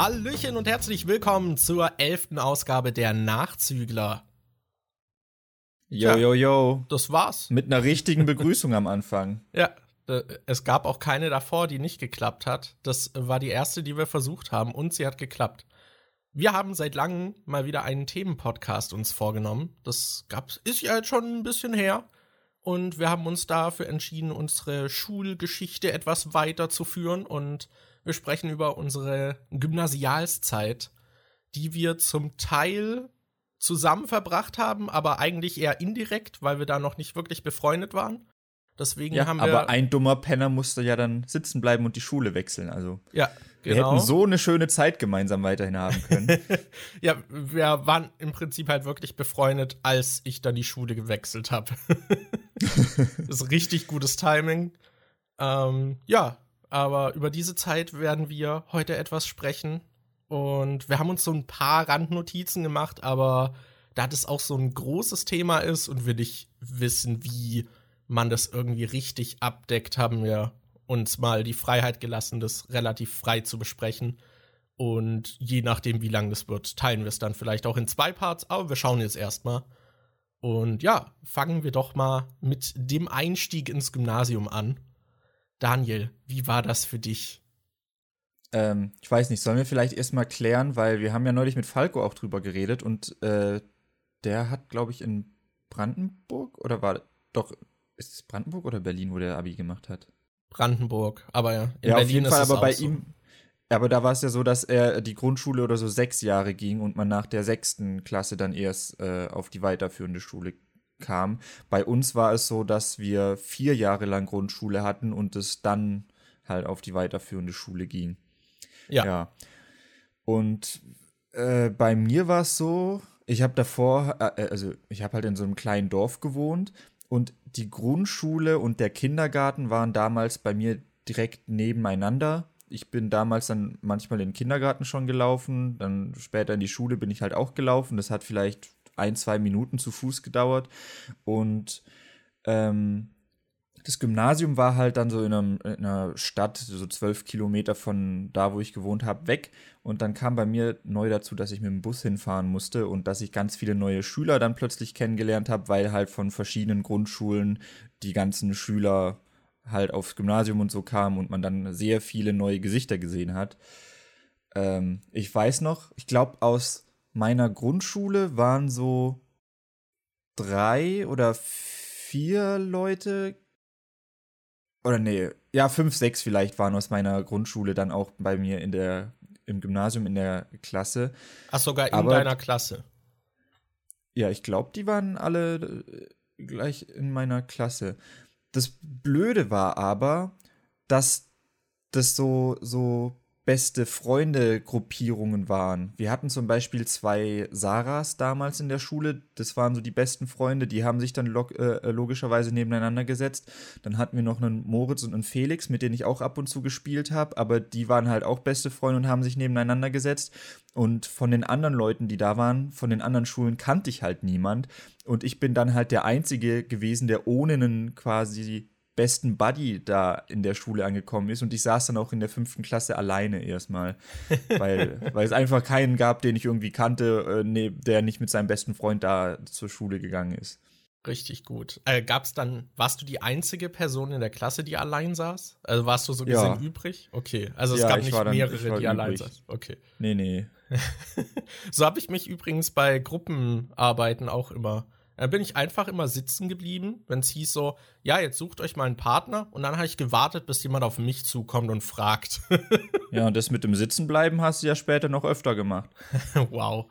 Hallöchen und herzlich willkommen zur elften Ausgabe der Nachzügler. Yo, yo, yo. Das war's. Mit einer richtigen Begrüßung am Anfang. Ja, es gab auch keine davor, die nicht geklappt hat. Das war die erste, die wir versucht haben und sie hat geklappt. Wir haben seit langem mal wieder einen Themenpodcast uns vorgenommen. Das gab's, ist ja jetzt schon ein bisschen her. Und wir haben uns dafür entschieden, unsere Schulgeschichte etwas weiterzuführen und wir sprechen über unsere Gymnasialszeit, die wir zum Teil zusammen verbracht haben, aber eigentlich eher indirekt, weil wir da noch nicht wirklich befreundet waren. Deswegen ja, haben wir. Aber ein dummer Penner musste ja dann sitzen bleiben und die Schule wechseln. Also ja, genau. wir hätten so eine schöne Zeit gemeinsam weiterhin haben können. ja, wir waren im Prinzip halt wirklich befreundet, als ich dann die Schule gewechselt habe. das ist richtig gutes Timing. Ähm, ja, aber über diese Zeit werden wir heute etwas sprechen. Und wir haben uns so ein paar Randnotizen gemacht, aber da das auch so ein großes Thema ist und wir nicht wissen, wie man das irgendwie richtig abdeckt, haben wir uns mal die Freiheit gelassen, das relativ frei zu besprechen. Und je nachdem, wie lang das wird, teilen wir es dann vielleicht auch in zwei Parts, aber wir schauen jetzt erstmal. Und ja, fangen wir doch mal mit dem Einstieg ins Gymnasium an. Daniel, wie war das für dich? Ähm, ich weiß nicht, sollen wir vielleicht erstmal klären, weil wir haben ja neulich mit Falco auch drüber geredet und äh, der hat, glaube ich, in Brandenburg oder war doch, ist es Brandenburg oder Berlin, wo der Abi gemacht hat? Brandenburg, aber ja, in ja, Berlin auf jeden Fall, aber bei so. ihm, aber da war es ja so, dass er die Grundschule oder so sechs Jahre ging und man nach der sechsten Klasse dann erst äh, auf die weiterführende Schule kam. Bei uns war es so, dass wir vier Jahre lang Grundschule hatten und es dann halt auf die weiterführende Schule ging. Ja. ja. Und äh, bei mir war es so, ich habe davor, äh, also ich habe halt in so einem kleinen Dorf gewohnt und die Grundschule und der Kindergarten waren damals bei mir direkt nebeneinander. Ich bin damals dann manchmal in den Kindergarten schon gelaufen, dann später in die Schule bin ich halt auch gelaufen. Das hat vielleicht ein, zwei Minuten zu Fuß gedauert. Und ähm, das Gymnasium war halt dann so in, einem, in, einer Stadt, so zwölf Kilometer von da, wo ich gewohnt habe, weg. Und dann kam bei mir neu dazu, dass ich mit dem Bus hinfahren musste und dass ich ganz viele neue Schüler dann plötzlich kennengelernt habe, weil halt von verschiedenen Grundschulen die ganzen Schüler halt aufs Gymnasium und so kamen und man dann sehr viele neue Gesichter gesehen hat. Ähm, ich weiß noch, ich glaube, aus meiner Grundschule waren so drei oder vier Leute oder nee, ja, fünf, sechs vielleicht waren aus meiner Grundschule dann auch bei mir in der, im Gymnasium in der Klasse. Ach, sogar in Aber, deiner Klasse. Ja, ich glaube, die waren alle äh, gleich in meiner Klasse. Das Blöde war aber, dass das so, so beste Freunde-Gruppierungen waren. Wir hatten zum Beispiel zwei Saras damals in der Schule, das waren so die besten Freunde, die haben sich dann log äh, logischerweise nebeneinander gesetzt. Dann hatten wir noch einen Moritz und einen Felix, mit denen ich auch ab und zu gespielt habe, aber die waren halt auch beste Freunde und haben sich nebeneinander gesetzt. Und von den anderen Leuten, die da waren, von den anderen Schulen kannte ich halt niemand. Und ich bin dann halt der Einzige gewesen, der ohne einen quasi besten Buddy da in der Schule angekommen ist und ich saß dann auch in der fünften Klasse alleine erstmal, weil, weil es einfach keinen gab, den ich irgendwie kannte, äh, nee, der nicht mit seinem besten Freund da zur Schule gegangen ist. Richtig gut. Äh, gab's dann, warst du die einzige Person in der Klasse, die allein saß? Also warst du so bisschen ja. übrig? Okay. Also es ja, gab nicht dann, mehrere, die allein saßen. Okay. Nee, nee. so habe ich mich übrigens bei Gruppenarbeiten auch immer dann bin ich einfach immer sitzen geblieben, wenn es hieß so, ja, jetzt sucht euch mal einen Partner. Und dann habe ich gewartet, bis jemand auf mich zukommt und fragt. ja, und das mit dem Sitzenbleiben hast du ja später noch öfter gemacht. wow.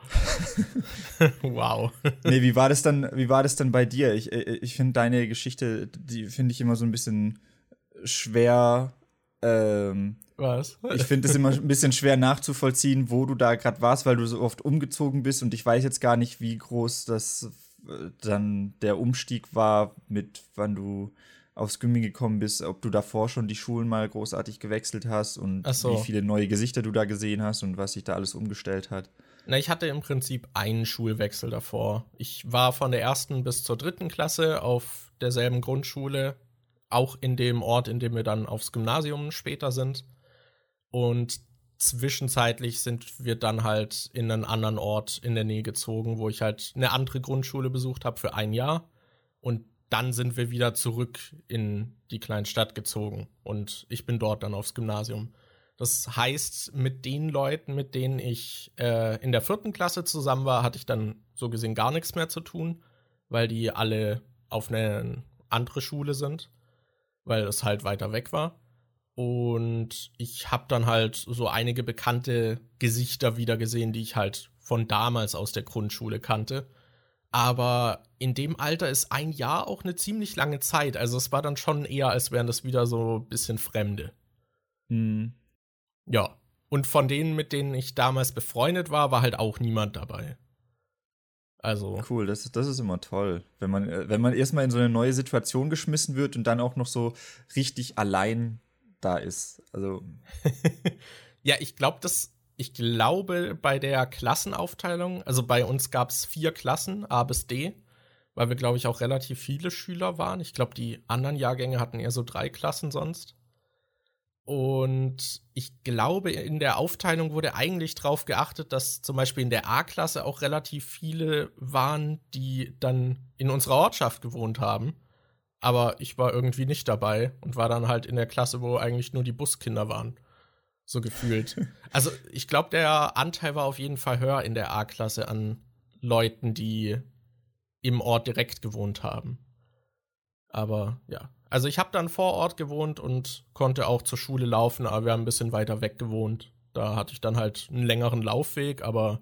wow. nee, wie war das dann, wie war das dann bei dir? Ich, äh, ich finde deine Geschichte, die finde ich immer so ein bisschen schwer. Ähm, was? Ich finde es immer ein bisschen schwer nachzuvollziehen, wo du da gerade warst, weil du so oft umgezogen bist und ich weiß jetzt gar nicht, wie groß das dann der Umstieg war, mit wann du aufs Gymmi gekommen bist, ob du davor schon die Schulen mal großartig gewechselt hast und so. wie viele neue Gesichter du da gesehen hast und was sich da alles umgestellt hat. Na, ich hatte im Prinzip einen Schulwechsel davor. Ich war von der ersten bis zur dritten Klasse auf derselben Grundschule, auch in dem Ort, in dem wir dann aufs Gymnasium später sind. Und zwischenzeitlich sind wir dann halt in einen anderen Ort in der Nähe gezogen, wo ich halt eine andere Grundschule besucht habe für ein Jahr. Und dann sind wir wieder zurück in die Kleinstadt gezogen. Und ich bin dort dann aufs Gymnasium. Das heißt, mit den Leuten, mit denen ich äh, in der vierten Klasse zusammen war, hatte ich dann so gesehen gar nichts mehr zu tun, weil die alle auf eine andere Schule sind, weil es halt weiter weg war. Und ich habe dann halt so einige bekannte Gesichter wieder gesehen, die ich halt von damals aus der Grundschule kannte. Aber in dem Alter ist ein Jahr auch eine ziemlich lange Zeit. Also es war dann schon eher, als wären das wieder so ein bisschen Fremde. Mhm. Ja. Und von denen, mit denen ich damals befreundet war, war halt auch niemand dabei. Also. Cool, das, das ist immer toll. Wenn man, äh, wenn man erstmal in so eine neue Situation geschmissen wird und dann auch noch so richtig allein da ist. Also. ja, ich glaube, das. Ich glaube, bei der Klassenaufteilung, also bei uns gab es vier Klassen, A bis D, weil wir, glaube ich, auch relativ viele Schüler waren. Ich glaube, die anderen Jahrgänge hatten eher so drei Klassen sonst. Und ich glaube, in der Aufteilung wurde eigentlich darauf geachtet, dass zum Beispiel in der A-Klasse auch relativ viele waren, die dann in unserer Ortschaft gewohnt haben. Aber ich war irgendwie nicht dabei und war dann halt in der Klasse, wo eigentlich nur die Buskinder waren. So gefühlt. also ich glaube, der Anteil war auf jeden Fall höher in der A-Klasse an Leuten, die im Ort direkt gewohnt haben. Aber ja, also ich habe dann vor Ort gewohnt und konnte auch zur Schule laufen, aber wir haben ein bisschen weiter weg gewohnt. Da hatte ich dann halt einen längeren Laufweg, aber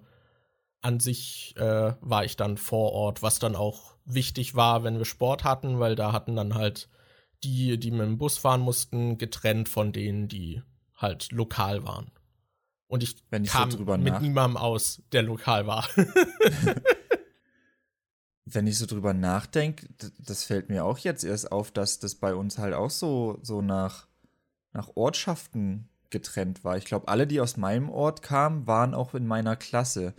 an sich äh, war ich dann vor Ort, was dann auch wichtig war, wenn wir Sport hatten, weil da hatten dann halt die, die mit dem Bus fahren mussten, getrennt von denen, die halt lokal waren. Und ich, ich kam so mit niemandem aus, der lokal war. wenn ich so drüber nachdenke, das fällt mir auch jetzt erst auf, dass das bei uns halt auch so, so nach, nach Ortschaften getrennt war. Ich glaube, alle, die aus meinem Ort kamen, waren auch in meiner Klasse.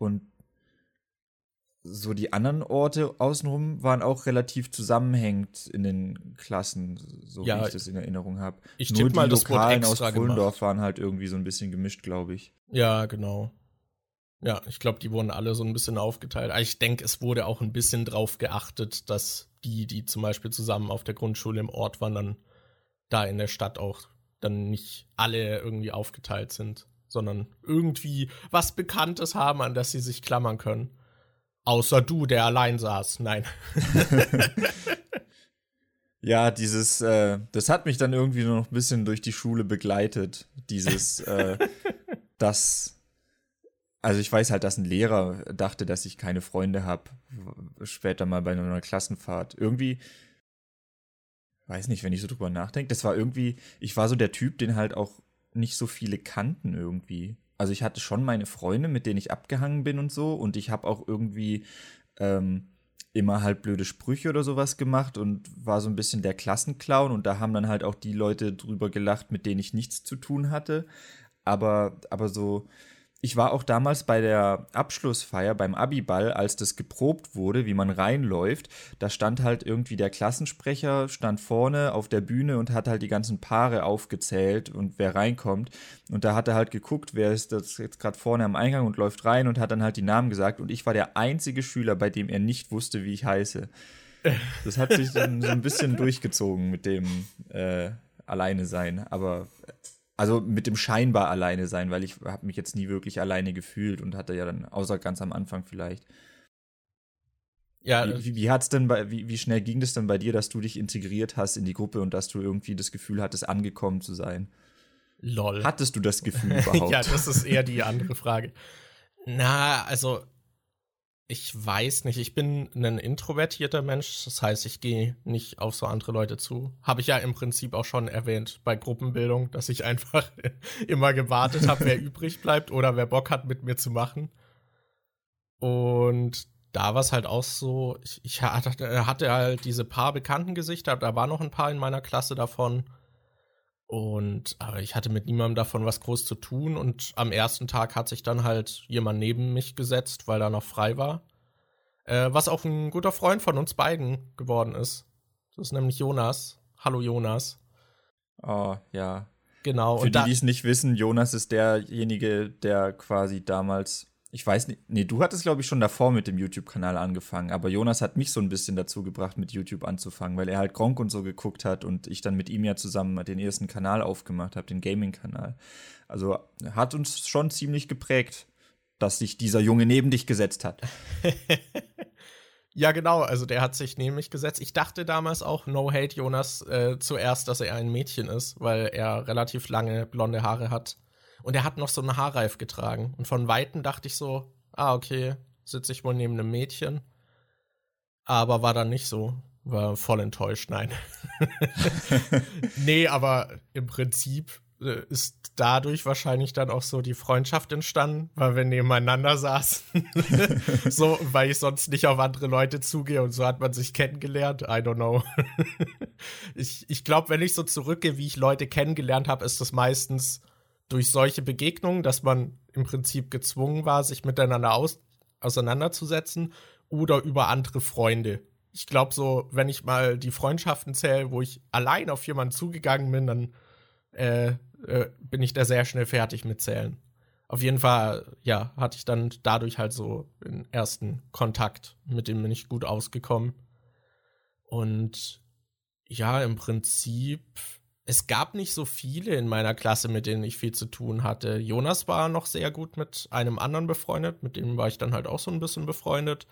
Und so die anderen Orte außenrum waren auch relativ zusammenhängend in den Klassen, so ja, wie ich das in Erinnerung habe. Ich Nur die mal, Lokalen aus Pullendorf waren halt irgendwie so ein bisschen gemischt, glaube ich. Ja, genau. Ja, ich glaube, die wurden alle so ein bisschen aufgeteilt. ich denke, es wurde auch ein bisschen drauf geachtet, dass die, die zum Beispiel zusammen auf der Grundschule im Ort waren, dann da in der Stadt auch dann nicht alle irgendwie aufgeteilt sind, sondern irgendwie was Bekanntes haben, an das sie sich klammern können. Außer du, der allein saß. Nein. ja, dieses, äh, das hat mich dann irgendwie noch ein bisschen durch die Schule begleitet. Dieses, äh, das also ich weiß halt, dass ein Lehrer dachte, dass ich keine Freunde habe. Später mal bei einer Klassenfahrt. Irgendwie, weiß nicht, wenn ich so drüber nachdenke, das war irgendwie, ich war so der Typ, den halt auch nicht so viele kannten irgendwie. Also ich hatte schon meine Freunde, mit denen ich abgehangen bin und so. Und ich habe auch irgendwie ähm, immer halt blöde Sprüche oder sowas gemacht und war so ein bisschen der Klassenclown. Und da haben dann halt auch die Leute drüber gelacht, mit denen ich nichts zu tun hatte. Aber, aber so, ich war auch damals bei der Abschlussfeier beim Abiball, als das geprobt wurde, wie man reinläuft. Da stand halt irgendwie der Klassensprecher, stand vorne auf der Bühne und hat halt die ganzen Paare aufgezählt und wer reinkommt. Und da hat er halt geguckt, wer ist das jetzt gerade vorne am Eingang und läuft rein und hat dann halt die Namen gesagt. Und ich war der einzige Schüler, bei dem er nicht wusste, wie ich heiße. Das hat sich dann so ein bisschen durchgezogen mit dem äh, Alleine sein. Aber also mit dem scheinbar alleine sein, weil ich habe mich jetzt nie wirklich alleine gefühlt und hatte ja dann, außer ganz am Anfang vielleicht. Ja. Wie, wie, wie hat's denn bei, wie, wie schnell ging das denn bei dir, dass du dich integriert hast in die Gruppe und dass du irgendwie das Gefühl hattest, angekommen zu sein? Lol. Hattest du das Gefühl überhaupt? ja, das ist eher die andere Frage. Na, also ich weiß nicht, ich bin ein introvertierter Mensch, das heißt, ich gehe nicht auf so andere Leute zu. Habe ich ja im Prinzip auch schon erwähnt bei Gruppenbildung, dass ich einfach immer gewartet habe, wer übrig bleibt oder wer Bock hat, mit mir zu machen. Und da war es halt auch so, ich, ich hatte, halt diese paar bekannten Gesichter, da waren noch ein paar in meiner Klasse davon. Und aber ich hatte mit niemandem davon was groß zu tun. Und am ersten Tag hat sich dann halt jemand neben mich gesetzt, weil er noch frei war. Äh, was auch ein guter Freund von uns beiden geworden ist. Das ist nämlich Jonas. Hallo Jonas. Oh, ja. Genau. Für die, die es nicht wissen, Jonas ist derjenige, der quasi damals, ich weiß nicht, nee, du hattest, glaube ich, schon davor mit dem YouTube-Kanal angefangen, aber Jonas hat mich so ein bisschen dazu gebracht, mit YouTube anzufangen, weil er halt Gronk und so geguckt hat und ich dann mit ihm ja zusammen den ersten Kanal aufgemacht habe, den Gaming-Kanal. Also hat uns schon ziemlich geprägt, dass sich dieser Junge neben dich gesetzt hat. Ja, genau. Also der hat sich neben mich gesetzt. Ich dachte damals auch, no hate Jonas, äh, zuerst, dass er ein Mädchen ist, weil er relativ lange blonde Haare hat. Und er hat noch so einen Haarreif getragen. Und von Weitem dachte ich so, ah, okay, sitze ich wohl neben einem Mädchen. Aber war dann nicht so. War voll enttäuscht, nein. nee, aber im Prinzip äh, ist dadurch wahrscheinlich dann auch so die Freundschaft entstanden, weil wir nebeneinander saßen. so, weil ich sonst nicht auf andere Leute zugehe und so hat man sich kennengelernt. I don't know. ich ich glaube, wenn ich so zurückgehe, wie ich Leute kennengelernt habe, ist das meistens durch solche Begegnungen, dass man im Prinzip gezwungen war, sich miteinander aus auseinanderzusetzen oder über andere Freunde. Ich glaube so, wenn ich mal die Freundschaften zähle, wo ich allein auf jemanden zugegangen bin, dann äh, äh, bin ich da sehr schnell fertig mit Zählen. Auf jeden Fall, ja, hatte ich dann dadurch halt so den ersten Kontakt, mit dem bin ich gut ausgekommen. Und ja, im Prinzip, es gab nicht so viele in meiner Klasse, mit denen ich viel zu tun hatte. Jonas war noch sehr gut mit einem anderen befreundet, mit dem war ich dann halt auch so ein bisschen befreundet.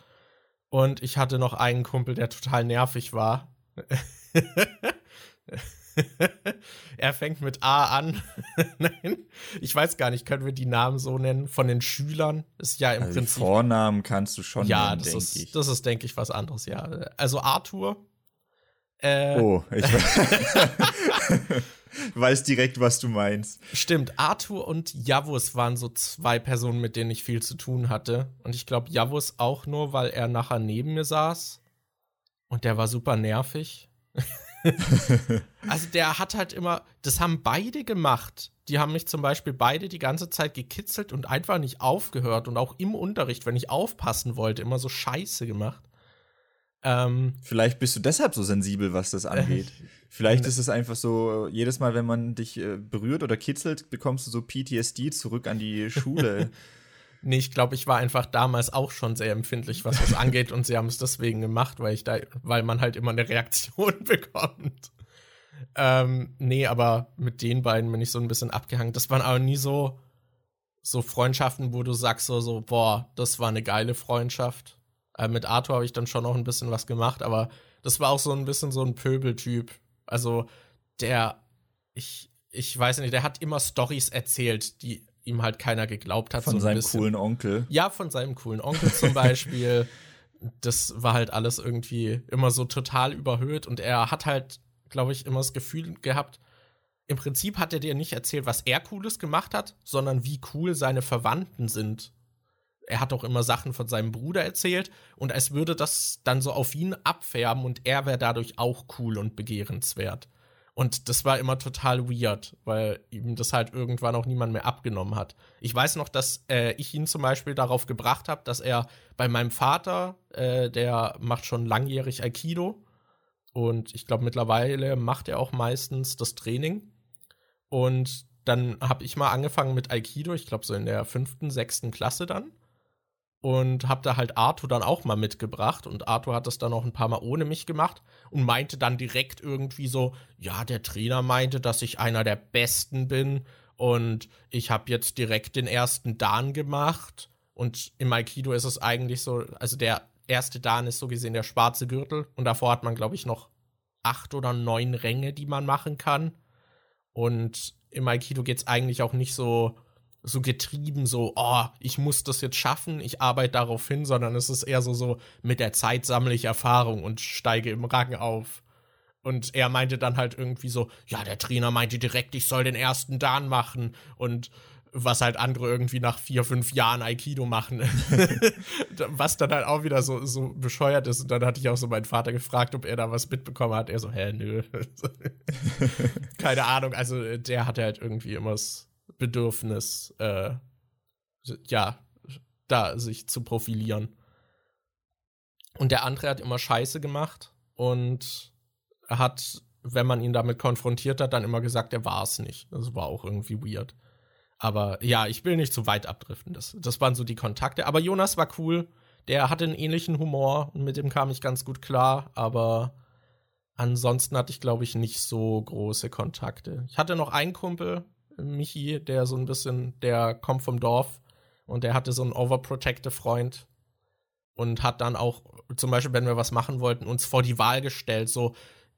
Und ich hatte noch einen Kumpel, der total nervig war. er fängt mit A an. Nein, ich weiß gar nicht, können wir die Namen so nennen? Von den Schülern ist ja im also Prinzip. Vornamen kannst du schon ja, nennen, ich. Das ist, denke ich, was anderes, ja. Also Arthur. Äh, oh, ich weiß direkt, was du meinst. Stimmt, Arthur und Javus waren so zwei Personen, mit denen ich viel zu tun hatte. Und ich glaube, Javus auch nur, weil er nachher neben mir saß. Und der war super nervig. also der hat halt immer, das haben beide gemacht. Die haben mich zum Beispiel beide die ganze Zeit gekitzelt und einfach nicht aufgehört und auch im Unterricht, wenn ich aufpassen wollte, immer so Scheiße gemacht. Ähm, Vielleicht bist du deshalb so sensibel, was das angeht. Vielleicht ist es einfach so, jedes Mal, wenn man dich äh, berührt oder kitzelt, bekommst du so PTSD zurück an die Schule. Nee, ich glaube, ich war einfach damals auch schon sehr empfindlich, was das angeht, und sie haben es deswegen gemacht, weil ich da, weil man halt immer eine Reaktion bekommt. Ähm, nee, aber mit den beiden bin ich so ein bisschen abgehangen. Das waren aber nie so, so Freundschaften, wo du sagst so, so, boah, das war eine geile Freundschaft. Äh, mit Arthur habe ich dann schon noch ein bisschen was gemacht, aber das war auch so ein bisschen so ein Pöbeltyp. Also, der, ich, ich weiß nicht, der hat immer Stories erzählt, die ihm halt keiner geglaubt hat. Von so seinem coolen Onkel. Ja, von seinem coolen Onkel zum Beispiel. das war halt alles irgendwie immer so total überhöht und er hat halt, glaube ich, immer das Gefühl gehabt, im Prinzip hat er dir nicht erzählt, was er Cooles gemacht hat, sondern wie cool seine Verwandten sind. Er hat auch immer Sachen von seinem Bruder erzählt und es würde das dann so auf ihn abfärben und er wäre dadurch auch cool und begehrenswert. Und das war immer total weird, weil ihm das halt irgendwann auch niemand mehr abgenommen hat. Ich weiß noch, dass äh, ich ihn zum Beispiel darauf gebracht habe, dass er bei meinem Vater, äh, der macht schon langjährig Aikido und ich glaube mittlerweile macht er auch meistens das Training. Und dann habe ich mal angefangen mit Aikido, ich glaube so in der fünften, sechsten Klasse dann und habe da halt Arthur dann auch mal mitgebracht und Arthur hat das dann auch ein paar Mal ohne mich gemacht und meinte dann direkt irgendwie so, ja, der Trainer meinte, dass ich einer der Besten bin und ich habe jetzt direkt den ersten Dan gemacht und im Aikido ist es eigentlich so, also der erste Dan ist so gesehen der schwarze Gürtel und davor hat man glaube ich noch acht oder neun Ränge, die man machen kann und im Aikido geht es eigentlich auch nicht so so getrieben, so, oh, ich muss das jetzt schaffen, ich arbeite darauf hin, sondern es ist eher so, so, mit der Zeit sammle ich Erfahrung und steige im Rang auf. Und er meinte dann halt irgendwie so, ja, der Trainer meinte direkt, ich soll den ersten Dan machen und was halt andere irgendwie nach vier, fünf Jahren Aikido machen. was dann halt auch wieder so, so bescheuert ist. Und dann hatte ich auch so meinen Vater gefragt, ob er da was mitbekommen hat. Er so, hä, nö. Keine Ahnung. Also der hatte halt irgendwie immer das Bedürfnis, äh, ja, da sich zu profilieren. Und der andere hat immer Scheiße gemacht und hat wenn man ihn damit konfrontiert hat, dann immer gesagt, er war es nicht. Das war auch irgendwie weird. Aber ja, ich will nicht zu weit abdriften. Das, das waren so die Kontakte. Aber Jonas war cool. Der hatte einen ähnlichen Humor und mit dem kam ich ganz gut klar. Aber ansonsten hatte ich, glaube ich, nicht so große Kontakte. Ich hatte noch einen Kumpel, Michi, der so ein bisschen, der kommt vom Dorf und der hatte so einen overprotective Freund und hat dann auch, zum Beispiel, wenn wir was machen wollten, uns vor die Wahl gestellt, so,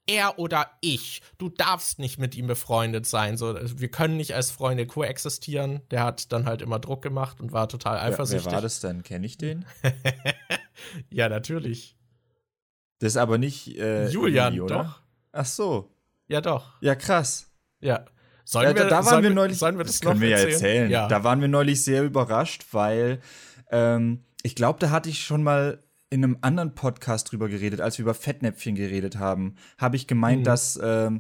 er oder ich. Du darfst nicht mit ihm befreundet sein. So, wir können nicht als Freunde koexistieren. Der hat dann halt immer Druck gemacht und war total eifersüchtig. Wer, wer war das denn? Kenne ich den? ja, natürlich. Das ist aber nicht äh, Julian, Uli, doch. Ach so. Ja, doch. Ja, krass. Ja. Sollen ja, wir, da, da waren wir neulich. Sollen wir das, das können wir ja erzählen. Ja. Da waren wir neulich sehr überrascht, weil ähm, ich glaube, da hatte ich schon mal in einem anderen Podcast drüber geredet, als wir über Fettnäpfchen geredet haben, habe ich gemeint, mhm. dass, äh,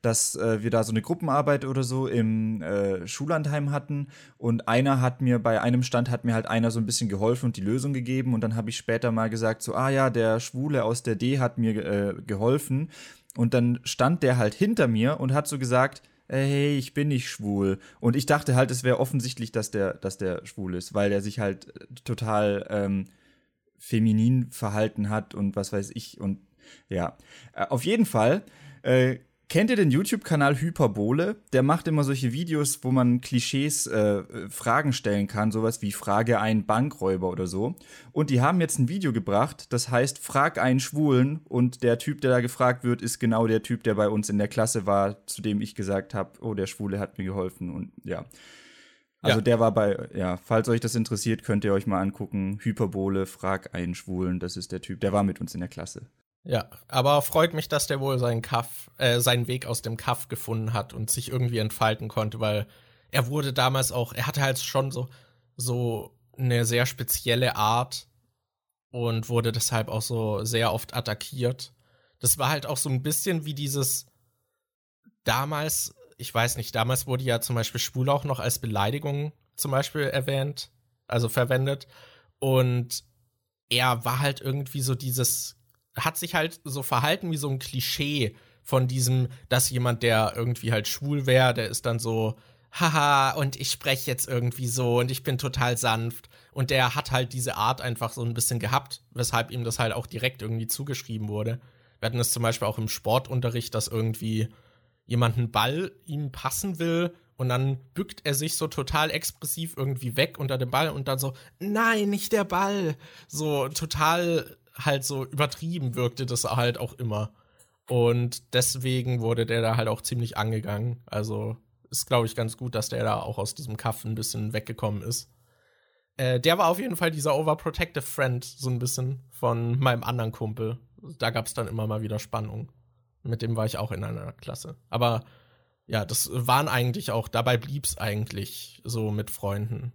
dass äh, wir da so eine Gruppenarbeit oder so im äh, Schullandheim hatten und einer hat mir bei einem Stand hat mir halt einer so ein bisschen geholfen und die Lösung gegeben und dann habe ich später mal gesagt so ah ja der Schwule aus der D hat mir äh, geholfen und dann stand der halt hinter mir und hat so gesagt äh, hey, ich bin nicht schwul. Und ich dachte halt, es wäre offensichtlich, dass der, dass der schwul ist, weil der sich halt äh, total ähm, feminin verhalten hat und was weiß ich. Und ja, äh, auf jeden Fall. Äh, kennt ihr den YouTube-Kanal Hyperbole? Der macht immer solche Videos, wo man Klischees, äh, Fragen stellen kann, sowas wie Frage einen Bankräuber oder so. Und die haben jetzt ein Video gebracht, das heißt Frag einen Schwulen und der Typ, der da gefragt wird, ist genau der Typ, der bei uns in der Klasse war, zu dem ich gesagt habe, oh, der Schwule hat mir geholfen und ja. Also ja. der war bei, ja, falls euch das interessiert, könnt ihr euch mal angucken. Hyperbole, frag einen Schwulen, das ist der Typ, der war mit uns in der Klasse. Ja, aber freut mich, dass der wohl seinen Kaff, äh, seinen Weg aus dem Kaff gefunden hat und sich irgendwie entfalten konnte, weil er wurde damals auch, er hatte halt schon so, so eine sehr spezielle Art und wurde deshalb auch so sehr oft attackiert. Das war halt auch so ein bisschen wie dieses damals ich weiß nicht, damals wurde ja zum Beispiel schwul auch noch als Beleidigung zum Beispiel erwähnt, also verwendet. Und er war halt irgendwie so dieses, hat sich halt so verhalten wie so ein Klischee von diesem, dass jemand, der irgendwie halt schwul wäre, der ist dann so, haha, und ich spreche jetzt irgendwie so und ich bin total sanft. Und der hat halt diese Art einfach so ein bisschen gehabt, weshalb ihm das halt auch direkt irgendwie zugeschrieben wurde. Wir hatten es zum Beispiel auch im Sportunterricht, dass irgendwie jemand einen Ball ihm passen will und dann bückt er sich so total expressiv irgendwie weg unter dem Ball und dann so, nein, nicht der Ball. So total halt so übertrieben wirkte das halt auch immer. Und deswegen wurde der da halt auch ziemlich angegangen. Also ist, glaube ich, ganz gut, dass der da auch aus diesem Kaff ein bisschen weggekommen ist. Äh, der war auf jeden Fall dieser Overprotective Friend, so ein bisschen von meinem anderen Kumpel. Da gab es dann immer mal wieder Spannung. Mit dem war ich auch in einer Klasse. Aber ja, das waren eigentlich auch, dabei blieb es eigentlich so mit Freunden.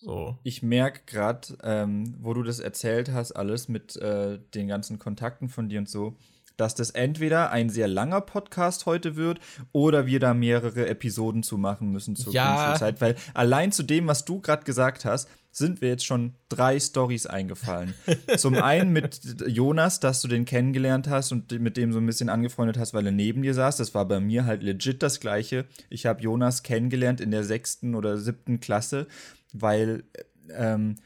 So. Ich merke gerade, ähm, wo du das erzählt hast, alles mit äh, den ganzen Kontakten von dir und so, dass das entweder ein sehr langer Podcast heute wird oder wir da mehrere Episoden zu machen müssen zur ja. Zeit. Weil allein zu dem, was du gerade gesagt hast, sind wir jetzt schon drei Stories eingefallen. Zum einen mit Jonas, dass du den kennengelernt hast und mit dem so ein bisschen angefreundet hast, weil er neben dir saß. Das war bei mir halt legit das Gleiche. Ich habe Jonas kennengelernt in der sechsten oder siebten Klasse, weil ähm,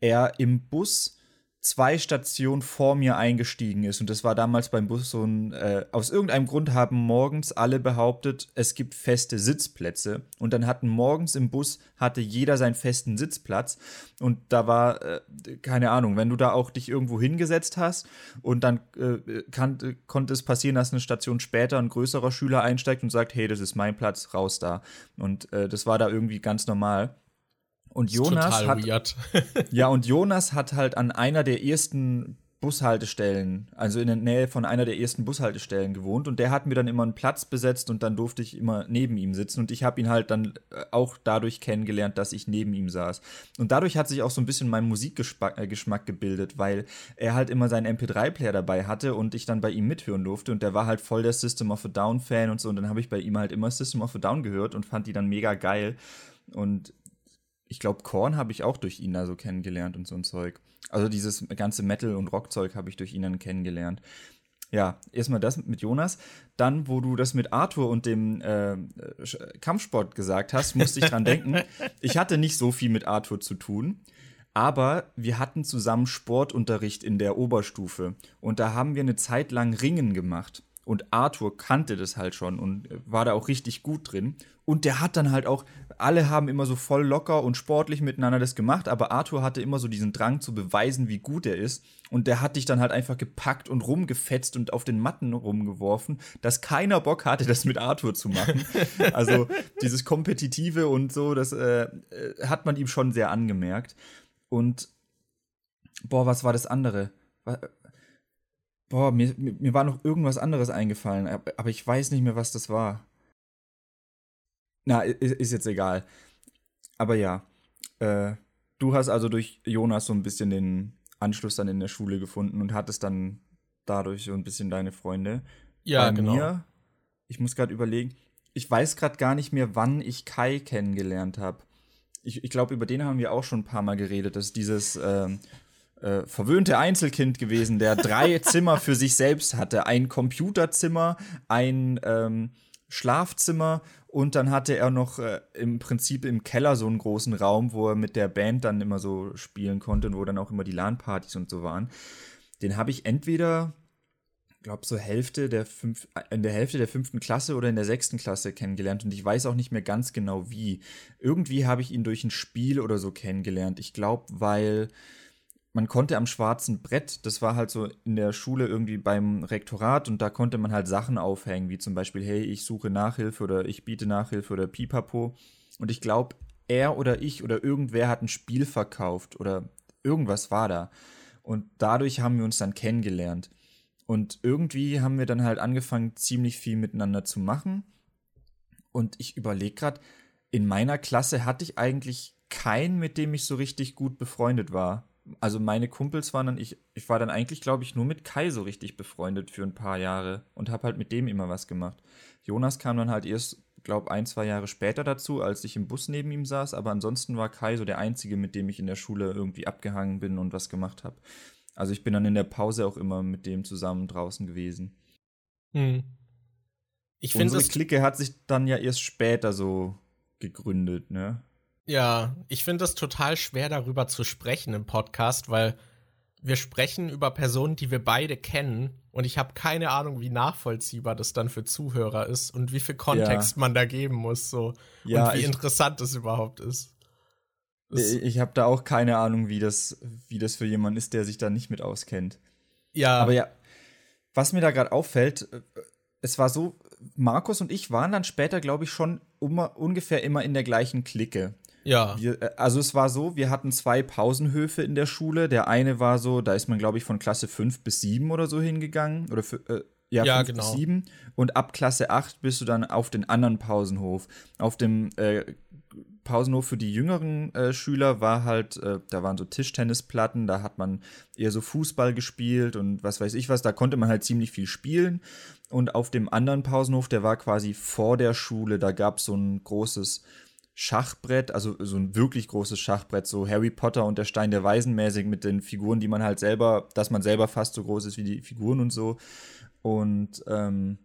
er im Bus zwei Stationen vor mir eingestiegen ist. Und das war damals beim Bus so ein, äh, aus irgendeinem Grund haben morgens alle behauptet, es gibt feste Sitzplätze. Und dann hatten morgens im Bus, hatte jeder seinen festen Sitzplatz. Und da war, äh, keine Ahnung, wenn du da auch dich irgendwo hingesetzt hast und dann äh, kann, konnte es passieren, dass eine Station später ein größerer Schüler einsteigt und sagt, hey, das ist mein Platz, raus da. Und äh, das war da irgendwie ganz normal. Und Jonas hat weird. ja und Jonas hat halt an einer der ersten Bushaltestellen, also in der Nähe von einer der ersten Bushaltestellen gewohnt und der hat mir dann immer einen Platz besetzt und dann durfte ich immer neben ihm sitzen und ich habe ihn halt dann äh, auch dadurch kennengelernt, dass ich neben ihm saß. Und dadurch hat sich auch so ein bisschen mein Musikgeschmack äh, gebildet, weil er halt immer seinen MP3-Player dabei hatte und ich dann bei ihm mithören durfte und der war halt voll der System of a Down-Fan und so und dann habe ich bei ihm halt immer System of a Down gehört und fand die dann mega geil. Und ich glaube, Korn habe ich auch durch ihn da so kennengelernt und so ein Zeug. Also dieses ganze Metal- und Rockzeug habe ich durch ihn dann kennengelernt. Ja, erstmal das mit Jonas. Dann, wo du das mit Arthur und dem äh, Kampfsport gesagt hast, musste ich dran denken. Ich hatte nicht so viel mit Arthur zu tun. Aber wir hatten zusammen Sportunterricht in der Oberstufe und da haben wir eine Zeit lang Ringen gemacht. Und Arthur kannte das halt schon und war da auch richtig gut drin. Und der hat dann halt auch, alle haben immer so voll locker und sportlich miteinander das gemacht, aber Arthur hatte immer so diesen Drang zu beweisen, wie gut er ist. Und der hat dich dann halt einfach gepackt und rumgefetzt und auf den Matten rumgeworfen, dass keiner Bock hatte, das mit Arthur zu machen. also dieses Kompetitive und so, das äh, äh hat man ihm schon sehr angemerkt. Und boah, was war das andere? Boah, mir, mir war noch irgendwas anderes eingefallen, aber ich weiß nicht mehr, was das war. Na, ist, ist jetzt egal. Aber ja, äh, du hast also durch Jonas so ein bisschen den Anschluss dann in der Schule gefunden und hattest dann dadurch so ein bisschen deine Freunde. Ja, Bei genau. Mir, ich muss gerade überlegen, ich weiß gerade gar nicht mehr, wann ich Kai kennengelernt habe ich, ich glaube, über den haben wir auch schon ein paar Mal geredet. Das ist dieses ähm, äh, verwöhnte Einzelkind gewesen, der drei Zimmer für sich selbst hatte. Ein Computerzimmer, ein ähm, Schlafzimmer und dann hatte er noch äh, im Prinzip im Keller so einen großen Raum, wo er mit der Band dann immer so spielen konnte und wo dann auch immer die LAN-Partys und so waren. Den habe ich entweder glaube, so Hälfte der fünf, in der Hälfte der fünften Klasse oder in der sechsten Klasse kennengelernt und ich weiß auch nicht mehr ganz genau wie. Irgendwie habe ich ihn durch ein Spiel oder so kennengelernt. Ich glaube, weil man konnte am schwarzen Brett, das war halt so in der Schule irgendwie beim Rektorat und da konnte man halt Sachen aufhängen, wie zum Beispiel, hey, ich suche Nachhilfe oder ich biete Nachhilfe oder pipapo. Und ich glaube, er oder ich oder irgendwer hat ein Spiel verkauft oder irgendwas war da. Und dadurch haben wir uns dann kennengelernt. Und irgendwie haben wir dann halt angefangen, ziemlich viel miteinander zu machen. Und ich überlege gerade, in meiner Klasse hatte ich eigentlich keinen, mit dem ich so richtig gut befreundet war. Also meine Kumpels waren dann, ich, ich war dann eigentlich, glaube ich, nur mit Kai so richtig befreundet für ein paar Jahre und habe halt mit dem immer was gemacht. Jonas kam dann halt erst, glaube ein, zwei Jahre später dazu, als ich im Bus neben ihm saß, aber ansonsten war Kai so der Einzige, mit dem ich in der Schule irgendwie abgehangen bin und was gemacht habe. Also ich bin dann in der Pause auch immer mit dem zusammen draußen gewesen. Hm. Ich Unsere Clique hat sich dann ja erst später so gegründet, ne? Ja, ich finde es total schwer darüber zu sprechen im Podcast, weil wir sprechen über Personen, die wir beide kennen und ich habe keine Ahnung, wie nachvollziehbar das dann für Zuhörer ist und wie viel Kontext ja. man da geben muss so ja, und wie interessant es überhaupt ist. Ich habe da auch keine Ahnung, wie das, wie das für jemanden ist, der sich da nicht mit auskennt. Ja. Aber ja, was mir da gerade auffällt, äh, es war so, Markus und ich waren dann später, glaube ich, schon um, ungefähr immer in der gleichen Clique. Ja. Wir, äh, also es war so, wir hatten zwei Pausenhöfe in der Schule. Der eine war so, da ist man, glaube ich, von Klasse 5 bis 7 oder so hingegangen. Oder für, äh, ja, ja genau. bis 7. Und ab Klasse 8 bist du dann auf den anderen Pausenhof. Auf dem äh, Pausenhof für die jüngeren äh, Schüler war halt, äh, da waren so Tischtennisplatten, da hat man eher so Fußball gespielt und was weiß ich was, da konnte man halt ziemlich viel spielen. Und auf dem anderen Pausenhof, der war quasi vor der Schule, da gab es so ein großes Schachbrett, also so ein wirklich großes Schachbrett, so Harry Potter und der Stein der Weisen mäßig mit den Figuren, die man halt selber, dass man selber fast so groß ist wie die Figuren und so. Und ähm,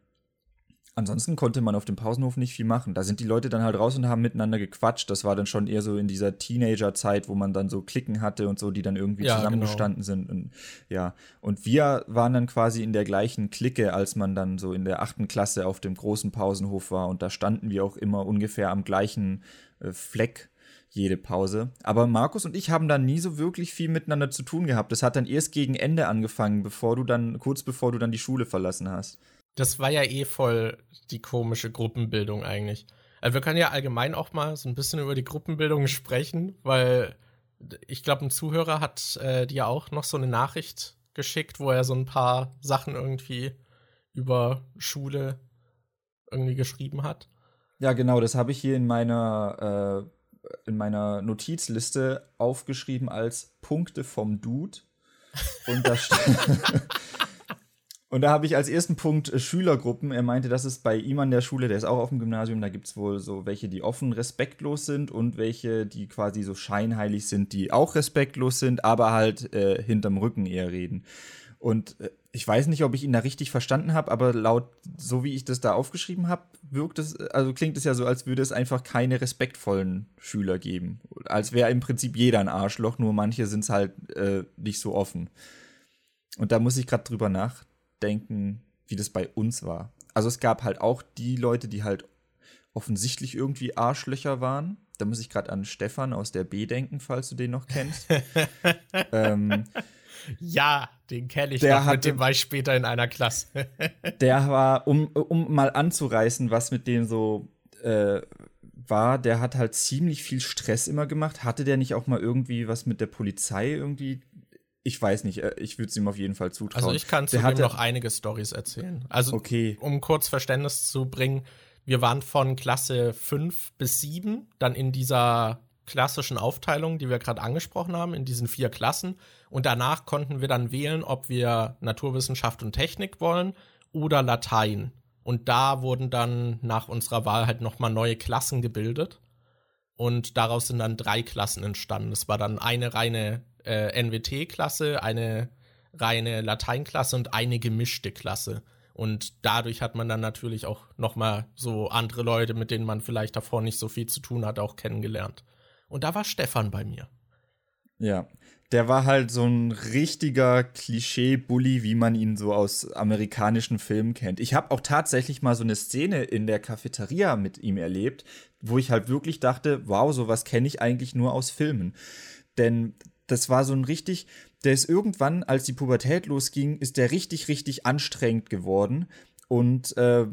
ansonsten konnte man auf dem Pausenhof nicht viel machen. Da sind die Leute dann halt raus und haben miteinander gequatscht. Das war dann schon eher so in dieser Teenager-Zeit, wo man dann so Klicken hatte und so, die dann irgendwie ja, zusammengestanden genau. sind. Und ja, und wir waren dann quasi in der gleichen Clique, als man dann so in der achten Klasse auf dem großen Pausenhof war. Und da standen wir auch immer ungefähr am gleichen äh, Fleck jede Pause. Aber Markus und ich haben dann nie so wirklich viel miteinander zu tun gehabt. Das hat dann erst gegen Ende angefangen, bevor du dann, kurz bevor du dann die Schule verlassen hast. Das war ja eh voll die komische Gruppenbildung eigentlich. Also wir können ja allgemein auch mal so ein bisschen über die Gruppenbildung sprechen, weil ich glaube, ein Zuhörer hat äh, dir auch noch so eine Nachricht geschickt, wo er so ein paar Sachen irgendwie über Schule irgendwie geschrieben hat. Ja, genau, das habe ich hier in meiner, äh, in meiner Notizliste aufgeschrieben als Punkte vom Dude. Und da steht. Und da habe ich als ersten Punkt äh, Schülergruppen. Er meinte, das ist bei ihm an der Schule, der ist auch auf dem Gymnasium, da gibt es wohl so welche, die offen respektlos sind und welche, die quasi so scheinheilig sind, die auch respektlos sind, aber halt äh, hinterm Rücken eher reden. Und äh, ich weiß nicht, ob ich ihn da richtig verstanden habe, aber laut, so wie ich das da aufgeschrieben habe, wirkt es, also klingt es ja so, als würde es einfach keine respektvollen Schüler geben. Als wäre im Prinzip jeder ein Arschloch, nur manche sind es halt äh, nicht so offen. Und da muss ich gerade drüber nachdenken, wie das bei uns war. Also es gab halt auch die Leute, die halt offensichtlich irgendwie Arschlöcher waren. Da muss ich gerade an Stefan aus der B denken, falls du den noch kennst. ähm, ja, den kenne ich der noch, hatte, mit dem war ich später in einer Klasse. der war, um, um mal anzureißen, was mit dem so äh, war, der hat halt ziemlich viel Stress immer gemacht. Hatte der nicht auch mal irgendwie was mit der Polizei irgendwie ich weiß nicht, äh, ich würde es ihm auf jeden Fall zutrauen. Also ich kann zu dem noch einige Stories erzählen. Also okay. um kurz Verständnis zu bringen, wir waren von Klasse 5 bis 7 dann in dieser klassischen Aufteilung, die wir gerade angesprochen haben, in diesen vier Klassen. Und danach konnten wir dann wählen, ob wir Naturwissenschaft und Technik wollen oder Latein. Und da wurden dann nach unserer Wahl halt nochmal neue Klassen gebildet. Und daraus sind dann drei Klassen entstanden. Es war dann eine reine äh, NWT-Klasse, eine reine Lateinklasse und eine gemischte Klasse. Und dadurch hat man dann natürlich auch noch mal so andere Leute, mit denen man vielleicht davor nicht so viel zu tun hat, auch kennengelernt. Und da war Stefan bei mir. Ja, der war halt so ein richtiger Klischee-Bully, wie man ihn so aus amerikanischen Filmen kennt. Ich habe auch tatsächlich mal so eine Szene in der Cafeteria mit ihm erlebt, wo ich halt wirklich dachte, wow, sowas kenne ich eigentlich nur aus Filmen. Denn das war so ein richtig, der ist irgendwann, als die Pubertät losging, ist der richtig, richtig anstrengend geworden. Und äh,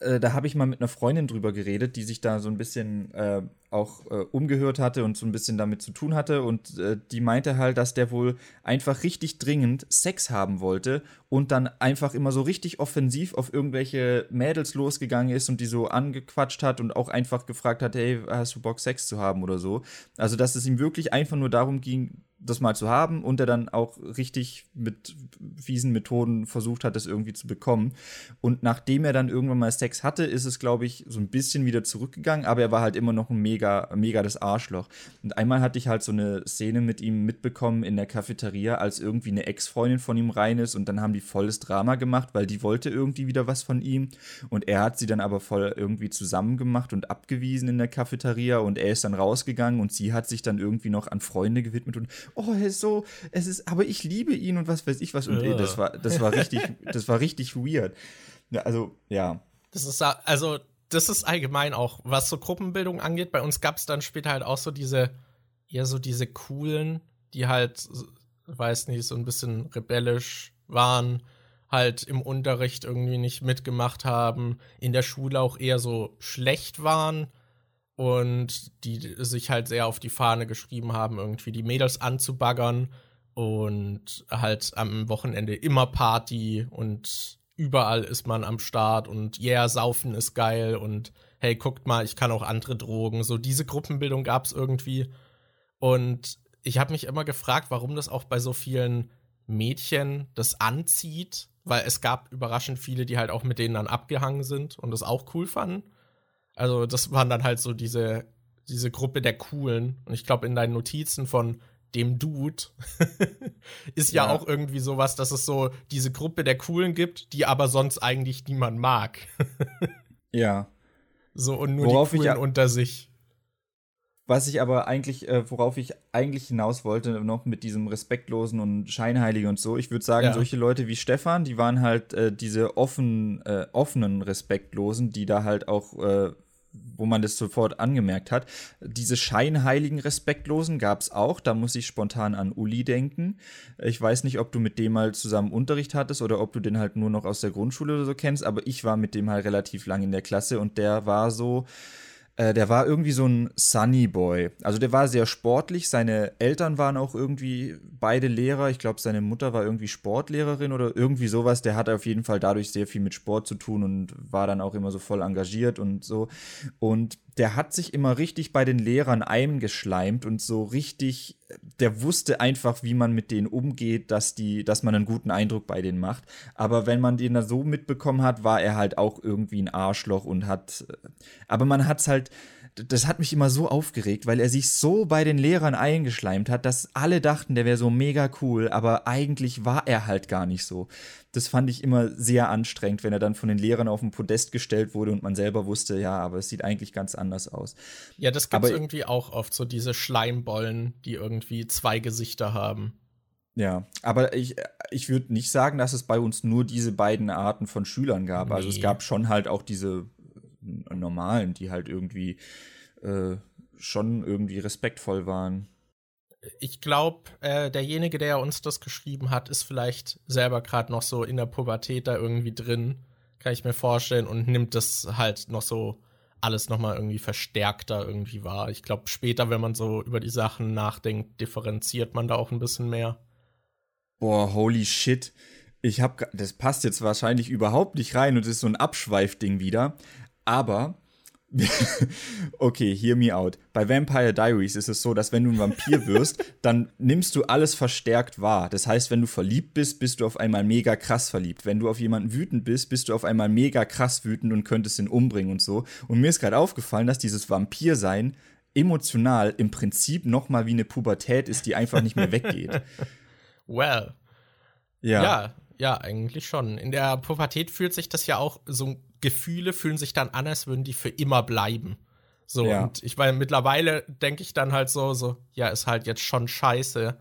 äh, da habe ich mal mit einer Freundin drüber geredet, die sich da so ein bisschen äh, auch äh, umgehört hatte und so ein bisschen damit zu tun hatte. Und äh, die meinte halt, dass der wohl einfach richtig dringend Sex haben wollte und dann einfach immer so richtig offensiv auf irgendwelche Mädels losgegangen ist und die so angequatscht hat und auch einfach gefragt hat, hey, hast du Bock, Sex zu haben oder so. Also, dass es ihm wirklich einfach nur darum ging, das mal zu haben und er dann auch richtig mit fiesen Methoden versucht hat, das irgendwie zu bekommen. Und nachdem er dann irgendwann mal Sex hatte, ist es, glaube ich, so ein bisschen wieder zurückgegangen, aber er war halt immer noch ein mega, mega das Arschloch. Und einmal hatte ich halt so eine Szene mit ihm mitbekommen in der Cafeteria, als irgendwie eine Ex-Freundin von ihm rein ist und dann haben die volles Drama gemacht, weil die wollte irgendwie wieder was von ihm und er hat sie dann aber voll irgendwie zusammen gemacht und abgewiesen in der Cafeteria und er ist dann rausgegangen und sie hat sich dann irgendwie noch an Freunde gewidmet und oh, er ist so, es ist, aber ich liebe ihn und was weiß ich was. Und ja. das war, das war richtig, das war richtig weird. Ja, also, ja. Das ist, also, das ist allgemein auch, was so Gruppenbildung angeht. Bei uns gab es dann später halt auch so diese, eher so diese coolen, die halt, weiß nicht, so ein bisschen rebellisch waren, halt im Unterricht irgendwie nicht mitgemacht haben, in der Schule auch eher so schlecht waren und die sich halt sehr auf die Fahne geschrieben haben, irgendwie die Mädels anzubaggern und halt am Wochenende immer Party und überall ist man am Start und yeah, saufen ist geil und hey, guckt mal, ich kann auch andere Drogen. So diese Gruppenbildung gab es irgendwie und ich habe mich immer gefragt, warum das auch bei so vielen Mädchen das anzieht, weil es gab überraschend viele, die halt auch mit denen dann abgehangen sind und das auch cool fanden. Also, das waren dann halt so diese, diese Gruppe der Coolen. Und ich glaube, in deinen Notizen von dem Dude ist ja. ja. auch irgendwie sowas, dass es so diese Gruppe der Coolen gibt, die aber sonst eigentlich niemand mag. ja. So und nur Worauf die Coolen unter sich. Was ich aber eigentlich, äh, worauf ich eigentlich hinaus wollte, noch mit diesem respektlosen und scheinheiligen und so, ich würde sagen, ja. solche Leute wie Stefan, die waren halt äh, diese offen, äh, offenen Respektlosen, die da halt auch äh, wo man das sofort angemerkt hat. Diese scheinheiligen Respektlosen gab es auch. Da muss ich spontan an Uli denken. Ich weiß nicht, ob du mit dem mal zusammen Unterricht hattest oder ob du den halt nur noch aus der Grundschule oder so kennst, aber ich war mit dem halt relativ lang in der Klasse und der war so, äh, der war irgendwie so ein Sunny Boy. Also der war sehr sportlich. Seine Eltern waren auch irgendwie beide Lehrer. Ich glaube, seine Mutter war irgendwie Sportlehrerin oder irgendwie sowas. Der hatte auf jeden Fall dadurch sehr viel mit Sport zu tun und war dann auch immer so voll engagiert und so. Und der hat sich immer richtig bei den Lehrern eingeschleimt und so richtig, der wusste einfach, wie man mit denen umgeht, dass die, dass man einen guten Eindruck bei denen macht. Aber wenn man den da so mitbekommen hat, war er halt auch irgendwie ein Arschloch und hat, aber man hat's halt, das hat mich immer so aufgeregt, weil er sich so bei den Lehrern eingeschleimt hat, dass alle dachten, der wäre so mega cool, aber eigentlich war er halt gar nicht so. Das fand ich immer sehr anstrengend, wenn er dann von den Lehrern auf den Podest gestellt wurde und man selber wusste, ja, aber es sieht eigentlich ganz anders aus. Ja, das gibt es irgendwie auch oft, so diese Schleimbollen, die irgendwie zwei Gesichter haben. Ja, aber ich, ich würde nicht sagen, dass es bei uns nur diese beiden Arten von Schülern gab. Nee. Also es gab schon halt auch diese normalen, die halt irgendwie äh, schon irgendwie respektvoll waren. Ich glaube, äh, derjenige, der uns das geschrieben hat, ist vielleicht selber gerade noch so in der Pubertät da irgendwie drin, kann ich mir vorstellen, und nimmt das halt noch so alles nochmal irgendwie verstärkter irgendwie wahr. Ich glaube, später, wenn man so über die Sachen nachdenkt, differenziert man da auch ein bisschen mehr. Boah, holy shit. Ich hab, das passt jetzt wahrscheinlich überhaupt nicht rein und ist so ein Abschweifding wieder. Aber okay, hear me out. Bei Vampire Diaries ist es so, dass wenn du ein Vampir wirst, dann nimmst du alles verstärkt wahr. Das heißt, wenn du verliebt bist, bist du auf einmal mega krass verliebt. Wenn du auf jemanden wütend bist, bist du auf einmal mega krass wütend und könntest ihn umbringen und so. Und mir ist gerade aufgefallen, dass dieses Vampirsein emotional im Prinzip noch mal wie eine Pubertät ist, die einfach nicht mehr weggeht. Well. Ja. Ja, ja, eigentlich schon. In der Pubertät fühlt sich das ja auch so Gefühle fühlen sich dann an, als würden die für immer bleiben. So, ja. und ich meine, mittlerweile denke ich dann halt so, so, ja, ist halt jetzt schon scheiße,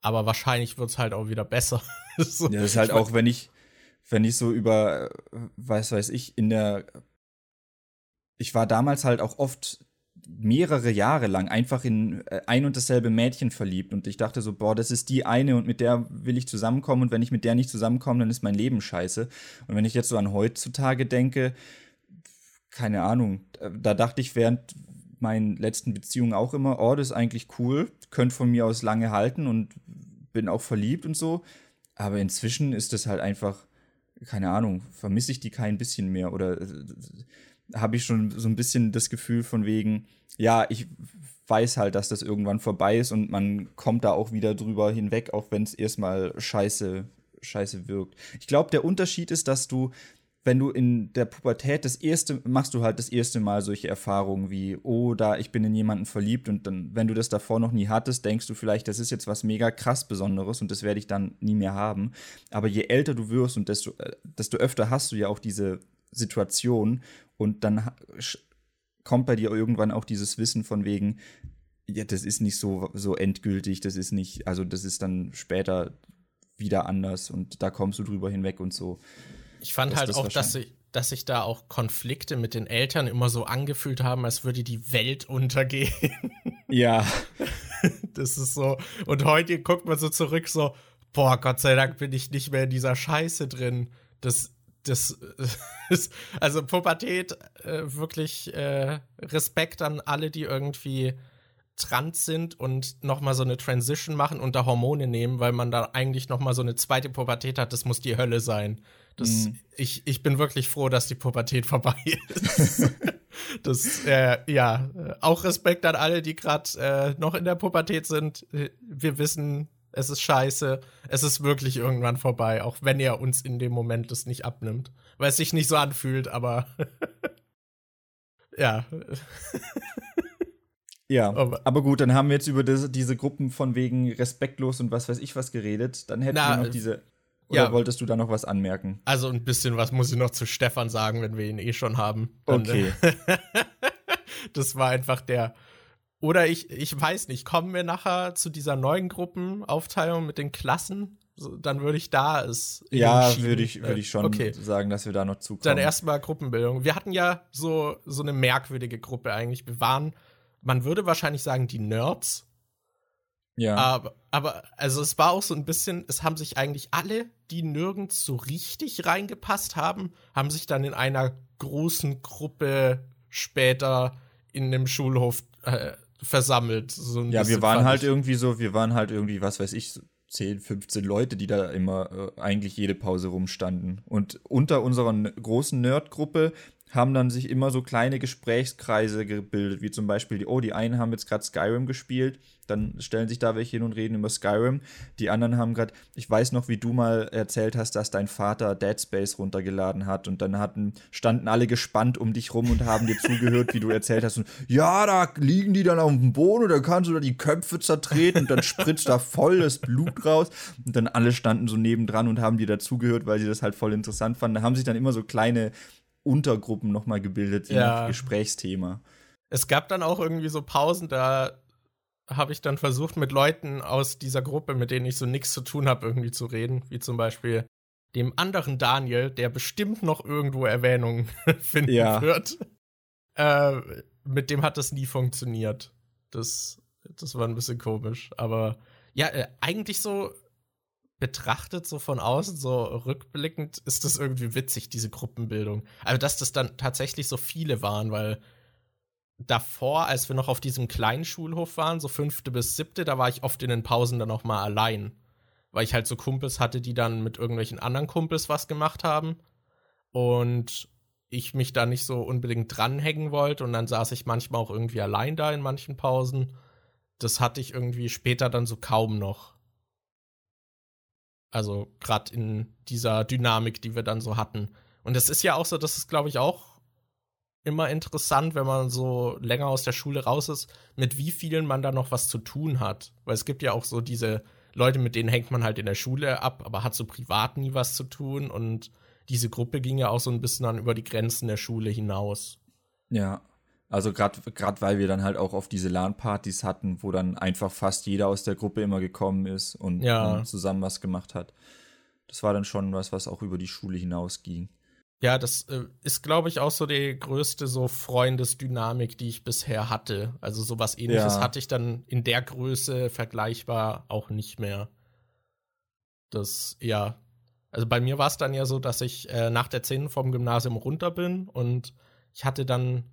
aber wahrscheinlich wird es halt auch wieder besser. so, ja, das ist halt auch, wenn ich, wenn ich so über, weiß weiß ich, in der, ich war damals halt auch oft mehrere Jahre lang einfach in äh, ein und dasselbe Mädchen verliebt und ich dachte so, boah, das ist die eine und mit der will ich zusammenkommen und wenn ich mit der nicht zusammenkomme, dann ist mein Leben scheiße. Und wenn ich jetzt so an heutzutage denke, keine Ahnung, da dachte ich während meinen letzten Beziehungen auch immer, oh, das ist eigentlich cool, könnte von mir aus lange halten und bin auch verliebt und so. Aber inzwischen ist das halt einfach, keine Ahnung, vermisse ich die kein bisschen mehr oder äh, habe ich schon so ein bisschen das Gefühl von wegen, ja, ich weiß halt, dass das irgendwann vorbei ist und man kommt da auch wieder drüber hinweg, auch wenn es erstmal scheiße, scheiße wirkt. Ich glaube, der Unterschied ist, dass du, wenn du in der Pubertät das erste, machst du halt das erste Mal solche Erfahrungen wie, oh, da, ich bin in jemanden verliebt und dann, wenn du das davor noch nie hattest, denkst du vielleicht, das ist jetzt was mega krass Besonderes und das werde ich dann nie mehr haben. Aber je älter du wirst und desto, äh, desto öfter hast du ja auch diese Situation und dann kommt bei dir irgendwann auch dieses Wissen von wegen, ja, das ist nicht so, so endgültig, das ist nicht, also das ist dann später wieder anders und da kommst du drüber hinweg und so. Ich fand halt das auch, dass sich, dass sich da auch Konflikte mit den Eltern immer so angefühlt haben, als würde die Welt untergehen. Ja. Das ist so. Und heute guckt man so zurück, so, boah, Gott sei Dank bin ich nicht mehr in dieser Scheiße drin. Das das ist, also Pubertät, äh, wirklich äh, Respekt an alle, die irgendwie trans sind und nochmal so eine Transition machen und da Hormone nehmen, weil man da eigentlich nochmal so eine zweite Pubertät hat, das muss die Hölle sein. Das, mhm. ich, ich bin wirklich froh, dass die Pubertät vorbei ist. das, äh, ja, auch Respekt an alle, die gerade äh, noch in der Pubertät sind. Wir wissen, es ist scheiße, es ist wirklich irgendwann vorbei, auch wenn er uns in dem Moment das nicht abnimmt. Weil es sich nicht so anfühlt, aber ja. ja, aber, gut, dann haben wir jetzt über das, diese Gruppen von wegen respektlos und was weiß ich was geredet. Dann hätten Na, wir noch diese. Oder ja, wolltest du da noch was anmerken? Also ein bisschen was muss ich noch zu Stefan sagen, wenn wir ihn eh schon haben. Okay. das war einfach der, oder ich, ich weiß nicht, kommen wir nachher zu dieser neuen Gruppenaufteilung mit den Klassen? So, dann würde ich da es. Ja, würde ich, würd ich schon okay. sagen, dass wir da noch zukommen. Dann erstmal Gruppenbildung. Wir hatten ja so, so eine merkwürdige Gruppe eigentlich. Wir waren, man würde wahrscheinlich sagen, die Nerds. Ja. Aber, aber, also es war auch so ein bisschen, es haben sich eigentlich alle, die nirgends so richtig reingepasst haben, haben sich dann in einer großen Gruppe später in einem Schulhof äh, versammelt. So ja, wir waren halt irgendwie so, wir waren halt irgendwie, was weiß ich, 10, 15 Leute, die da immer äh, eigentlich jede Pause rumstanden. Und unter unserer großen Nerdgruppe haben dann sich immer so kleine Gesprächskreise gebildet, wie zum Beispiel die, oh, die einen haben jetzt gerade Skyrim gespielt, dann stellen sich da welche hin und reden über Skyrim. Die anderen haben gerade, ich weiß noch, wie du mal erzählt hast, dass dein Vater Dead Space runtergeladen hat und dann hatten, standen alle gespannt um dich rum und haben dir zugehört, wie du erzählt hast. Und, ja, da liegen die dann auf dem Boden und dann kannst du da die Köpfe zertreten und dann spritzt da voll das Blut raus. Und dann alle standen so nebendran und haben dir dazugehört, weil sie das halt voll interessant fanden. Da haben sich dann immer so kleine Untergruppen nochmal gebildet, je ja. nach Gesprächsthema. Es gab dann auch irgendwie so Pausen, da habe ich dann versucht, mit Leuten aus dieser Gruppe, mit denen ich so nichts zu tun habe, irgendwie zu reden, wie zum Beispiel dem anderen Daniel, der bestimmt noch irgendwo Erwähnung finden ja. wird. Äh, mit dem hat das nie funktioniert. Das, das war ein bisschen komisch. Aber ja, äh, eigentlich so betrachtet, so von außen, so rückblickend, ist das irgendwie witzig, diese Gruppenbildung. Also, dass das dann tatsächlich so viele waren, weil davor, als wir noch auf diesem kleinen Schulhof waren, so fünfte bis siebte, da war ich oft in den Pausen dann auch mal allein. Weil ich halt so Kumpels hatte, die dann mit irgendwelchen anderen Kumpels was gemacht haben. Und ich mich da nicht so unbedingt dranhängen wollte. Und dann saß ich manchmal auch irgendwie allein da in manchen Pausen. Das hatte ich irgendwie später dann so kaum noch. Also gerade in dieser Dynamik, die wir dann so hatten. Und es ist ja auch so, das ist, glaube ich, auch immer interessant, wenn man so länger aus der Schule raus ist, mit wie vielen man da noch was zu tun hat. Weil es gibt ja auch so diese Leute, mit denen hängt man halt in der Schule ab, aber hat so privat nie was zu tun. Und diese Gruppe ging ja auch so ein bisschen dann über die Grenzen der Schule hinaus. Ja. Also gerade weil wir dann halt auch auf diese LAN-Partys hatten, wo dann einfach fast jeder aus der Gruppe immer gekommen ist und, ja. und zusammen was gemacht hat. Das war dann schon was, was auch über die Schule hinausging. Ja, das äh, ist, glaube ich, auch so die größte so Freundesdynamik, die ich bisher hatte. Also sowas ähnliches ja. hatte ich dann in der Größe vergleichbar auch nicht mehr. Das, ja. Also bei mir war es dann ja so, dass ich äh, nach der 10. vom Gymnasium runter bin und ich hatte dann,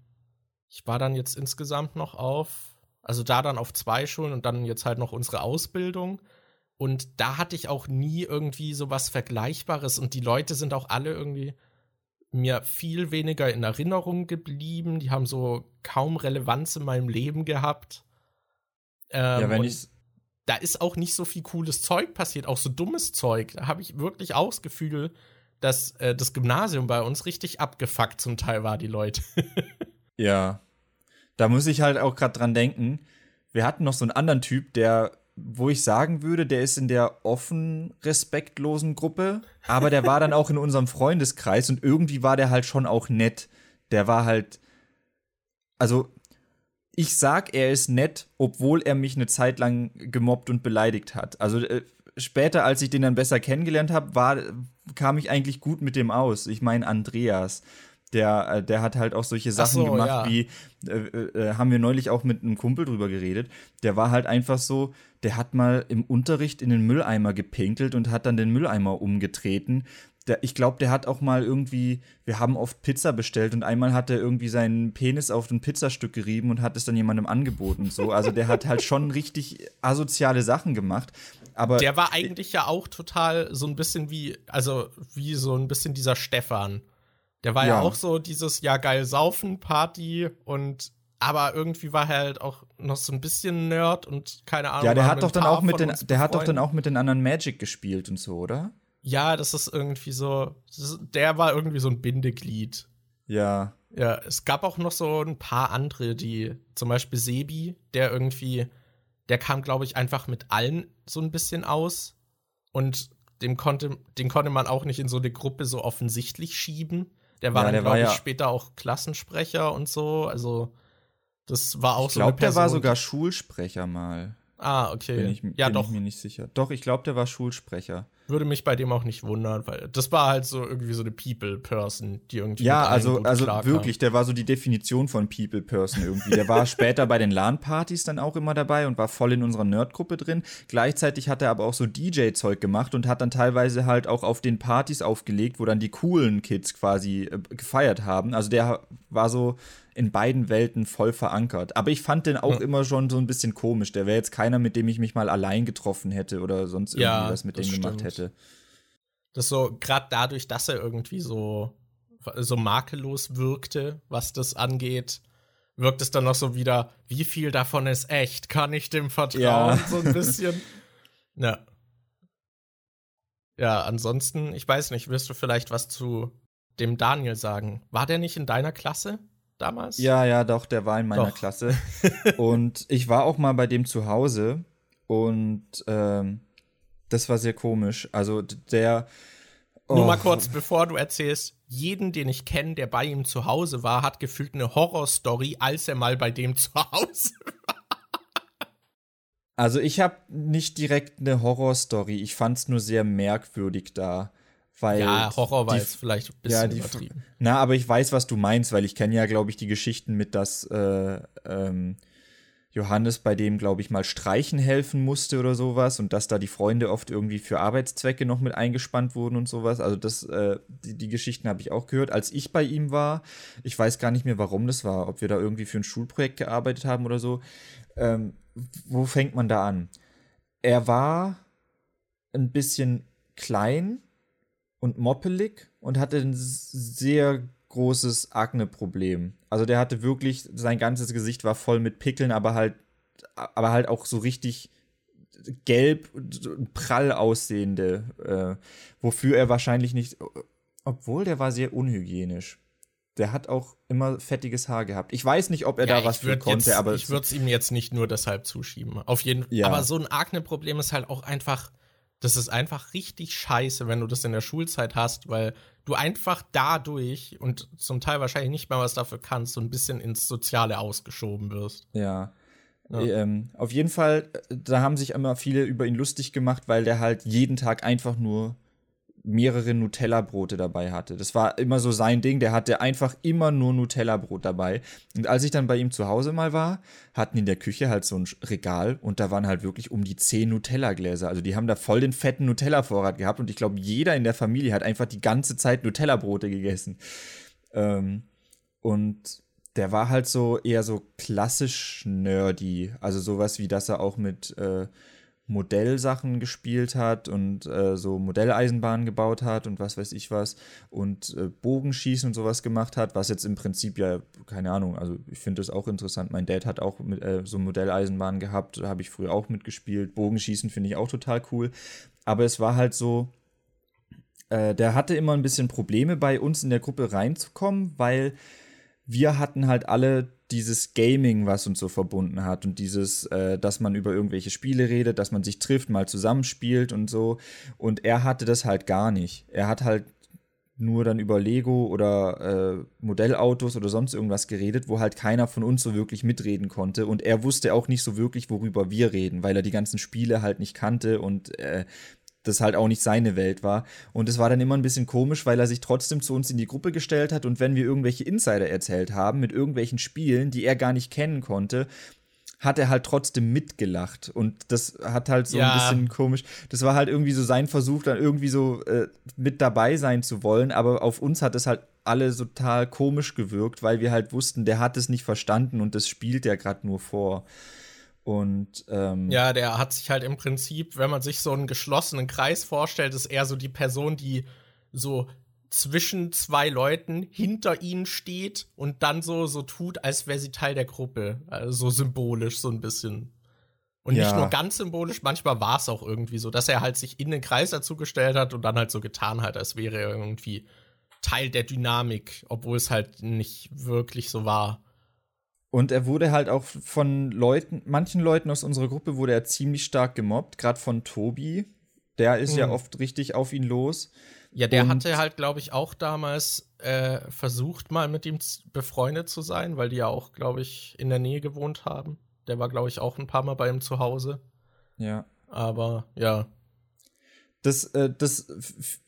ich war dann jetzt insgesamt noch auf, also da dann auf zwei Schulen und dann jetzt halt noch unsere Ausbildung. Und da hatte ich auch nie irgendwie sowas Vergleichbares und die Leute sind auch alle irgendwie mir viel weniger in Erinnerung geblieben. Die haben so kaum Relevanz in meinem Leben gehabt. Ähm, ja, wenn ich da ist auch nicht so viel cooles Zeug passiert, auch so dummes Zeug. Da habe ich wirklich auch das Gefühl, dass äh, das Gymnasium bei uns richtig abgefuckt zum Teil war, die Leute. ja. Da muss ich halt auch gerade dran denken. Wir hatten noch so einen anderen Typ, der wo ich sagen würde, der ist in der offen respektlosen Gruppe, aber der war dann auch in unserem Freundeskreis und irgendwie war der halt schon auch nett. Der war halt, also ich sag, er ist nett, obwohl er mich eine Zeit lang gemobbt und beleidigt hat. Also äh, später, als ich den dann besser kennengelernt habe, kam ich eigentlich gut mit dem aus. Ich meine Andreas der, äh, der hat halt auch solche Sachen so, gemacht, ja. wie, äh, äh, haben wir neulich auch mit einem Kumpel drüber geredet. Der war halt einfach so, der hat mal im Unterricht in den Mülleimer gepinkelt und hat dann den Mülleimer umgetreten. Der, ich glaube, der hat auch mal irgendwie, wir haben oft Pizza bestellt und einmal hat er irgendwie seinen Penis auf ein Pizzastück gerieben und hat es dann jemandem angeboten. So. Also der hat halt schon richtig asoziale Sachen gemacht. Aber der war eigentlich ja auch total so ein bisschen wie, also wie so ein bisschen dieser Stefan. Der war ja. ja auch so dieses, ja, geil saufen, Party und aber irgendwie war er halt auch noch so ein bisschen Nerd und keine Ahnung. Ja, der hat doch dann auch mit den, der hat doch dann auch mit den anderen Magic gespielt und so, oder? Ja, das ist irgendwie so, ist, der war irgendwie so ein Bindeglied. Ja. Ja, es gab auch noch so ein paar andere, die, zum Beispiel Sebi, der irgendwie, der kam, glaube ich, einfach mit allen so ein bisschen aus und dem konnte, den konnte man auch nicht in so eine Gruppe so offensichtlich schieben. Der war ja, dann, glaube ich, ja später auch Klassensprecher und so. Also, das war auch ich so. Ich glaube, der war sogar Schulsprecher mal. Ah, okay. Bin ich, ja, bin doch. ich mir nicht sicher. Doch, ich glaube, der war Schulsprecher. Würde mich bei dem auch nicht wundern, weil das war halt so irgendwie so eine People-Person, die irgendwie. Ja, also, also wirklich, der war so die Definition von People-Person irgendwie. Der war später bei den LAN-Partys dann auch immer dabei und war voll in unserer Nerd-Gruppe drin. Gleichzeitig hat er aber auch so DJ-Zeug gemacht und hat dann teilweise halt auch auf den Partys aufgelegt, wo dann die coolen Kids quasi äh, gefeiert haben. Also der war so in beiden Welten voll verankert. Aber ich fand den auch ja. immer schon so ein bisschen komisch. Der wäre jetzt keiner, mit dem ich mich mal allein getroffen hätte oder sonst irgendwie ja, was mit dem gemacht hätte. Das so, gerade dadurch, dass er irgendwie so so makellos wirkte, was das angeht, wirkt es dann noch so wieder, wie viel davon ist echt? Kann ich dem vertrauen? Ja. So ein bisschen. ja. Ja, ansonsten, ich weiß nicht, wirst du vielleicht was zu dem Daniel sagen? War der nicht in deiner Klasse damals? Ja, ja, doch, der war in meiner doch. Klasse. und ich war auch mal bei dem zu Hause und ähm, das war sehr komisch. Also der. Oh. Nur mal oh. kurz, bevor du erzählst, jeden, den ich kenne, der bei ihm zu Hause war, hat gefühlt eine Horrorstory, als er mal bei dem zu Hause war. Also ich habe nicht direkt eine Horrorstory. Ich fand es nur sehr merkwürdig da. Weil ja, Horror war jetzt vielleicht ein bisschen ja, die, übertrieben. Na, aber ich weiß, was du meinst, weil ich kenne ja, glaube ich, die Geschichten mit, dass äh, ähm, Johannes bei dem, glaube ich, mal streichen helfen musste oder sowas und dass da die Freunde oft irgendwie für Arbeitszwecke noch mit eingespannt wurden und sowas. Also das, äh, die, die Geschichten habe ich auch gehört. Als ich bei ihm war, ich weiß gar nicht mehr, warum das war, ob wir da irgendwie für ein Schulprojekt gearbeitet haben oder so. Ähm, wo fängt man da an? Er war ein bisschen klein und moppelig und hatte ein sehr großes Akne-Problem. Also der hatte wirklich, sein ganzes Gesicht war voll mit Pickeln, aber halt, aber halt auch so richtig gelb, prall aussehende, äh, wofür er wahrscheinlich nicht, obwohl der war sehr unhygienisch. Der hat auch immer fettiges Haar gehabt. Ich weiß nicht, ob er ja, da was für konnte, jetzt, aber. Ich würde es ihm jetzt nicht nur deshalb zuschieben. Auf jeden Fall. Ja. Aber so ein Akne-Problem ist halt auch einfach das ist einfach richtig scheiße, wenn du das in der Schulzeit hast, weil du einfach dadurch und zum Teil wahrscheinlich nicht mal was dafür kannst, so ein bisschen ins Soziale ausgeschoben wirst. Ja. ja. Ähm, auf jeden Fall, äh, da haben sich immer viele über ihn lustig gemacht, weil der halt jeden Tag einfach nur mehrere Nutella-Brote dabei hatte. Das war immer so sein Ding. Der hatte einfach immer nur Nutella-Brot dabei. Und als ich dann bei ihm zu Hause mal war, hatten in der Küche halt so ein Regal und da waren halt wirklich um die zehn Nutella-Gläser. Also die haben da voll den fetten Nutella-Vorrat gehabt und ich glaube, jeder in der Familie hat einfach die ganze Zeit Nutella-Brote gegessen. Ähm, und der war halt so eher so klassisch nerdy. Also sowas wie, dass er auch mit äh, Modellsachen gespielt hat und äh, so Modelleisenbahnen gebaut hat und was weiß ich was und äh, Bogenschießen und sowas gemacht hat, was jetzt im Prinzip ja, keine Ahnung, also ich finde das auch interessant. Mein Dad hat auch mit, äh, so Modelleisenbahnen gehabt, da habe ich früher auch mitgespielt. Bogenschießen finde ich auch total cool. Aber es war halt so, äh, der hatte immer ein bisschen Probleme bei uns in der Gruppe reinzukommen, weil wir hatten halt alle dieses Gaming, was uns so verbunden hat und dieses, äh, dass man über irgendwelche Spiele redet, dass man sich trifft, mal zusammenspielt und so. Und er hatte das halt gar nicht. Er hat halt nur dann über Lego oder äh, Modellautos oder sonst irgendwas geredet, wo halt keiner von uns so wirklich mitreden konnte. Und er wusste auch nicht so wirklich, worüber wir reden, weil er die ganzen Spiele halt nicht kannte und äh, das halt auch nicht seine Welt war. Und es war dann immer ein bisschen komisch, weil er sich trotzdem zu uns in die Gruppe gestellt hat und wenn wir irgendwelche Insider erzählt haben mit irgendwelchen Spielen, die er gar nicht kennen konnte, hat er halt trotzdem mitgelacht. Und das hat halt so ja. ein bisschen komisch. Das war halt irgendwie so sein Versuch, dann irgendwie so äh, mit dabei sein zu wollen. Aber auf uns hat es halt alle total komisch gewirkt, weil wir halt wussten, der hat es nicht verstanden und das spielt er gerade nur vor. Und ähm, ja, der hat sich halt im Prinzip, wenn man sich so einen geschlossenen Kreis vorstellt, ist er so die Person, die so zwischen zwei Leuten hinter ihnen steht und dann so so tut, als wäre sie Teil der Gruppe, also so symbolisch so ein bisschen. Und ja. nicht nur ganz symbolisch, manchmal war es auch irgendwie so, dass er halt sich in den Kreis dazugestellt hat und dann halt so getan hat, als wäre er irgendwie Teil der Dynamik, obwohl es halt nicht wirklich so war. Und er wurde halt auch von Leuten, manchen Leuten aus unserer Gruppe wurde er ziemlich stark gemobbt, gerade von Tobi. Der ist mhm. ja oft richtig auf ihn los. Ja, der und hatte halt, glaube ich, auch damals äh, versucht, mal mit ihm befreundet zu sein, weil die ja auch, glaube ich, in der Nähe gewohnt haben. Der war, glaube ich, auch ein paar Mal bei ihm zu Hause. Ja. Aber ja. Das, äh, das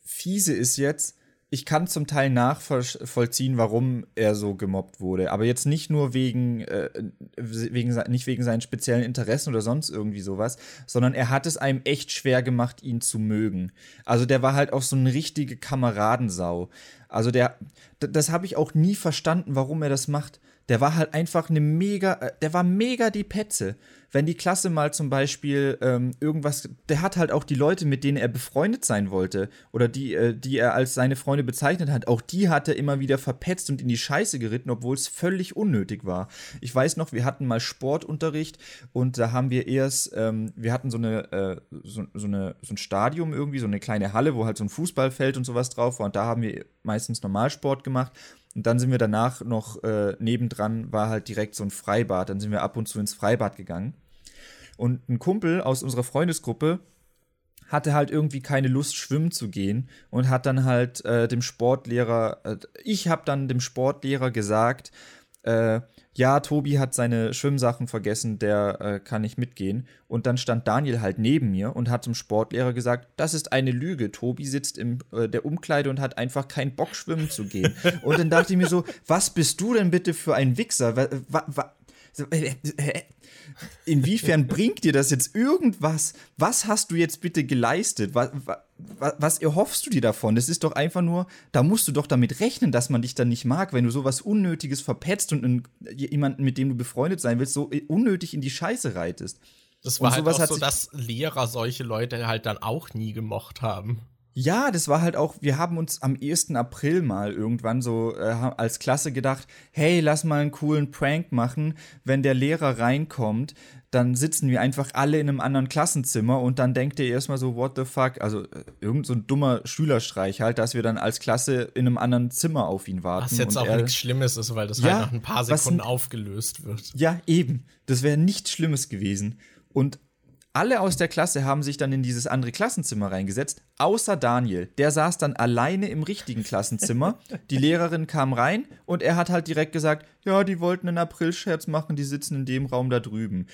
Fiese ist jetzt, ich kann zum Teil nachvollziehen, warum er so gemobbt wurde. Aber jetzt nicht nur wegen, äh, wegen, nicht wegen seinen speziellen Interessen oder sonst irgendwie sowas, sondern er hat es einem echt schwer gemacht, ihn zu mögen. Also der war halt auch so eine richtige Kameradensau. Also der, das habe ich auch nie verstanden, warum er das macht. Der war halt einfach eine mega, äh, der war mega die Petze. Wenn die Klasse mal zum Beispiel ähm, irgendwas, der hat halt auch die Leute, mit denen er befreundet sein wollte oder die, äh, die er als seine Freunde bezeichnet hat, auch die hat er immer wieder verpetzt und in die Scheiße geritten, obwohl es völlig unnötig war. Ich weiß noch, wir hatten mal Sportunterricht und da haben wir erst, ähm, wir hatten so eine, äh, so, so, eine, so ein Stadium irgendwie, so eine kleine Halle, wo halt so ein Fußballfeld und sowas drauf war und da haben wir meistens Normalsport gemacht und dann sind wir danach noch äh, nebendran, war halt direkt so ein Freibad. Dann sind wir ab und zu ins Freibad gegangen. Und ein Kumpel aus unserer Freundesgruppe hatte halt irgendwie keine Lust, schwimmen zu gehen und hat dann halt äh, dem Sportlehrer, äh, ich habe dann dem Sportlehrer gesagt, äh, ja, Tobi hat seine Schwimmsachen vergessen, der äh, kann nicht mitgehen. Und dann stand Daniel halt neben mir und hat zum Sportlehrer gesagt, das ist eine Lüge. Tobi sitzt in äh, der Umkleide und hat einfach keinen Bock, schwimmen zu gehen. und dann dachte ich mir so, was bist du denn bitte für ein Wichser? Wa, wa, wa, äh, äh, Inwiefern bringt dir das jetzt irgendwas? Was hast du jetzt bitte geleistet? Was, was, was erhoffst du dir davon? Das ist doch einfach nur, da musst du doch damit rechnen, dass man dich dann nicht mag, wenn du sowas Unnötiges verpetzt und einen, jemanden, mit dem du befreundet sein willst, so unnötig in die Scheiße reitest. Das war und halt auch so, dass Lehrer solche Leute halt dann auch nie gemocht haben. Ja, das war halt auch, wir haben uns am 1. April mal irgendwann so äh, als Klasse gedacht, hey, lass mal einen coolen Prank machen. Wenn der Lehrer reinkommt, dann sitzen wir einfach alle in einem anderen Klassenzimmer und dann denkt ihr erstmal so, what the fuck? Also äh, irgend so ein dummer Schülerstreich halt, dass wir dann als Klasse in einem anderen Zimmer auf ihn warten. Was jetzt auch nichts Schlimmes ist, weil das ja, halt nach ein paar Sekunden aufgelöst wird. Ja, eben. Das wäre nichts Schlimmes gewesen. Und alle aus der Klasse haben sich dann in dieses andere Klassenzimmer reingesetzt, außer Daniel. Der saß dann alleine im richtigen Klassenzimmer. Die Lehrerin kam rein und er hat halt direkt gesagt, ja, die wollten einen Aprilscherz machen, die sitzen in dem Raum da drüben.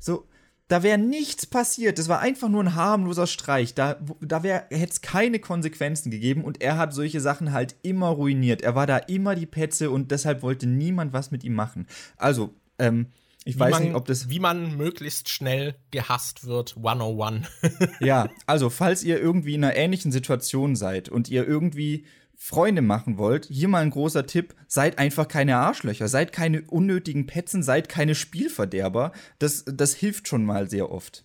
So, da wäre nichts passiert. Das war einfach nur ein harmloser Streich. Da, da hätte es keine Konsequenzen gegeben und er hat solche Sachen halt immer ruiniert. Er war da immer die Petze und deshalb wollte niemand was mit ihm machen. Also, ähm, ich weiß man, nicht, ob das. Wie man möglichst schnell gehasst wird, 101. ja, also, falls ihr irgendwie in einer ähnlichen Situation seid und ihr irgendwie Freunde machen wollt, hier mal ein großer Tipp: Seid einfach keine Arschlöcher, seid keine unnötigen Petzen, seid keine Spielverderber. Das, das hilft schon mal sehr oft.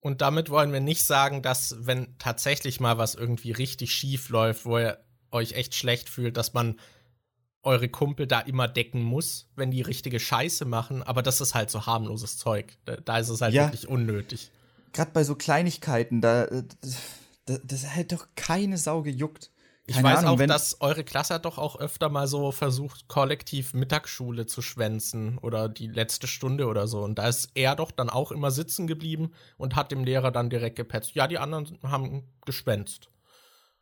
Und damit wollen wir nicht sagen, dass, wenn tatsächlich mal was irgendwie richtig schief läuft, wo ihr euch echt schlecht fühlt, dass man eure Kumpel da immer decken muss, wenn die richtige Scheiße machen, aber das ist halt so harmloses Zeug. Da, da ist es halt ja, wirklich unnötig. Gerade bei so Kleinigkeiten, da, da, das hat doch keine Sau gejuckt. Keine ich weiß Ahnung, auch, dass eure Klasse hat doch auch öfter mal so versucht, kollektiv Mittagsschule zu schwänzen oder die letzte Stunde oder so. Und da ist er doch dann auch immer sitzen geblieben und hat dem Lehrer dann direkt gepetzt. Ja, die anderen haben geschwänzt.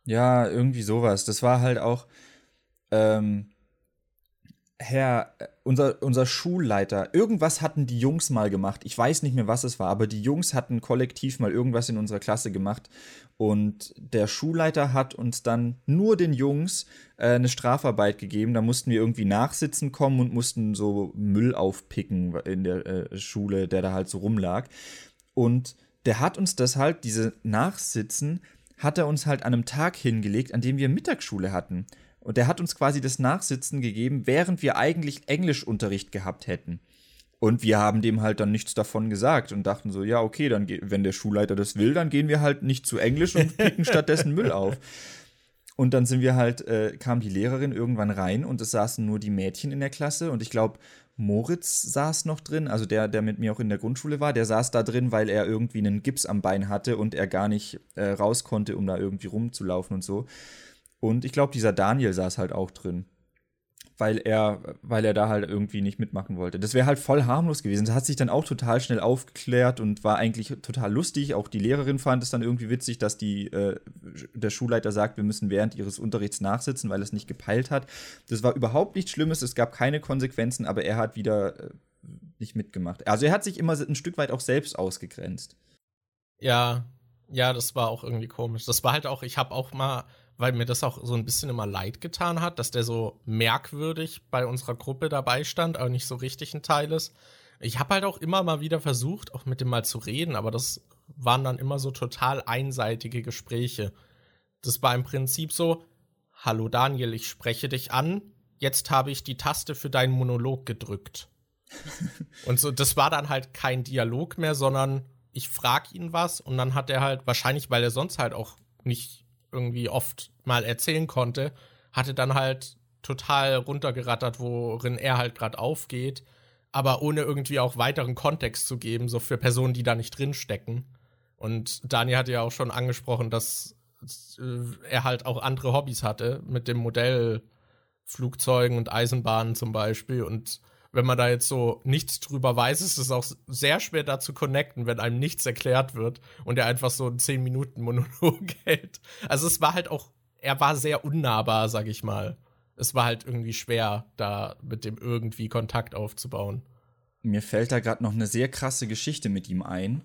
Ja, irgendwie sowas. Das war halt auch, ähm, Herr, äh, unser, unser Schulleiter, irgendwas hatten die Jungs mal gemacht. Ich weiß nicht mehr, was es war, aber die Jungs hatten kollektiv mal irgendwas in unserer Klasse gemacht. Und der Schulleiter hat uns dann nur den Jungs äh, eine Strafarbeit gegeben. Da mussten wir irgendwie nachsitzen kommen und mussten so Müll aufpicken in der äh, Schule, der da halt so rumlag. Und der hat uns das halt, diese Nachsitzen, hat er uns halt an einem Tag hingelegt, an dem wir Mittagsschule hatten. Und der hat uns quasi das Nachsitzen gegeben, während wir eigentlich Englischunterricht gehabt hätten. Und wir haben dem halt dann nichts davon gesagt und dachten so, ja, okay, dann wenn der Schulleiter das will, dann gehen wir halt nicht zu Englisch und picken stattdessen Müll auf. Und dann sind wir halt, äh, kam die Lehrerin irgendwann rein und es saßen nur die Mädchen in der Klasse und ich glaube, Moritz saß noch drin, also der, der mit mir auch in der Grundschule war, der saß da drin, weil er irgendwie einen Gips am Bein hatte und er gar nicht äh, raus konnte, um da irgendwie rumzulaufen und so. Und ich glaube, dieser Daniel saß halt auch drin. Weil er, weil er da halt irgendwie nicht mitmachen wollte. Das wäre halt voll harmlos gewesen. Das hat sich dann auch total schnell aufgeklärt und war eigentlich total lustig. Auch die Lehrerin fand es dann irgendwie witzig, dass die, äh, der Schulleiter sagt, wir müssen während ihres Unterrichts nachsitzen, weil es nicht gepeilt hat. Das war überhaupt nichts Schlimmes, es gab keine Konsequenzen, aber er hat wieder äh, nicht mitgemacht. Also er hat sich immer ein Stück weit auch selbst ausgegrenzt. Ja, ja, das war auch irgendwie komisch. Das war halt auch, ich habe auch mal weil mir das auch so ein bisschen immer leid getan hat, dass der so merkwürdig bei unserer Gruppe dabei stand, aber nicht so richtig ein Teil ist. Ich habe halt auch immer mal wieder versucht, auch mit dem mal zu reden, aber das waren dann immer so total einseitige Gespräche. Das war im Prinzip so, hallo Daniel, ich spreche dich an, jetzt habe ich die Taste für deinen Monolog gedrückt. und so, das war dann halt kein Dialog mehr, sondern ich frag ihn was und dann hat er halt, wahrscheinlich, weil er sonst halt auch nicht irgendwie oft mal erzählen konnte, hatte dann halt total runtergerattert, worin er halt gerade aufgeht, aber ohne irgendwie auch weiteren Kontext zu geben, so für Personen, die da nicht drinstecken. Und Daniel hatte ja auch schon angesprochen, dass äh, er halt auch andere Hobbys hatte, mit dem Modell Flugzeugen und Eisenbahnen zum Beispiel. Und wenn man da jetzt so nichts drüber weiß, ist es auch sehr schwer da zu connecten, wenn einem nichts erklärt wird und er einfach so einen 10 Minuten Monolog hält. Also es war halt auch, er war sehr unnahbar, sag ich mal. Es war halt irgendwie schwer, da mit dem irgendwie Kontakt aufzubauen. Mir fällt da gerade noch eine sehr krasse Geschichte mit ihm ein.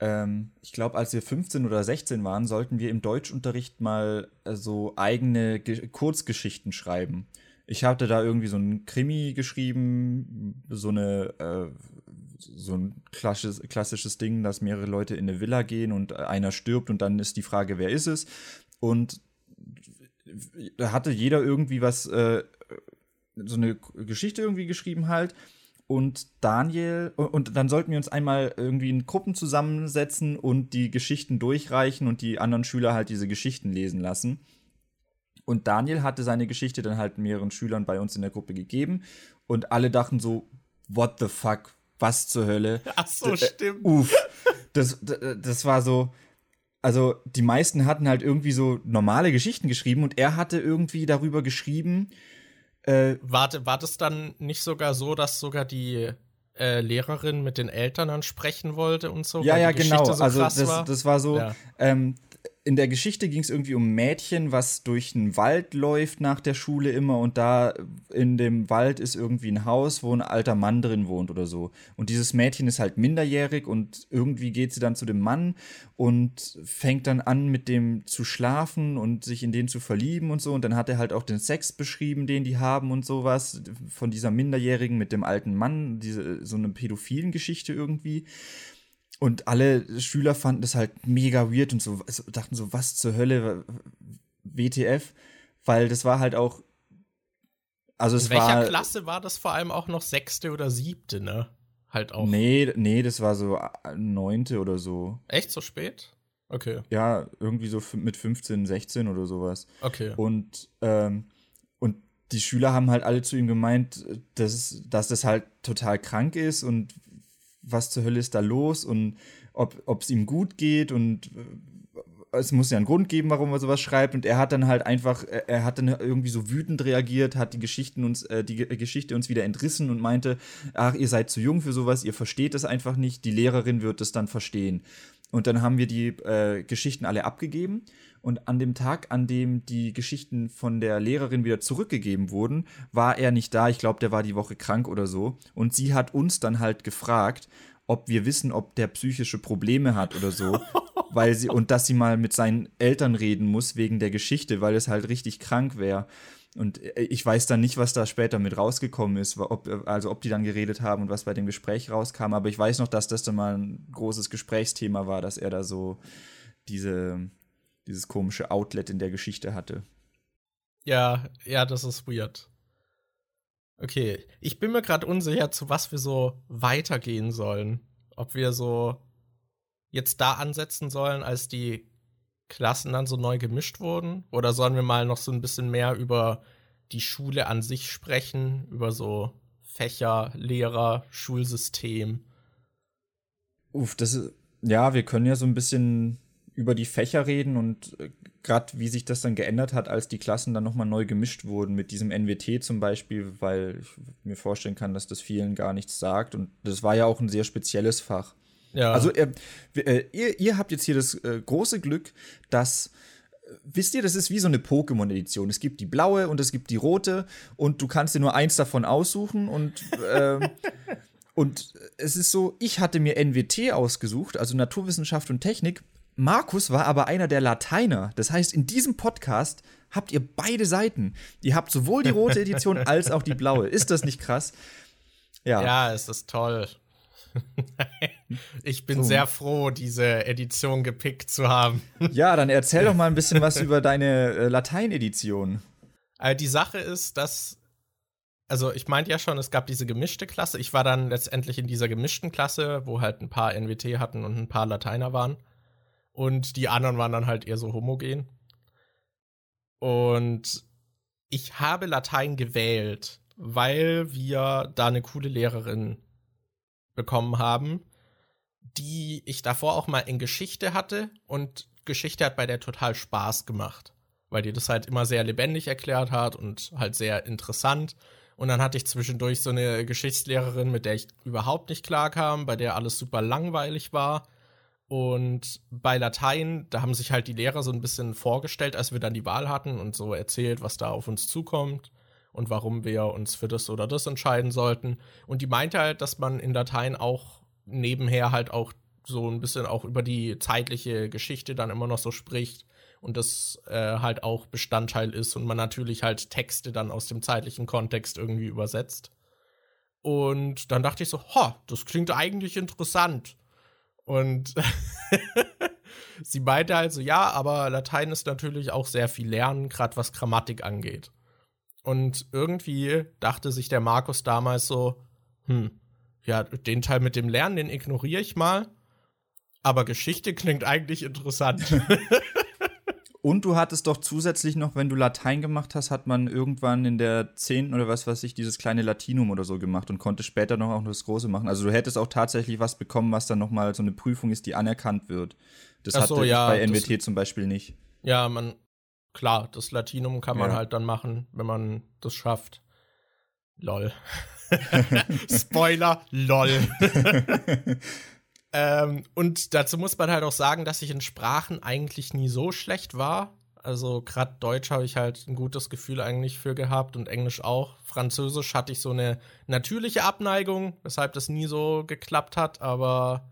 Ähm, ich glaube, als wir 15 oder 16 waren, sollten wir im Deutschunterricht mal äh, so eigene Ge Kurzgeschichten schreiben. Ich hatte da irgendwie so ein Krimi geschrieben, so eine äh, so ein klassisches, klassisches Ding, dass mehrere Leute in eine Villa gehen und einer stirbt und dann ist die Frage, wer ist es? Und da hatte jeder irgendwie was, äh, so eine Geschichte irgendwie geschrieben halt und Daniel, und dann sollten wir uns einmal irgendwie in Gruppen zusammensetzen und die Geschichten durchreichen und die anderen Schüler halt diese Geschichten lesen lassen. Und Daniel hatte seine Geschichte dann halt mehreren Schülern bei uns in der Gruppe gegeben und alle dachten so, what the fuck, was zur Hölle? Ach so, äh, stimmt. Uff. Das, das, das war so, also die meisten hatten halt irgendwie so normale Geschichten geschrieben und er hatte irgendwie darüber geschrieben, äh, war, war das dann nicht sogar so, dass sogar die äh, Lehrerin mit den Eltern dann sprechen wollte und so? Ja, ja, genau. So also das, war? das war so, ja. ähm, in der Geschichte ging es irgendwie um ein Mädchen, was durch einen Wald läuft nach der Schule immer und da in dem Wald ist irgendwie ein Haus, wo ein alter Mann drin wohnt oder so. Und dieses Mädchen ist halt minderjährig und irgendwie geht sie dann zu dem Mann und fängt dann an mit dem zu schlafen und sich in den zu verlieben und so. Und dann hat er halt auch den Sex beschrieben, den die haben und sowas von dieser Minderjährigen mit dem alten Mann, diese so eine pädophilen Geschichte irgendwie. Und alle Schüler fanden das halt mega weird und so also dachten so, was zur Hölle, WTF? Weil das war halt auch. Also es In welcher war, Klasse war das vor allem auch noch sechste oder siebte, ne? Halt auch. Nee, nee, das war so neunte oder so. Echt so spät? Okay. Ja, irgendwie so mit 15, 16 oder sowas. Okay. Und, ähm, und die Schüler haben halt alle zu ihm gemeint, dass, dass das halt total krank ist und was zur Hölle ist da los und ob es ihm gut geht und äh, es muss ja einen Grund geben, warum er sowas schreibt. Und er hat dann halt einfach, er hat dann irgendwie so wütend reagiert, hat die Geschichten uns, äh, die Geschichte uns wieder entrissen und meinte, ach, ihr seid zu jung für sowas, ihr versteht es einfach nicht, die Lehrerin wird es dann verstehen. Und dann haben wir die äh, Geschichten alle abgegeben. Und an dem Tag, an dem die Geschichten von der Lehrerin wieder zurückgegeben wurden, war er nicht da. Ich glaube, der war die Woche krank oder so. Und sie hat uns dann halt gefragt, ob wir wissen, ob der psychische Probleme hat oder so. weil sie, und dass sie mal mit seinen Eltern reden muss wegen der Geschichte, weil es halt richtig krank wäre. Und äh, ich weiß dann nicht, was da später mit rausgekommen ist, ob, also ob die dann geredet haben und was bei dem Gespräch rauskam. Aber ich weiß noch, dass das dann mal ein großes Gesprächsthema war, dass er da so diese, dieses komische Outlet in der Geschichte hatte. Ja, ja, das ist weird. Okay, ich bin mir gerade unsicher, zu was wir so weitergehen sollen. Ob wir so jetzt da ansetzen sollen, als die Klassen dann so neu gemischt wurden? Oder sollen wir mal noch so ein bisschen mehr über die Schule an sich sprechen, über so Fächer, Lehrer, Schulsystem? Uff, das ist, ja, wir können ja so ein bisschen über die Fächer reden und äh, gerade wie sich das dann geändert hat, als die Klassen dann nochmal neu gemischt wurden mit diesem NWT zum Beispiel, weil ich mir vorstellen kann, dass das vielen gar nichts sagt und das war ja auch ein sehr spezielles Fach. Ja. Also äh, äh, ihr, ihr habt jetzt hier das äh, große Glück, dass äh, wisst ihr, das ist wie so eine Pokémon-Edition. Es gibt die blaue und es gibt die rote und du kannst dir nur eins davon aussuchen und ähm, und es ist so, ich hatte mir NWT ausgesucht, also Naturwissenschaft und Technik, Markus war aber einer der Lateiner. Das heißt, in diesem Podcast habt ihr beide Seiten. Ihr habt sowohl die rote Edition als auch die blaue. Ist das nicht krass? Ja. Ja, es ist toll. ich bin so. sehr froh, diese Edition gepickt zu haben. ja, dann erzähl doch mal ein bisschen was über deine äh, Latein-Edition. Äh, die Sache ist, dass, also ich meinte ja schon, es gab diese gemischte Klasse. Ich war dann letztendlich in dieser gemischten Klasse, wo halt ein paar NWT hatten und ein paar Lateiner waren. Und die anderen waren dann halt eher so homogen. Und ich habe Latein gewählt, weil wir da eine coole Lehrerin bekommen haben, die ich davor auch mal in Geschichte hatte und Geschichte hat bei der total Spaß gemacht, weil die das halt immer sehr lebendig erklärt hat und halt sehr interessant. Und dann hatte ich zwischendurch so eine Geschichtslehrerin, mit der ich überhaupt nicht klarkam, bei der alles super langweilig war. Und bei Latein, da haben sich halt die Lehrer so ein bisschen vorgestellt, als wir dann die Wahl hatten und so erzählt, was da auf uns zukommt und warum wir uns für das oder das entscheiden sollten. Und die meinte halt, dass man in Latein auch nebenher halt auch so ein bisschen auch über die zeitliche Geschichte dann immer noch so spricht und das äh, halt auch Bestandteil ist und man natürlich halt Texte dann aus dem zeitlichen Kontext irgendwie übersetzt. Und dann dachte ich so, ha, das klingt eigentlich interessant. Und sie meinte halt so, ja, aber Latein ist natürlich auch sehr viel Lernen, gerade was Grammatik angeht. Und irgendwie dachte sich der Markus damals so, hm, ja, den Teil mit dem Lernen, den ignoriere ich mal. Aber Geschichte klingt eigentlich interessant. Und du hattest doch zusätzlich noch, wenn du Latein gemacht hast, hat man irgendwann in der 10. oder was weiß ich, dieses kleine Latinum oder so gemacht und konnte später noch auch das große machen. Also du hättest auch tatsächlich was bekommen, was dann nochmal so eine Prüfung ist, die anerkannt wird. Das so, hatte ja, bei NWT zum Beispiel nicht. Ja, man, klar, das Latinum kann man ja. halt dann machen, wenn man das schafft. Lol. Spoiler, lol. Ähm, und dazu muss man halt auch sagen, dass ich in Sprachen eigentlich nie so schlecht war. Also gerade Deutsch habe ich halt ein gutes Gefühl eigentlich für gehabt und Englisch auch. Französisch hatte ich so eine natürliche Abneigung, weshalb das nie so geklappt hat. Aber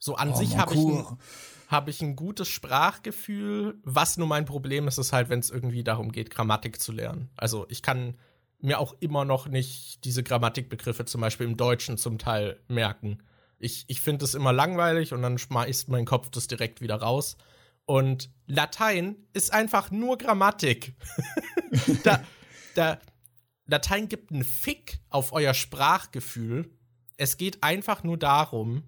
so an oh, sich habe ich, ein, hab ich ein gutes Sprachgefühl. Was nur mein Problem ist, ist halt, wenn es irgendwie darum geht, Grammatik zu lernen. Also ich kann mir auch immer noch nicht diese Grammatikbegriffe zum Beispiel im Deutschen zum Teil merken. Ich, ich finde es immer langweilig und dann schmeißt mein Kopf das direkt wieder raus. Und Latein ist einfach nur Grammatik. da, da, Latein gibt einen Fick auf euer Sprachgefühl. Es geht einfach nur darum,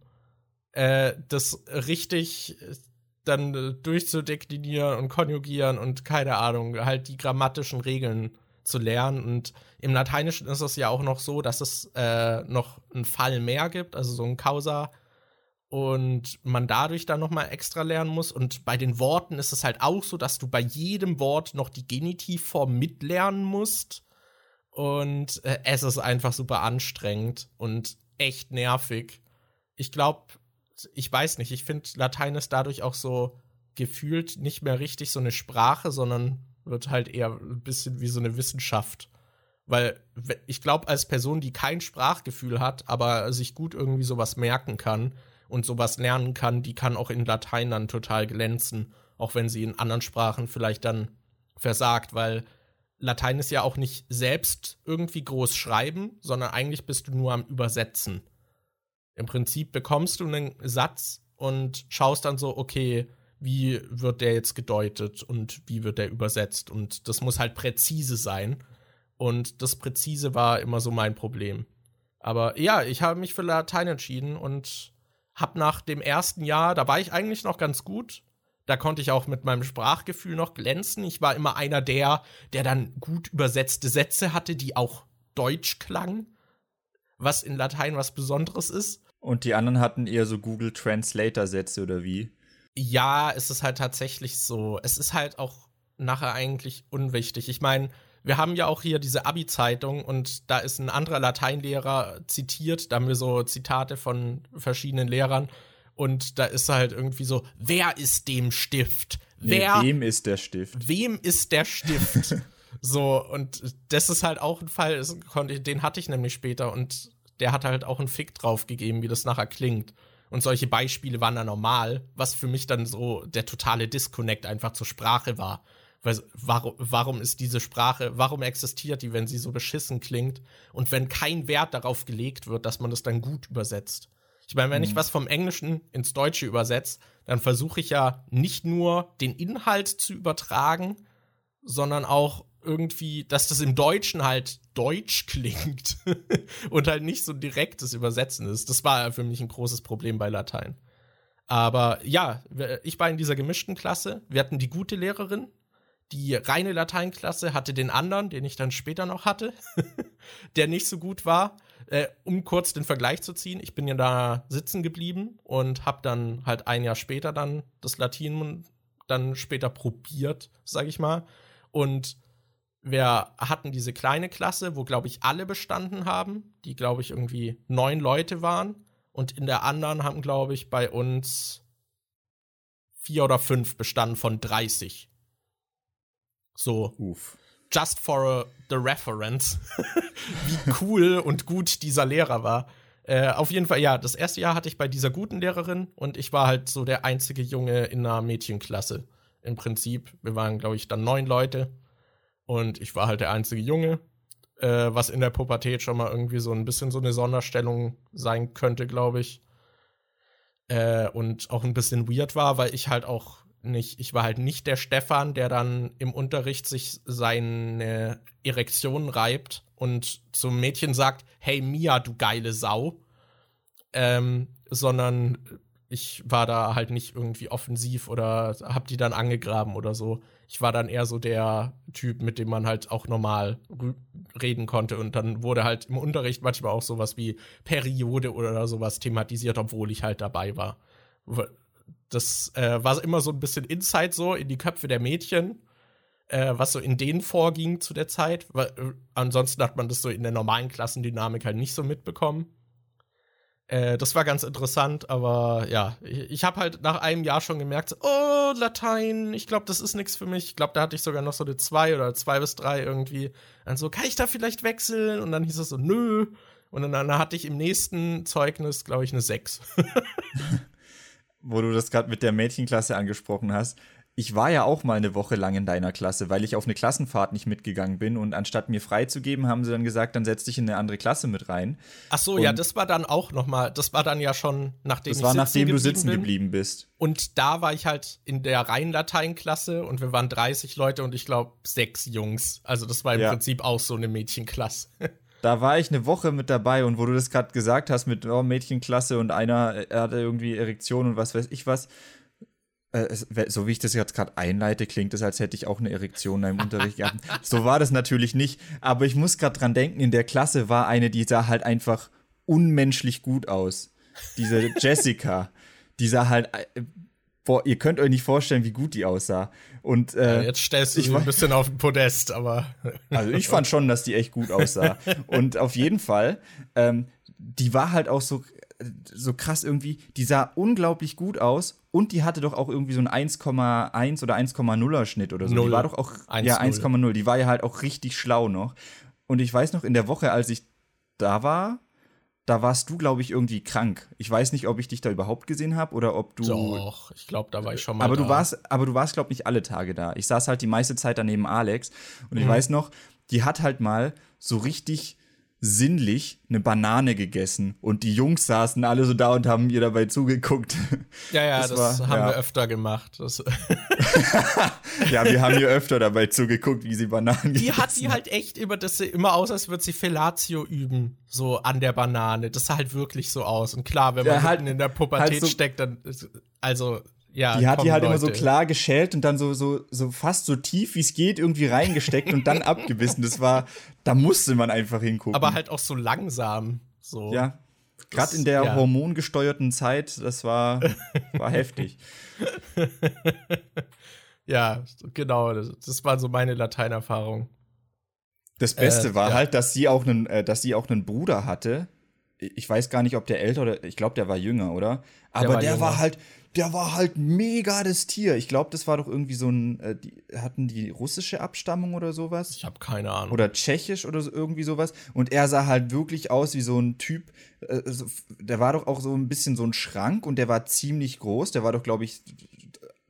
äh, das richtig äh, dann äh, durchzudeklinieren und konjugieren und keine Ahnung, halt die grammatischen Regeln zu lernen. Und im Lateinischen ist es ja auch noch so, dass es äh, noch einen Fall mehr gibt, also so ein Causa. Und man dadurch dann noch mal extra lernen muss. Und bei den Worten ist es halt auch so, dass du bei jedem Wort noch die Genitivform mitlernen musst. Und äh, es ist einfach super anstrengend und echt nervig. Ich glaube, ich weiß nicht, ich finde Latein ist dadurch auch so gefühlt nicht mehr richtig so eine Sprache, sondern wird halt eher ein bisschen wie so eine Wissenschaft. Weil ich glaube, als Person, die kein Sprachgefühl hat, aber sich gut irgendwie sowas merken kann und sowas lernen kann, die kann auch in Latein dann total glänzen, auch wenn sie in anderen Sprachen vielleicht dann versagt, weil Latein ist ja auch nicht selbst irgendwie groß schreiben, sondern eigentlich bist du nur am Übersetzen. Im Prinzip bekommst du einen Satz und schaust dann so, okay, wie wird der jetzt gedeutet und wie wird der übersetzt. Und das muss halt präzise sein. Und das Präzise war immer so mein Problem. Aber ja, ich habe mich für Latein entschieden und habe nach dem ersten Jahr, da war ich eigentlich noch ganz gut. Da konnte ich auch mit meinem Sprachgefühl noch glänzen. Ich war immer einer der, der dann gut übersetzte Sätze hatte, die auch deutsch klangen, was in Latein was Besonderes ist. Und die anderen hatten eher so Google Translator Sätze oder wie? Ja, es ist halt tatsächlich so. Es ist halt auch nachher eigentlich unwichtig. Ich meine, wir haben ja auch hier diese Abi-Zeitung und da ist ein anderer Lateinlehrer zitiert. Da haben wir so Zitate von verschiedenen Lehrern. Und da ist halt irgendwie so, wer ist dem Stift? Wer, nee, wem ist der Stift? Wem ist der Stift? so, und das ist halt auch ein Fall, den hatte ich nämlich später und der hat halt auch einen Fick drauf gegeben, wie das nachher klingt. Und solche Beispiele waren da normal, was für mich dann so der totale Disconnect einfach zur Sprache war. Weil, warum, warum ist diese Sprache, warum existiert die, wenn sie so beschissen klingt und wenn kein Wert darauf gelegt wird, dass man das dann gut übersetzt? Ich meine, wenn mhm. ich was vom Englischen ins Deutsche übersetze, dann versuche ich ja nicht nur den Inhalt zu übertragen, sondern auch irgendwie, dass das im Deutschen halt deutsch klingt und halt nicht so direktes Übersetzen ist. Das war für mich ein großes Problem bei Latein. Aber ja, ich war in dieser gemischten Klasse. Wir hatten die gute Lehrerin. Die reine Lateinklasse hatte den anderen, den ich dann später noch hatte, der nicht so gut war. Äh, um kurz den Vergleich zu ziehen, ich bin ja da sitzen geblieben und habe dann halt ein Jahr später dann das Latin dann später probiert, sag ich mal. Und wir hatten diese kleine Klasse, wo, glaube ich, alle bestanden haben, die, glaube ich, irgendwie neun Leute waren. Und in der anderen haben, glaube ich, bei uns vier oder fünf bestanden von 30. So. Uff. Just for a, the reference. Wie cool und gut dieser Lehrer war. Äh, auf jeden Fall, ja, das erste Jahr hatte ich bei dieser guten Lehrerin und ich war halt so der einzige Junge in einer Mädchenklasse. Im Prinzip. Wir waren, glaube ich, dann neun Leute. Und ich war halt der einzige Junge äh, was in der Pubertät schon mal irgendwie so ein bisschen so eine Sonderstellung sein könnte, glaube ich. Äh, und auch ein bisschen weird war, weil ich halt auch nicht, ich war halt nicht der Stefan, der dann im Unterricht sich seine Erektion reibt und zum Mädchen sagt, hey Mia, du geile Sau. Ähm, sondern ich war da halt nicht irgendwie offensiv oder hab die dann angegraben oder so ich war dann eher so der Typ, mit dem man halt auch normal reden konnte. Und dann wurde halt im Unterricht manchmal auch sowas wie Periode oder sowas thematisiert, obwohl ich halt dabei war. Das äh, war immer so ein bisschen Insight so in die Köpfe der Mädchen, äh, was so in denen vorging zu der Zeit. Weil, äh, ansonsten hat man das so in der normalen Klassendynamik halt nicht so mitbekommen. Äh, das war ganz interessant, aber ja, ich, ich habe halt nach einem Jahr schon gemerkt, oh, Latein, ich glaube, das ist nichts für mich. Ich glaube, da hatte ich sogar noch so eine 2 oder 2 bis 3 irgendwie. Dann so, kann ich da vielleicht wechseln? Und dann hieß es so, nö. Und dann, dann hatte ich im nächsten Zeugnis, glaube ich, eine 6. Wo du das gerade mit der Mädchenklasse angesprochen hast ich war ja auch mal eine Woche lang in deiner Klasse, weil ich auf eine Klassenfahrt nicht mitgegangen bin und anstatt mir freizugeben, haben sie dann gesagt, dann setz dich in eine andere Klasse mit rein. Ach so, und ja, das war dann auch noch mal, das war dann ja schon nachdem das war nachdem du sitzen bin. geblieben bist. Und da war ich halt in der reinen Lateinklasse und wir waren 30 Leute und ich glaube sechs Jungs. Also das war im ja. Prinzip auch so eine Mädchenklasse. da war ich eine Woche mit dabei und wo du das gerade gesagt hast mit oh, Mädchenklasse und einer er hatte irgendwie Erektion und was weiß ich was äh, so wie ich das jetzt gerade einleite, klingt es, als hätte ich auch eine Erektion im Unterricht gehabt. So war das natürlich nicht. Aber ich muss gerade dran denken, in der Klasse war eine, die sah halt einfach unmenschlich gut aus. Diese Jessica. die sah halt. Äh, boah, ihr könnt euch nicht vorstellen, wie gut die aussah. Und äh, ja, jetzt stellst du sie ein bisschen auf den Podest, aber. also ich fand schon, dass die echt gut aussah. Und auf jeden Fall, ähm, die war halt auch so so krass irgendwie, die sah unglaublich gut aus und die hatte doch auch irgendwie so ein 1,1 oder 1,0er Schnitt oder so. 0. Die war doch auch 1, ja 1,0. Die war ja halt auch richtig schlau noch. Und ich weiß noch in der Woche, als ich da war, da warst du, glaube ich, irgendwie krank. Ich weiß nicht, ob ich dich da überhaupt gesehen habe oder ob du. Doch, ich glaube, da war ich schon mal. Aber da. du warst, aber du warst, glaube ich, nicht alle Tage da. Ich saß halt die meiste Zeit daneben Alex und ich mhm. weiß noch, die hat halt mal so richtig sinnlich eine Banane gegessen und die Jungs saßen alle so da und haben ihr dabei zugeguckt. Ja, ja, das, das war, haben ja. wir öfter gemacht. ja, wir haben ihr öfter dabei zugeguckt, wie sie Bananen Die hat sie halt echt immer, das sieht immer aus, als würde sie Fellatio üben, so an der Banane. Das sah halt wirklich so aus. Und klar, wenn man ja, halt, in der Pubertät halt so steckt, dann, also ja, die hat die halt Leute. immer so klar geschält und dann so, so, so fast so tief wie es geht irgendwie reingesteckt und dann abgebissen. Das war, da musste man einfach hingucken. Aber halt auch so langsam. So. Ja. Gerade in der ja. hormongesteuerten Zeit, das war, war heftig. ja, genau. Das, das war so meine Lateinerfahrung. Das Beste äh, war ja. halt, dass sie auch einen, äh, dass sie auch einen Bruder hatte. Ich weiß gar nicht, ob der älter oder ich glaube, der war jünger, oder? Aber der war, der war halt, der war halt mega das Tier. Ich glaube, das war doch irgendwie so ein, äh, die, hatten die russische Abstammung oder sowas? Ich habe keine Ahnung. Oder tschechisch oder so, irgendwie sowas. Und er sah halt wirklich aus wie so ein Typ, äh, so, der war doch auch so ein bisschen so ein Schrank und der war ziemlich groß. Der war doch, glaube ich,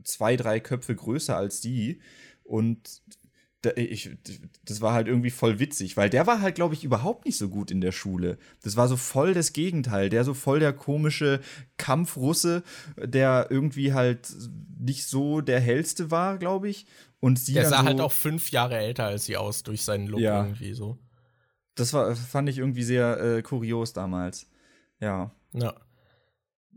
zwei, drei Köpfe größer als die. Und da, ich, das war halt irgendwie voll witzig, weil der war halt, glaube ich, überhaupt nicht so gut in der Schule. Das war so voll das Gegenteil. Der so voll der komische Kampfrusse, der irgendwie halt nicht so der hellste war, glaube ich. Und sie der sah so, halt auch fünf Jahre älter als sie aus durch seinen Look ja. irgendwie so. Das war, fand ich irgendwie sehr äh, kurios damals. Ja. Ja.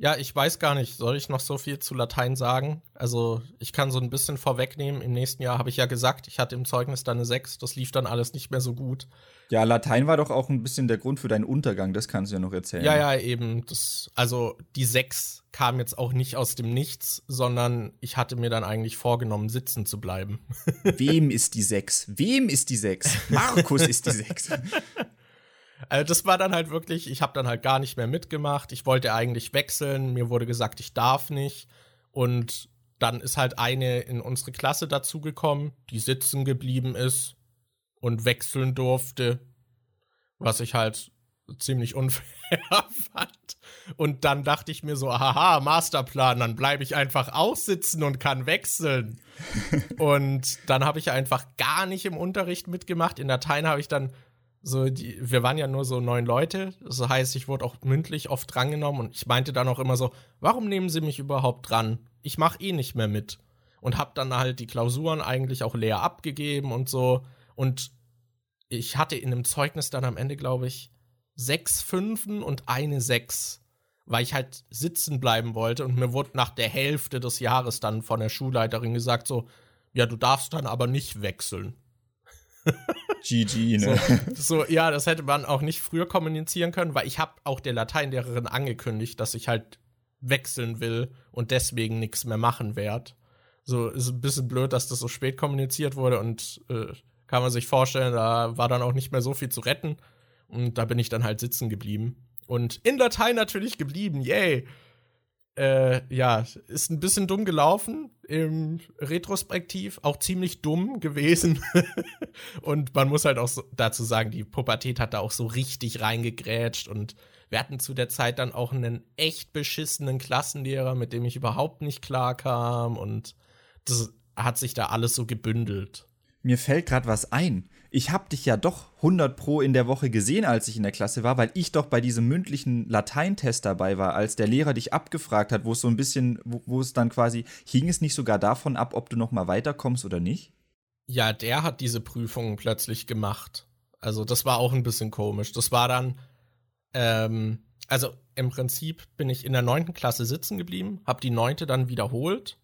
Ja, ich weiß gar nicht, soll ich noch so viel zu Latein sagen? Also, ich kann so ein bisschen vorwegnehmen. Im nächsten Jahr habe ich ja gesagt, ich hatte im Zeugnis dann eine 6. Das lief dann alles nicht mehr so gut. Ja, Latein war doch auch ein bisschen der Grund für deinen Untergang, das kannst du ja noch erzählen. Ja, ja, eben. Das, also, die 6 kam jetzt auch nicht aus dem Nichts, sondern ich hatte mir dann eigentlich vorgenommen, sitzen zu bleiben. Wem ist die 6? Wem ist die 6? Markus ist die 6. Also das war dann halt wirklich, ich habe dann halt gar nicht mehr mitgemacht. Ich wollte eigentlich wechseln, mir wurde gesagt, ich darf nicht. Und dann ist halt eine in unsere Klasse dazugekommen, die sitzen geblieben ist und wechseln durfte, was ich halt ziemlich unfair fand. Und dann dachte ich mir so, haha, Masterplan, dann bleibe ich einfach aussitzen und kann wechseln. und dann habe ich einfach gar nicht im Unterricht mitgemacht. In Dateien habe ich dann so, die, wir waren ja nur so neun Leute. Das heißt, ich wurde auch mündlich oft drangenommen und ich meinte dann auch immer so, warum nehmen sie mich überhaupt dran? Ich mach eh nicht mehr mit. Und hab dann halt die Klausuren eigentlich auch leer abgegeben und so. Und ich hatte in einem Zeugnis dann am Ende, glaube ich, sechs Fünfen und eine Sechs, weil ich halt sitzen bleiben wollte. Und mir wurde nach der Hälfte des Jahres dann von der Schulleiterin gesagt so, ja, du darfst dann aber nicht wechseln. GG, ne? So, so, ja, das hätte man auch nicht früher kommunizieren können, weil ich habe auch der Lateinlehrerin angekündigt, dass ich halt wechseln will und deswegen nichts mehr machen werde. So ist ein bisschen blöd, dass das so spät kommuniziert wurde und äh, kann man sich vorstellen, da war dann auch nicht mehr so viel zu retten und da bin ich dann halt sitzen geblieben und in Latein natürlich geblieben, yay. Äh, ja, ist ein bisschen dumm gelaufen im Retrospektiv, auch ziemlich dumm gewesen. und man muss halt auch so dazu sagen, die Pubertät hat da auch so richtig reingegrätscht und wir hatten zu der Zeit dann auch einen echt beschissenen Klassenlehrer, mit dem ich überhaupt nicht klarkam und das hat sich da alles so gebündelt. Mir fällt gerade was ein ich habe dich ja doch 100 pro in der Woche gesehen, als ich in der Klasse war, weil ich doch bei diesem mündlichen Lateintest dabei war, als der Lehrer dich abgefragt hat, wo es so ein bisschen, wo, es dann quasi, hing es nicht sogar davon ab, ob du noch mal weiterkommst oder nicht? Ja, der hat diese Prüfung plötzlich gemacht. Also das war auch ein bisschen komisch. Das war dann, ähm, also im Prinzip bin ich in der neunten Klasse sitzen geblieben, habe die neunte dann wiederholt,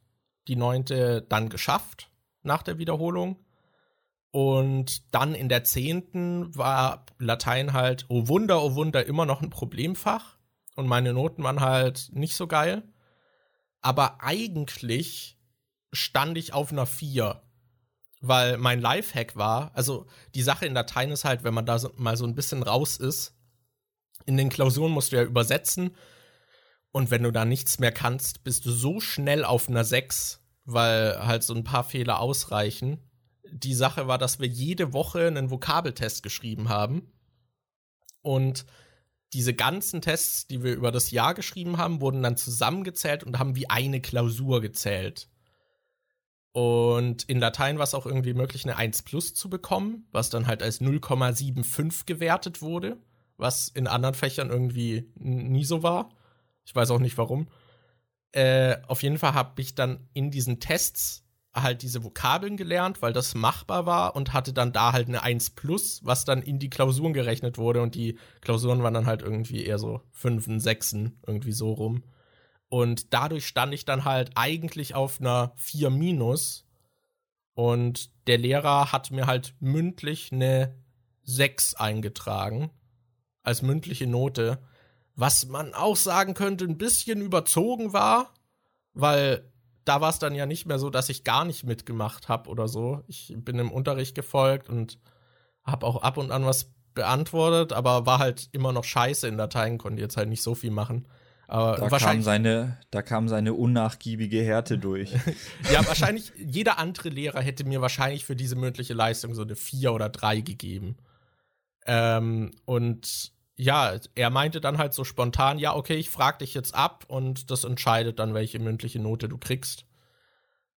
die neunte dann geschafft nach der Wiederholung und dann in der zehnten war Latein halt, oh Wunder, oh Wunder, immer noch ein Problemfach. Und meine Noten waren halt nicht so geil. Aber eigentlich stand ich auf einer 4. Weil mein Lifehack war, also die Sache in Latein ist halt, wenn man da so, mal so ein bisschen raus ist, in den Klausuren musst du ja übersetzen. Und wenn du da nichts mehr kannst, bist du so schnell auf einer 6, weil halt so ein paar Fehler ausreichen die Sache war, dass wir jede Woche einen Vokabeltest geschrieben haben. Und diese ganzen Tests, die wir über das Jahr geschrieben haben, wurden dann zusammengezählt und haben wie eine Klausur gezählt. Und in Latein war es auch irgendwie möglich, eine 1 plus zu bekommen, was dann halt als 0,75 gewertet wurde, was in anderen Fächern irgendwie nie so war. Ich weiß auch nicht warum. Äh, auf jeden Fall habe ich dann in diesen Tests halt diese Vokabeln gelernt, weil das machbar war und hatte dann da halt eine 1 plus, was dann in die Klausuren gerechnet wurde und die Klausuren waren dann halt irgendwie eher so 5, 6, irgendwie so rum. Und dadurch stand ich dann halt eigentlich auf einer 4 minus und der Lehrer hat mir halt mündlich eine 6 eingetragen als mündliche Note, was man auch sagen könnte, ein bisschen überzogen war, weil da war es dann ja nicht mehr so, dass ich gar nicht mitgemacht habe oder so. Ich bin im Unterricht gefolgt und habe auch ab und an was beantwortet, aber war halt immer noch scheiße in Dateien, konnte jetzt halt nicht so viel machen. Aber da wahrscheinlich, kam seine, da kam seine unnachgiebige Härte durch. ja, wahrscheinlich, jeder andere Lehrer hätte mir wahrscheinlich für diese mündliche Leistung so eine 4 oder 3 gegeben. Ähm, und ja, er meinte dann halt so spontan, ja, okay, ich frag dich jetzt ab und das entscheidet dann, welche mündliche Note du kriegst.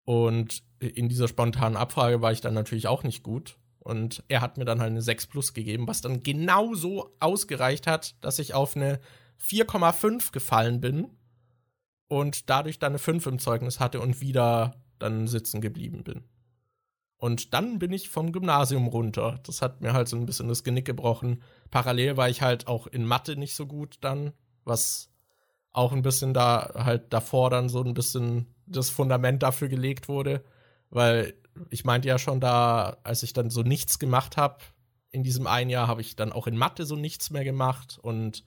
Und in dieser spontanen Abfrage war ich dann natürlich auch nicht gut. Und er hat mir dann halt eine 6 plus gegeben, was dann genau so ausgereicht hat, dass ich auf eine 4,5 gefallen bin und dadurch dann eine 5 im Zeugnis hatte und wieder dann sitzen geblieben bin. Und dann bin ich vom Gymnasium runter. Das hat mir halt so ein bisschen das Genick gebrochen. Parallel war ich halt auch in Mathe nicht so gut dann, was auch ein bisschen da halt davor dann so ein bisschen das Fundament dafür gelegt wurde, weil ich meinte ja schon da, als ich dann so nichts gemacht habe, in diesem einen Jahr habe ich dann auch in Mathe so nichts mehr gemacht und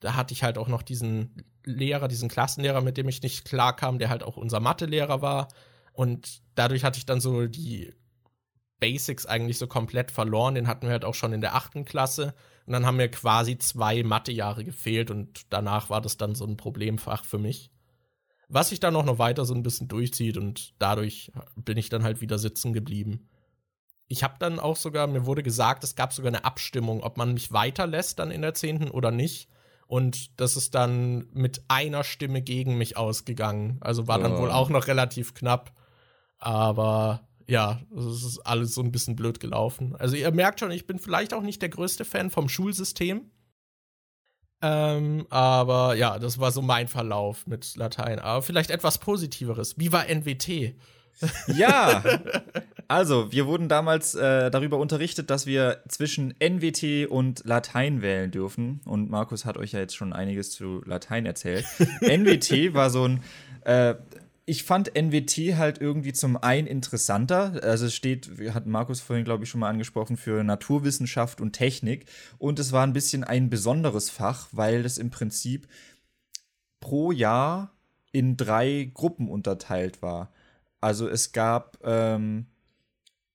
da hatte ich halt auch noch diesen Lehrer, diesen Klassenlehrer, mit dem ich nicht klarkam, der halt auch unser Mathelehrer war und dadurch hatte ich dann so die Basics eigentlich so komplett verloren. Den hatten wir halt auch schon in der achten Klasse. Und dann haben mir quasi zwei Mathejahre gefehlt und danach war das dann so ein Problemfach für mich. Was sich dann auch noch weiter so ein bisschen durchzieht und dadurch bin ich dann halt wieder sitzen geblieben. Ich habe dann auch sogar, mir wurde gesagt, es gab sogar eine Abstimmung, ob man mich weiterlässt dann in der zehnten oder nicht. Und das ist dann mit einer Stimme gegen mich ausgegangen. Also war dann oh. wohl auch noch relativ knapp. Aber ja, es ist alles so ein bisschen blöd gelaufen. Also ihr merkt schon, ich bin vielleicht auch nicht der größte Fan vom Schulsystem. Ähm, aber ja, das war so mein Verlauf mit Latein. Aber vielleicht etwas Positiveres. Wie war NWT? Ja, also wir wurden damals äh, darüber unterrichtet, dass wir zwischen NWT und Latein wählen dürfen. Und Markus hat euch ja jetzt schon einiges zu Latein erzählt. NWT war so ein äh, ich fand NWT halt irgendwie zum einen interessanter. Also es steht, hat Markus vorhin, glaube ich, schon mal angesprochen, für Naturwissenschaft und Technik. Und es war ein bisschen ein besonderes Fach, weil es im Prinzip pro Jahr in drei Gruppen unterteilt war. Also es gab ähm,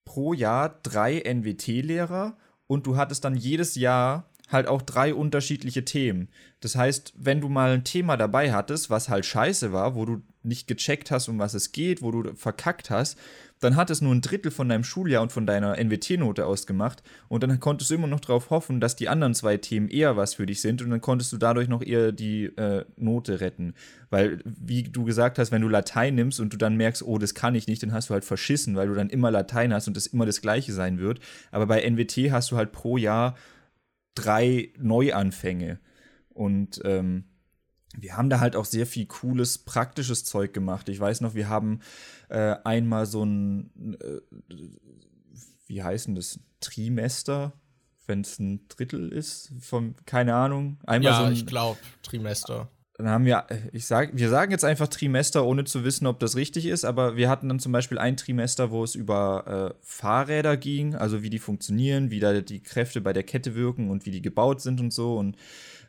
pro Jahr drei NWT-Lehrer und du hattest dann jedes Jahr halt auch drei unterschiedliche Themen. Das heißt, wenn du mal ein Thema dabei hattest, was halt scheiße war, wo du nicht gecheckt hast, um was es geht, wo du verkackt hast, dann hat es nur ein Drittel von deinem Schuljahr und von deiner NWT-Note ausgemacht. Und dann konntest du immer noch darauf hoffen, dass die anderen zwei Themen eher was für dich sind und dann konntest du dadurch noch eher die äh, Note retten. Weil, wie du gesagt hast, wenn du Latein nimmst und du dann merkst, oh, das kann ich nicht, dann hast du halt verschissen, weil du dann immer Latein hast und es immer das Gleiche sein wird. Aber bei NWT hast du halt pro Jahr drei Neuanfänge. Und ähm, wir haben da halt auch sehr viel cooles, praktisches Zeug gemacht. Ich weiß noch, wir haben äh, einmal so ein, äh, wie heißen das, Trimester, wenn es ein Drittel ist, von, keine Ahnung. Einmal ja, so ein, ich glaube, Trimester. Dann haben wir, ich sag, wir sagen jetzt einfach Trimester, ohne zu wissen, ob das richtig ist, aber wir hatten dann zum Beispiel ein Trimester, wo es über äh, Fahrräder ging, also wie die funktionieren, wie da die Kräfte bei der Kette wirken und wie die gebaut sind und so und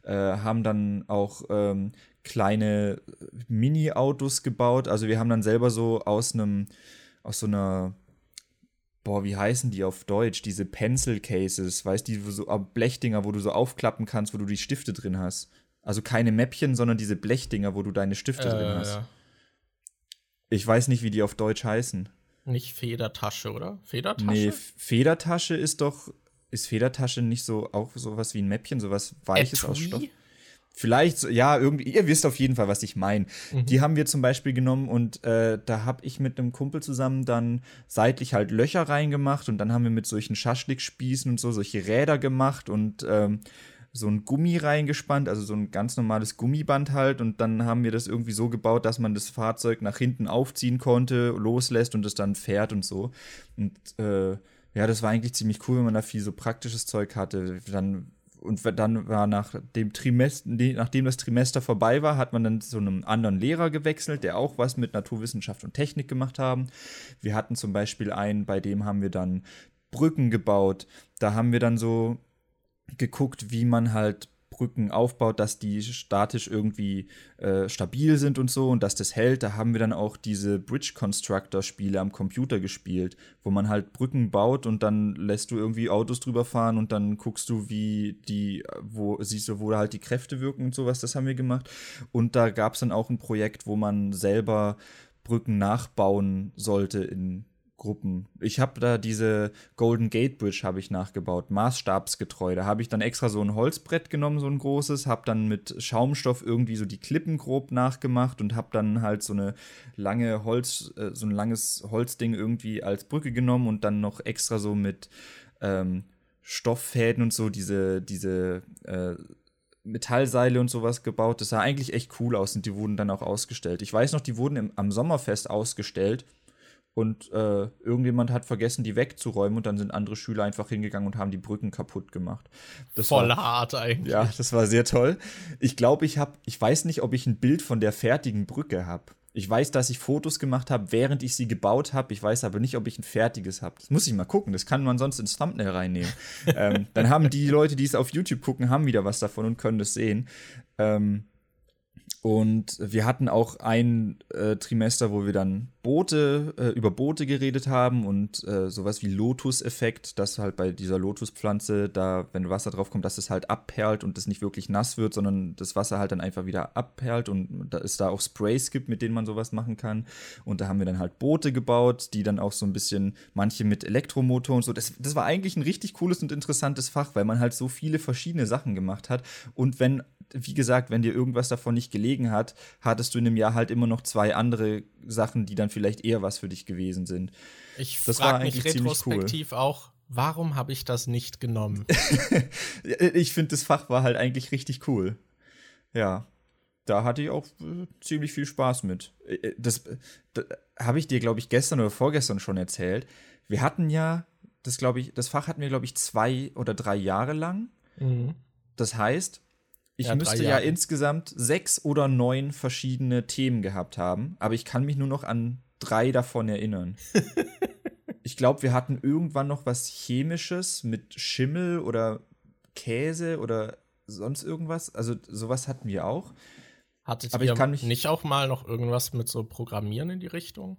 äh, haben dann auch ähm, kleine Mini-Autos gebaut. Also wir haben dann selber so aus einem, aus so einer, boah, wie heißen die auf Deutsch? Diese Pencil Cases, weißt du, so Blechdinger, wo du so aufklappen kannst, wo du die Stifte drin hast. Also keine Mäppchen, sondern diese Blechdinger, wo du deine Stifte äh, drin hast. Ja. Ich weiß nicht, wie die auf Deutsch heißen. Nicht Federtasche, oder? Federtasche? Nee, Federtasche ist doch ist Federtasche nicht so auch sowas wie ein Mäppchen, sowas weiches Etui? aus Stoff? Vielleicht, ja, irgendwie, ihr wisst auf jeden Fall, was ich meine. Mhm. Die haben wir zum Beispiel genommen und äh, da habe ich mit einem Kumpel zusammen dann seitlich halt Löcher reingemacht und dann haben wir mit solchen Schaschlikspießen und so solche Räder gemacht und ähm, so ein Gummi reingespannt, also so ein ganz normales Gummiband halt und dann haben wir das irgendwie so gebaut, dass man das Fahrzeug nach hinten aufziehen konnte, loslässt und es dann fährt und so. Und äh, ja, das war eigentlich ziemlich cool, wenn man da viel so praktisches Zeug hatte. Dann, und dann war nach dem Trimester, nachdem das Trimester vorbei war, hat man dann zu einem anderen Lehrer gewechselt, der auch was mit Naturwissenschaft und Technik gemacht haben. Wir hatten zum Beispiel einen, bei dem haben wir dann Brücken gebaut. Da haben wir dann so geguckt, wie man halt Brücken aufbaut, dass die statisch irgendwie äh, stabil sind und so und dass das hält. Da haben wir dann auch diese Bridge Constructor Spiele am Computer gespielt, wo man halt Brücken baut und dann lässt du irgendwie Autos drüber fahren und dann guckst du, wie die, wo siehst du, wo halt die Kräfte wirken und sowas. Das haben wir gemacht. Und da gab es dann auch ein Projekt, wo man selber Brücken nachbauen sollte in Gruppen. Ich habe da diese Golden Gate Bridge habe ich nachgebaut, maßstabsgetreu. Da habe ich dann extra so ein Holzbrett genommen, so ein großes, habe dann mit Schaumstoff irgendwie so die Klippen grob nachgemacht und habe dann halt so eine lange Holz, äh, so ein langes Holzding irgendwie als Brücke genommen und dann noch extra so mit ähm, Stofffäden und so diese diese äh, Metallseile und sowas gebaut. Das sah eigentlich echt cool aus und die wurden dann auch ausgestellt. Ich weiß noch, die wurden im, am Sommerfest ausgestellt und äh, irgendjemand hat vergessen, die wegzuräumen und dann sind andere Schüler einfach hingegangen und haben die Brücken kaputt gemacht. Das Voll war, hart eigentlich. Ja, das war sehr toll. Ich glaube, ich habe, ich weiß nicht, ob ich ein Bild von der fertigen Brücke habe. Ich weiß, dass ich Fotos gemacht habe, während ich sie gebaut habe. Ich weiß aber nicht, ob ich ein fertiges habe. Das muss ich mal gucken. Das kann man sonst ins Thumbnail reinnehmen. ähm, dann haben die Leute, die es auf YouTube gucken, haben wieder was davon und können das sehen. Ähm, und wir hatten auch ein äh, Trimester, wo wir dann Boote, äh, über Boote geredet haben und äh, sowas wie Lotus-Effekt, dass halt bei dieser Lotuspflanze, da, wenn Wasser drauf kommt, dass es halt abperlt und es nicht wirklich nass wird, sondern das Wasser halt dann einfach wieder abperlt und da es da auch Sprays gibt, mit denen man sowas machen kann. Und da haben wir dann halt Boote gebaut, die dann auch so ein bisschen, manche mit Elektromotor und so. Das, das war eigentlich ein richtig cooles und interessantes Fach, weil man halt so viele verschiedene Sachen gemacht hat. Und wenn wie gesagt, wenn dir irgendwas davon nicht gelegen hat, hattest du in einem Jahr halt immer noch zwei andere Sachen, die dann vielleicht eher was für dich gewesen sind. Ich frage mich retrospektiv cool. auch, warum habe ich das nicht genommen? ich finde, das Fach war halt eigentlich richtig cool. Ja. Da hatte ich auch äh, ziemlich viel Spaß mit. Äh, äh, das, das habe ich dir, glaube ich, gestern oder vorgestern schon erzählt. Wir hatten ja, das glaube ich, das Fach hatten wir, glaube ich, zwei oder drei Jahre lang. Mhm. Das heißt, ich ja, müsste ja insgesamt sechs oder neun verschiedene Themen gehabt haben, aber ich kann mich nur noch an drei davon erinnern. ich glaube, wir hatten irgendwann noch was Chemisches mit Schimmel oder Käse oder sonst irgendwas. Also sowas hatten wir auch. Hattet aber ihr ich kann mich nicht auch mal noch irgendwas mit so Programmieren in die Richtung?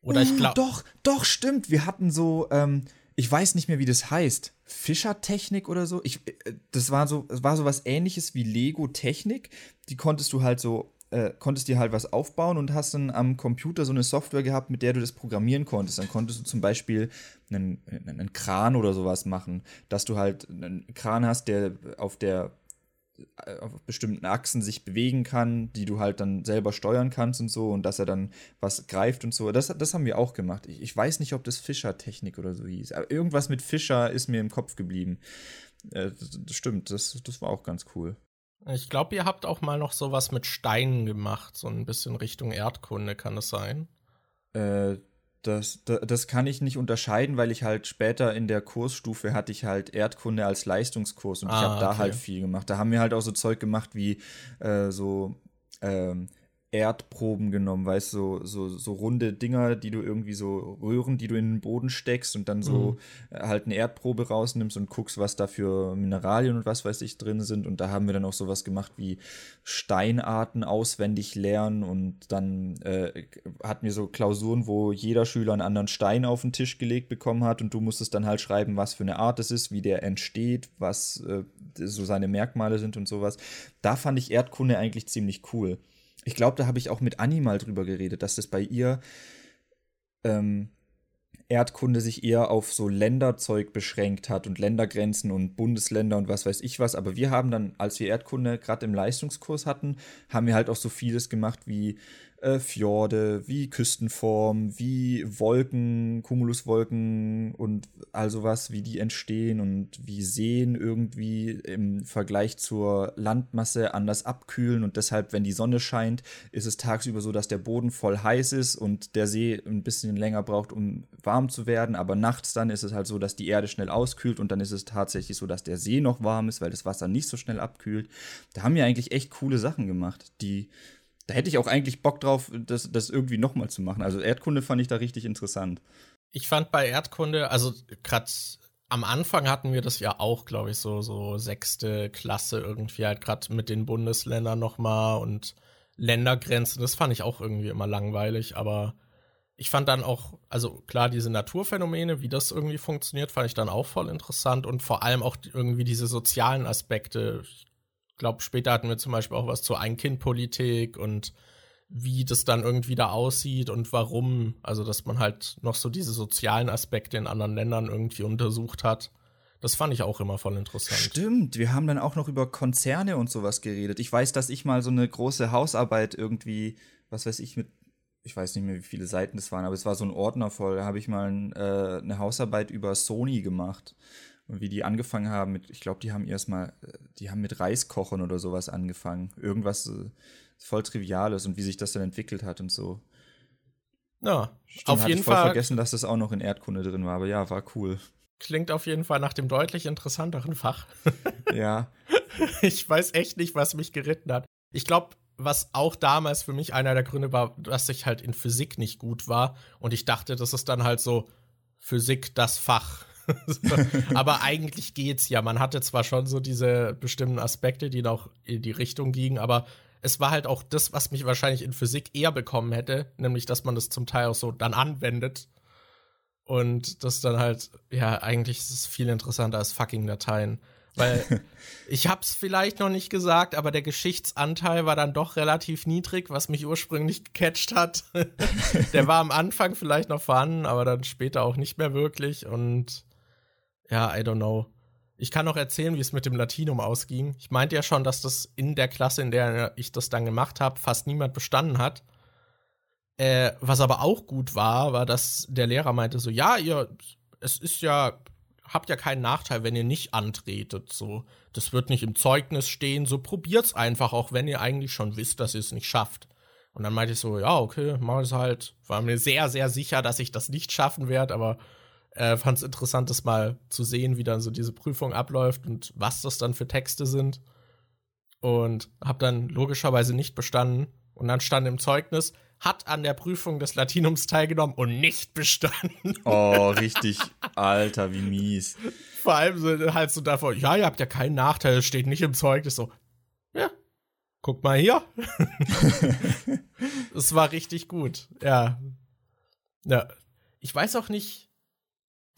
Oder ich glaube. Doch, doch, stimmt. Wir hatten so, ähm, ich weiß nicht mehr, wie das heißt. Fischertechnik oder so. Ich, äh, das war so, es war so was ähnliches wie Lego-Technik. Die konntest du halt so, äh, konntest dir halt was aufbauen und hast dann am Computer so eine Software gehabt, mit der du das programmieren konntest. Dann konntest du zum Beispiel einen, einen Kran oder sowas machen, dass du halt einen Kran hast, der auf der auf bestimmten Achsen sich bewegen kann, die du halt dann selber steuern kannst und so und dass er dann was greift und so. Das, das haben wir auch gemacht. Ich, ich weiß nicht, ob das Fischer-Technik oder so hieß. Aber irgendwas mit Fischer ist mir im Kopf geblieben. Äh, das, das stimmt, das, das war auch ganz cool. Ich glaube, ihr habt auch mal noch sowas mit Steinen gemacht, so ein bisschen Richtung Erdkunde, kann das sein? Äh, das, das, das, kann ich nicht unterscheiden, weil ich halt später in der Kursstufe hatte ich halt Erdkunde als Leistungskurs und ah, ich habe da okay. halt viel gemacht. Da haben wir halt auch so Zeug gemacht wie äh, so ähm, Erdproben genommen, weißt du, so, so, so runde Dinger, die du irgendwie so Röhren, die du in den Boden steckst und dann so mhm. halt eine Erdprobe rausnimmst und guckst, was da für Mineralien und was weiß ich drin sind. Und da haben wir dann auch sowas gemacht wie Steinarten auswendig lernen und dann äh, hatten wir so Klausuren, wo jeder Schüler einen anderen Stein auf den Tisch gelegt bekommen hat und du musstest dann halt schreiben, was für eine Art es ist, wie der entsteht, was äh, so seine Merkmale sind und sowas. Da fand ich Erdkunde eigentlich ziemlich cool ich glaube, da habe ich auch mit Anni mal drüber geredet, dass das bei ihr ähm, Erdkunde sich eher auf so Länderzeug beschränkt hat und Ländergrenzen und Bundesländer und was weiß ich was. Aber wir haben dann, als wir Erdkunde gerade im Leistungskurs hatten, haben wir halt auch so vieles gemacht wie äh, Fjorde, wie Küstenform, wie Wolken, Cumuluswolken und all sowas, wie die entstehen und wie Seen irgendwie im Vergleich zur Landmasse anders abkühlen und deshalb, wenn die Sonne scheint, ist es tagsüber so, dass der Boden voll heiß ist und der See ein bisschen länger braucht, um warm zu werden, aber nachts dann ist es halt so, dass die Erde schnell auskühlt und dann ist es tatsächlich so, dass der See noch warm ist, weil das Wasser nicht so schnell abkühlt. Da haben wir eigentlich echt coole Sachen gemacht, die da hätte ich auch eigentlich Bock drauf, das, das irgendwie nochmal zu machen. Also Erdkunde fand ich da richtig interessant. Ich fand bei Erdkunde, also gerade am Anfang hatten wir das ja auch, glaube ich, so, so sechste Klasse irgendwie halt gerade mit den Bundesländern nochmal und Ländergrenzen. Das fand ich auch irgendwie immer langweilig, aber ich fand dann auch, also klar, diese Naturphänomene, wie das irgendwie funktioniert, fand ich dann auch voll interessant und vor allem auch irgendwie diese sozialen Aspekte. Ich glaube, später hatten wir zum Beispiel auch was zur Ein-Kind-Politik und wie das dann irgendwie da aussieht und warum. Also, dass man halt noch so diese sozialen Aspekte in anderen Ländern irgendwie untersucht hat. Das fand ich auch immer voll interessant. Stimmt, wir haben dann auch noch über Konzerne und sowas geredet. Ich weiß, dass ich mal so eine große Hausarbeit irgendwie, was weiß ich, mit, ich weiß nicht mehr, wie viele Seiten das waren, aber es war so ein Ordner voll. Da habe ich mal äh, eine Hausarbeit über Sony gemacht. Und wie die angefangen haben mit, ich glaube, die haben erstmal, äh, die haben mit Reiskochen oder sowas angefangen. Irgendwas äh, voll Triviales und wie sich das dann entwickelt hat und so. Ja, Stimmt, auf jeden ich voll Fall. vergessen, dass das auch noch in Erdkunde drin war, aber ja, war cool. Klingt auf jeden Fall nach dem deutlich interessanteren Fach. ja. Ich weiß echt nicht, was mich geritten hat. Ich glaube, was auch damals für mich einer der Gründe war, dass ich halt in Physik nicht gut war und ich dachte, das ist dann halt so Physik das Fach. Aber eigentlich geht's ja. Man hatte zwar schon so diese bestimmten Aspekte, die noch in die Richtung gingen, aber es war halt auch das, was mich wahrscheinlich in Physik eher bekommen hätte, nämlich dass man das zum Teil auch so dann anwendet und das dann halt, ja, eigentlich ist es viel interessanter als fucking Dateien. Weil ich hab's vielleicht noch nicht gesagt, aber der Geschichtsanteil war dann doch relativ niedrig, was mich ursprünglich gecatcht hat. der war am Anfang vielleicht noch vorhanden, aber dann später auch nicht mehr wirklich. Und ja, I don't know. Ich kann noch erzählen, wie es mit dem Latinum ausging. Ich meinte ja schon, dass das in der Klasse, in der ich das dann gemacht habe, fast niemand bestanden hat. Äh, was aber auch gut war, war, dass der Lehrer meinte so, ja, ihr, es ist ja, habt ja keinen Nachteil, wenn ihr nicht antretet. So, das wird nicht im Zeugnis stehen. So probiert's einfach, auch wenn ihr eigentlich schon wisst, dass ihr es nicht schafft. Und dann meinte ich so, ja, okay, mach es halt. War mir sehr, sehr sicher, dass ich das nicht schaffen werde, aber äh, fand es interessant, das mal zu sehen, wie dann so diese Prüfung abläuft und was das dann für Texte sind. Und hab dann logischerweise nicht bestanden. Und dann stand im Zeugnis, hat an der Prüfung des Latinums teilgenommen und nicht bestanden. Oh, richtig. Alter, wie mies. Vor allem so, halt so davor, ja, ihr habt ja keinen Nachteil, es steht nicht im Zeugnis. So, ja, guck mal hier. Es war richtig gut, ja. Ja, ich weiß auch nicht,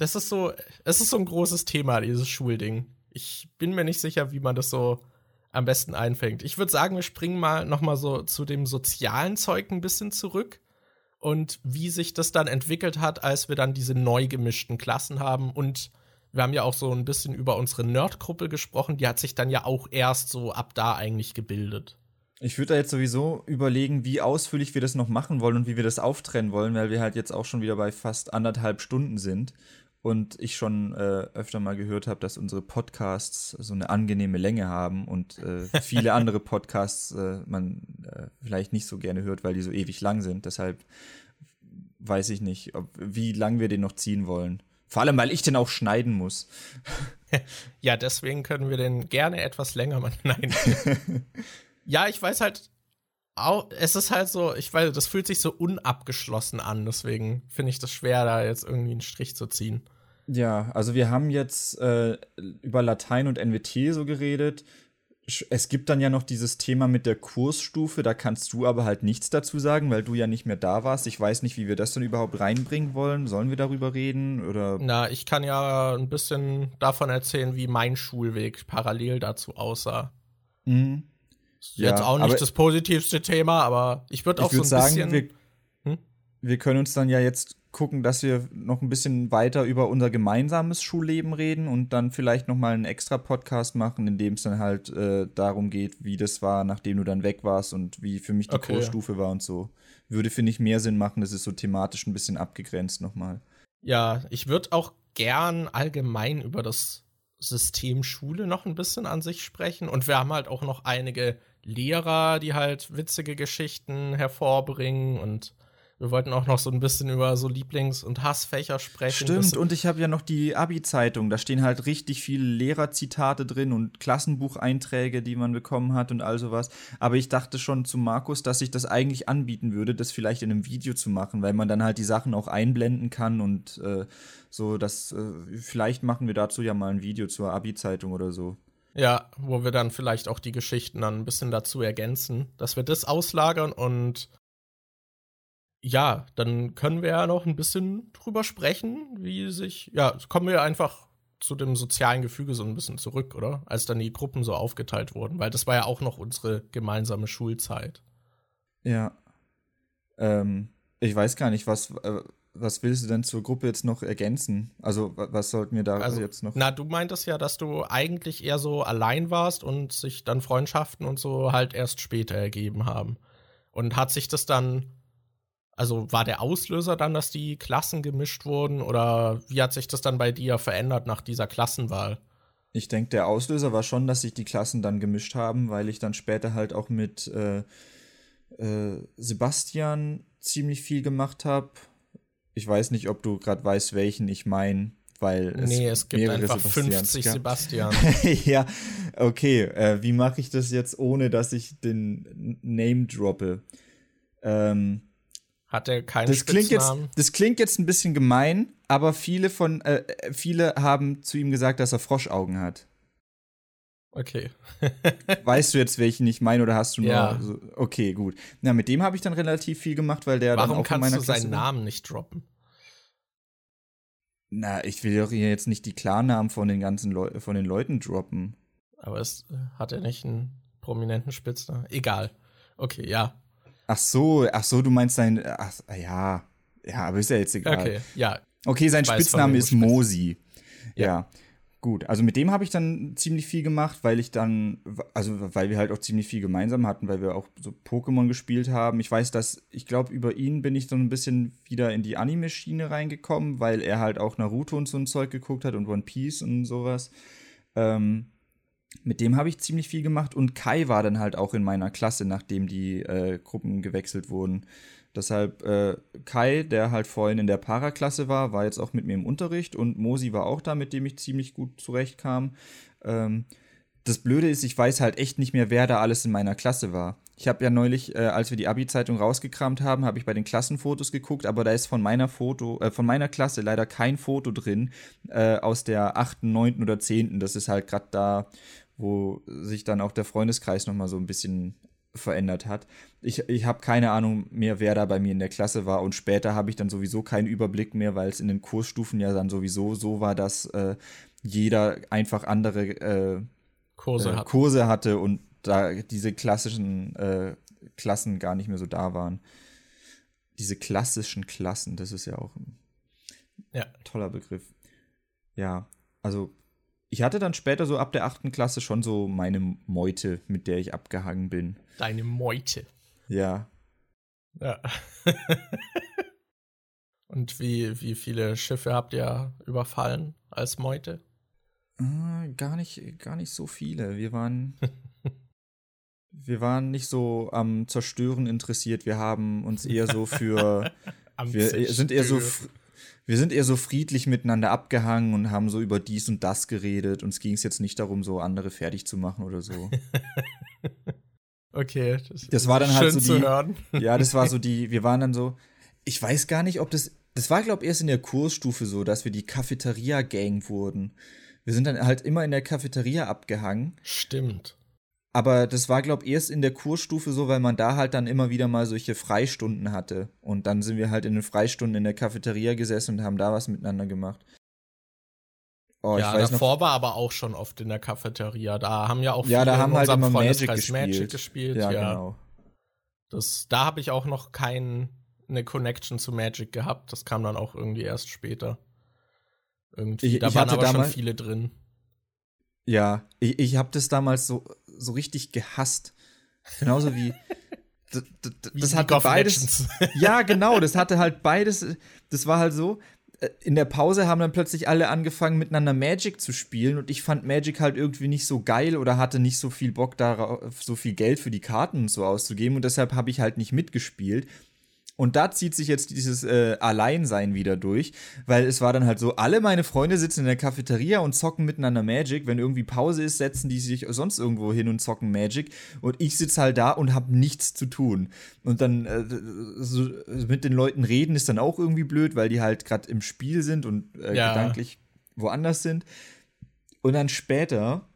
das ist so, es ist so ein großes Thema, dieses Schulding. Ich bin mir nicht sicher, wie man das so am besten einfängt. Ich würde sagen, wir springen mal noch mal so zu dem sozialen Zeug ein bisschen zurück und wie sich das dann entwickelt hat, als wir dann diese neu gemischten Klassen haben und wir haben ja auch so ein bisschen über unsere Nerdgruppe gesprochen, die hat sich dann ja auch erst so ab da eigentlich gebildet. Ich würde da jetzt sowieso überlegen, wie ausführlich wir das noch machen wollen und wie wir das auftrennen wollen, weil wir halt jetzt auch schon wieder bei fast anderthalb Stunden sind und ich schon äh, öfter mal gehört habe, dass unsere Podcasts so eine angenehme Länge haben und äh, viele andere Podcasts äh, man äh, vielleicht nicht so gerne hört, weil die so ewig lang sind. Deshalb weiß ich nicht, ob, wie lang wir den noch ziehen wollen. Vor allem, weil ich den auch schneiden muss. Ja, deswegen können wir den gerne etwas länger machen. Nein. ja, ich weiß halt auch, es ist halt so, ich weiß, das fühlt sich so unabgeschlossen an, deswegen finde ich das schwer, da jetzt irgendwie einen Strich zu ziehen. Ja, also wir haben jetzt äh, über Latein und NWT so geredet. Es gibt dann ja noch dieses Thema mit der Kursstufe, da kannst du aber halt nichts dazu sagen, weil du ja nicht mehr da warst. Ich weiß nicht, wie wir das dann überhaupt reinbringen wollen. Sollen wir darüber reden oder? Na, ich kann ja ein bisschen davon erzählen, wie mein Schulweg parallel dazu aussah. Mhm. Ja, Jetzt auch nicht das positivste Thema, aber ich würde auch würd so ein sagen, bisschen. Wir, hm? wir können uns dann ja jetzt gucken, dass wir noch ein bisschen weiter über unser gemeinsames Schulleben reden und dann vielleicht noch mal einen extra Podcast machen, in dem es dann halt äh, darum geht, wie das war, nachdem du dann weg warst und wie für mich die okay, Kursstufe ja. war und so. Würde finde ich mehr Sinn machen, das ist so thematisch ein bisschen abgegrenzt nochmal. Ja, ich würde auch gern allgemein über das System Schule noch ein bisschen an sich sprechen und wir haben halt auch noch einige Lehrer, die halt witzige Geschichten hervorbringen und wir wollten auch noch so ein bisschen über so Lieblings- und Hassfächer sprechen. Stimmt, und ich habe ja noch die Abi-Zeitung. Da stehen halt richtig viele Lehrerzitate drin und Klassenbucheinträge, die man bekommen hat und all sowas. Aber ich dachte schon zu Markus, dass ich das eigentlich anbieten würde, das vielleicht in einem Video zu machen, weil man dann halt die Sachen auch einblenden kann und äh, so, dass äh, vielleicht machen wir dazu ja mal ein Video zur Abi-Zeitung oder so. Ja, wo wir dann vielleicht auch die Geschichten dann ein bisschen dazu ergänzen, dass wir das auslagern und ja, dann können wir ja noch ein bisschen drüber sprechen, wie sich, ja, kommen wir einfach zu dem sozialen Gefüge so ein bisschen zurück, oder? Als dann die Gruppen so aufgeteilt wurden, weil das war ja auch noch unsere gemeinsame Schulzeit. Ja. Ähm, ich weiß gar nicht, was, äh, was willst du denn zur Gruppe jetzt noch ergänzen? Also, was sollten wir da also, jetzt noch? Na, du meintest ja, dass du eigentlich eher so allein warst und sich dann Freundschaften und so halt erst später ergeben haben. Und hat sich das dann, also war der Auslöser dann, dass die Klassen gemischt wurden oder wie hat sich das dann bei dir verändert nach dieser Klassenwahl? Ich denke, der Auslöser war schon, dass sich die Klassen dann gemischt haben, weil ich dann später halt auch mit äh, äh, Sebastian ziemlich viel gemacht habe. Ich weiß nicht, ob du gerade weißt, welchen ich meine, weil es Nee, es gibt einfach 50 Sebastian. ja, okay. Äh, wie mache ich das jetzt, ohne dass ich den Name droppe? Ähm, Hat er keinen das klingt jetzt, Das klingt jetzt ein bisschen gemein, aber viele von äh, viele haben zu ihm gesagt, dass er Froschaugen hat. Okay. weißt du jetzt, welchen ich meine oder hast du nur ja. so, okay, gut. Na, mit dem habe ich dann relativ viel gemacht, weil der Warum dann auch kannst in meiner du Klasse seinen Namen nicht droppen? Na, ich will doch hier jetzt nicht die Klarnamen von den ganzen Leu von den Leuten droppen. Aber es äh, hat er nicht einen prominenten Spitznamen? Egal. Okay, ja. Ach so, ach so, du meinst sein ach, ja. Ja, aber ist ja jetzt egal. Okay, ja. Okay, sein Spitzname ist Mosi. Ja. ja. Gut, also mit dem habe ich dann ziemlich viel gemacht, weil ich dann, also weil wir halt auch ziemlich viel gemeinsam hatten, weil wir auch so Pokémon gespielt haben. Ich weiß, dass, ich glaube, über ihn bin ich so ein bisschen wieder in die Anime-Schiene reingekommen, weil er halt auch Naruto und so ein Zeug geguckt hat und One Piece und sowas. Ähm, mit dem habe ich ziemlich viel gemacht und Kai war dann halt auch in meiner Klasse, nachdem die äh, Gruppen gewechselt wurden. Deshalb äh, Kai, der halt vorhin in der Paraklasse war, war jetzt auch mit mir im Unterricht und Mosi war auch da, mit dem ich ziemlich gut zurechtkam. Ähm, das Blöde ist, ich weiß halt echt nicht mehr, wer da alles in meiner Klasse war. Ich habe ja neulich, äh, als wir die Abi-Zeitung rausgekramt haben, habe ich bei den Klassenfotos geguckt, aber da ist von meiner Foto, äh, von meiner Klasse leider kein Foto drin äh, aus der 8., 9. oder 10. Das ist halt gerade da, wo sich dann auch der Freundeskreis nochmal so ein bisschen verändert hat. Ich, ich habe keine Ahnung mehr, wer da bei mir in der Klasse war und später habe ich dann sowieso keinen Überblick mehr, weil es in den Kursstufen ja dann sowieso so war, dass äh, jeder einfach andere äh, Kurse, äh. Kurse hatte und da diese klassischen äh, Klassen gar nicht mehr so da waren. Diese klassischen Klassen, das ist ja auch ein ja. toller Begriff. Ja, also ich hatte dann später so ab der achten Klasse schon so meine Meute, mit der ich abgehangen bin. Deine Meute. Ja. Ja. Und wie, wie viele Schiffe habt ihr überfallen als Meute? Äh, gar nicht, gar nicht so viele. Wir waren, wir waren nicht so am Zerstören interessiert. Wir haben uns eher so für, wir sind eher so wir sind eher so friedlich miteinander abgehangen und haben so über dies und das geredet. Uns ging es jetzt nicht darum, so andere fertig zu machen oder so. okay, das, das war dann halt so die. Ja, das war so die. Wir waren dann so. Ich weiß gar nicht, ob das. Das war, glaube ich, erst in der Kursstufe so, dass wir die Cafeteria-Gang wurden. Wir sind dann halt immer in der Cafeteria abgehangen. Stimmt. Aber das war, glaube ich, erst in der Kursstufe so, weil man da halt dann immer wieder mal solche Freistunden hatte. Und dann sind wir halt in den Freistunden in der Cafeteria gesessen und haben da was miteinander gemacht. Oh, ja, davor noch, war aber auch schon oft in der Cafeteria. Da haben ja auch viele ja, da haben halt immer Magic gespielt. Magic gespielt. Ja, ja. genau. Das, da habe ich auch noch keine Connection zu Magic gehabt. Das kam dann auch irgendwie erst später. Irgendwie. Ich, da ich waren aber schon viele drin. Ja, ich, ich habe das damals so, so richtig gehasst. Genauso wie. das, das, das hatte beides. ja, genau, das hatte halt beides. Das war halt so. Äh, in der Pause haben dann plötzlich alle angefangen, miteinander Magic zu spielen und ich fand Magic halt irgendwie nicht so geil oder hatte nicht so viel Bock darauf, so viel Geld für die Karten und so auszugeben und deshalb habe ich halt nicht mitgespielt. Und da zieht sich jetzt dieses äh, Alleinsein wieder durch, weil es war dann halt so, alle meine Freunde sitzen in der Cafeteria und zocken miteinander Magic. Wenn irgendwie Pause ist, setzen die sich sonst irgendwo hin und zocken Magic. Und ich sitze halt da und habe nichts zu tun. Und dann äh, so, mit den Leuten reden ist dann auch irgendwie blöd, weil die halt gerade im Spiel sind und äh, ja. gedanklich woanders sind. Und dann später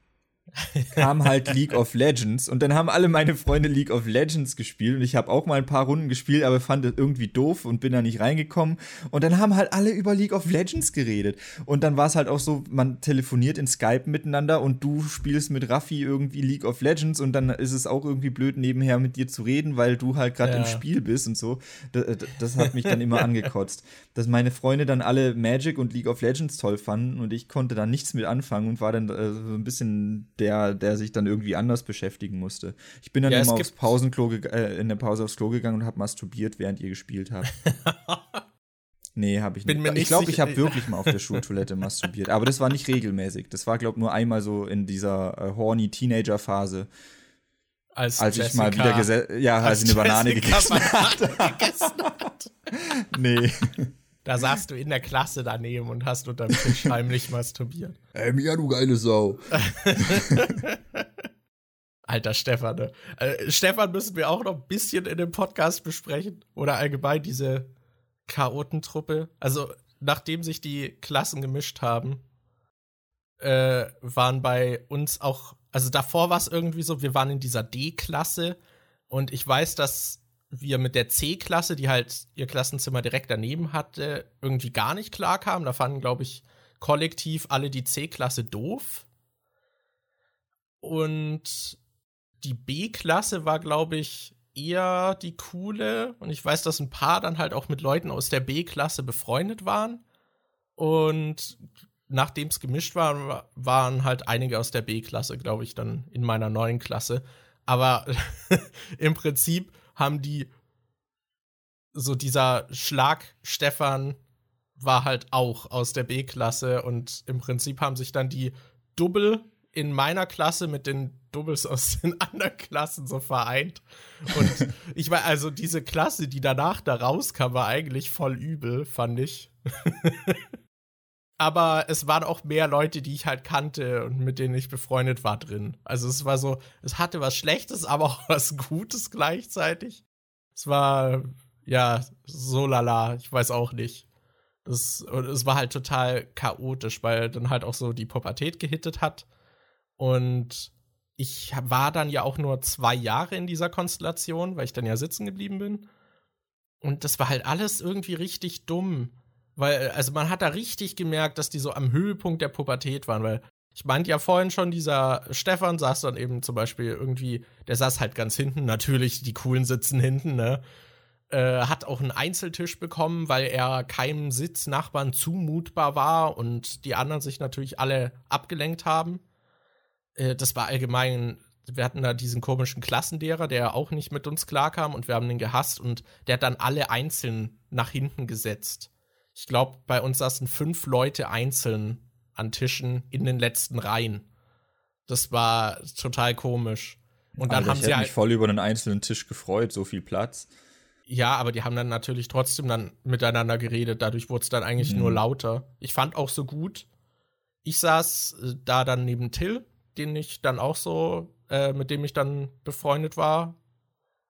kam halt League of Legends und dann haben alle meine Freunde League of Legends gespielt und ich habe auch mal ein paar Runden gespielt, aber fand es irgendwie doof und bin da nicht reingekommen und dann haben halt alle über League of Legends geredet und dann war es halt auch so, man telefoniert in Skype miteinander und du spielst mit Raffi irgendwie League of Legends und dann ist es auch irgendwie blöd nebenher mit dir zu reden, weil du halt gerade ja. im Spiel bist und so. Das, das hat mich dann immer angekotzt, dass meine Freunde dann alle Magic und League of Legends toll fanden und ich konnte da nichts mit anfangen und war dann äh, so ein bisschen der der, der sich dann irgendwie anders beschäftigen musste. Ich bin dann ja, immer aufs Pausenklo äh, in der Pause aufs Klo gegangen und habe masturbiert, während ihr gespielt habt. nee, habe ich bin nicht. ich glaube, ich habe wirklich mal auf der Schultoilette masturbiert, aber das war nicht regelmäßig. Das war glaube nur einmal so in dieser äh, horny Teenager Phase. Als, als ich mal wieder gesessen, ja, als, als ich eine Banane gegessen, gegessen hat. nee. Da saßt du in der Klasse daneben und hast unter dem Tisch heimlich masturbiert. Ähm, ja, du geile Sau. Alter Stefan, ne? Äh, Stefan müssen wir auch noch ein bisschen in dem Podcast besprechen. Oder allgemein diese Chaotentruppe. Also, nachdem sich die Klassen gemischt haben, äh, waren bei uns auch, also davor war es irgendwie so, wir waren in dieser D-Klasse und ich weiß, dass wir mit der C-Klasse, die halt ihr Klassenzimmer direkt daneben hatte, irgendwie gar nicht klar kamen. Da fanden, glaube ich, kollektiv alle die C-Klasse doof. Und die B-Klasse war, glaube ich, eher die coole. Und ich weiß, dass ein paar dann halt auch mit Leuten aus der B-Klasse befreundet waren. Und nachdem es gemischt war, waren halt einige aus der B-Klasse, glaube ich, dann in meiner neuen Klasse. Aber im Prinzip haben die so dieser Schlag Stefan war halt auch aus der B-Klasse und im Prinzip haben sich dann die Double in meiner Klasse mit den Doubles aus den anderen Klassen so vereint. Und ich war also diese Klasse, die danach da rauskam, war eigentlich voll übel, fand ich. Aber es waren auch mehr Leute, die ich halt kannte und mit denen ich befreundet war drin. Also es war so, es hatte was Schlechtes, aber auch was Gutes gleichzeitig. Es war, ja, so lala, ich weiß auch nicht. Das, und es war halt total chaotisch, weil dann halt auch so die Pubertät gehittet hat. Und ich war dann ja auch nur zwei Jahre in dieser Konstellation, weil ich dann ja sitzen geblieben bin. Und das war halt alles irgendwie richtig dumm. Weil, also man hat da richtig gemerkt, dass die so am Höhepunkt der Pubertät waren, weil ich meinte ja vorhin schon, dieser Stefan saß dann eben zum Beispiel irgendwie, der saß halt ganz hinten, natürlich, die coolen sitzen hinten, ne? Äh, hat auch einen Einzeltisch bekommen, weil er keinem Sitznachbarn zumutbar war und die anderen sich natürlich alle abgelenkt haben. Äh, das war allgemein, wir hatten da diesen komischen Klassenlehrer, der auch nicht mit uns klarkam und wir haben den gehasst und der hat dann alle einzeln nach hinten gesetzt. Ich glaube, bei uns saßen fünf Leute einzeln an Tischen in den letzten Reihen. Das war total komisch. Und dann also haben ich sie halt mich voll über einen einzelnen Tisch gefreut, so viel Platz. Ja, aber die haben dann natürlich trotzdem dann miteinander geredet. Dadurch wurde es dann eigentlich mhm. nur lauter. Ich fand auch so gut. Ich saß äh, da dann neben Till, den ich dann auch so, äh, mit dem ich dann befreundet war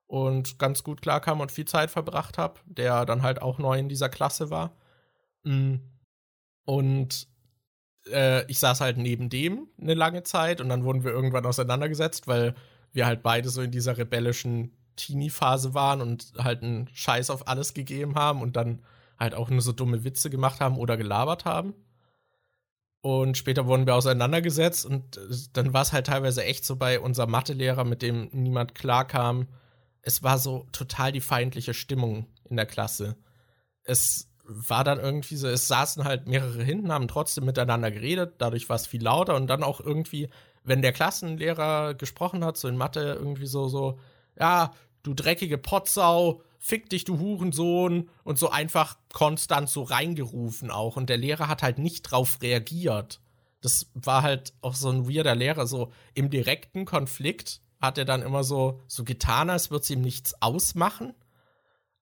und ganz gut klarkam und viel Zeit verbracht habe, der dann halt auch neu in dieser Klasse war. Mm. Und äh, ich saß halt neben dem eine lange Zeit und dann wurden wir irgendwann auseinandergesetzt, weil wir halt beide so in dieser rebellischen Teenie-Phase waren und halt einen Scheiß auf alles gegeben haben und dann halt auch nur so dumme Witze gemacht haben oder gelabert haben. Und später wurden wir auseinandergesetzt und äh, dann war es halt teilweise echt so bei unserem Mathelehrer, mit dem niemand klarkam. Es war so total die feindliche Stimmung in der Klasse. Es war dann irgendwie so, es saßen halt mehrere hinten, haben trotzdem miteinander geredet, dadurch war es viel lauter und dann auch irgendwie, wenn der Klassenlehrer gesprochen hat, so in Mathe irgendwie so, so, ja, du dreckige Potsau, fick dich, du Hurensohn und so einfach konstant so reingerufen auch und der Lehrer hat halt nicht drauf reagiert. Das war halt auch so ein weirder Lehrer, so im direkten Konflikt hat er dann immer so, so getan, als würde es ihm nichts ausmachen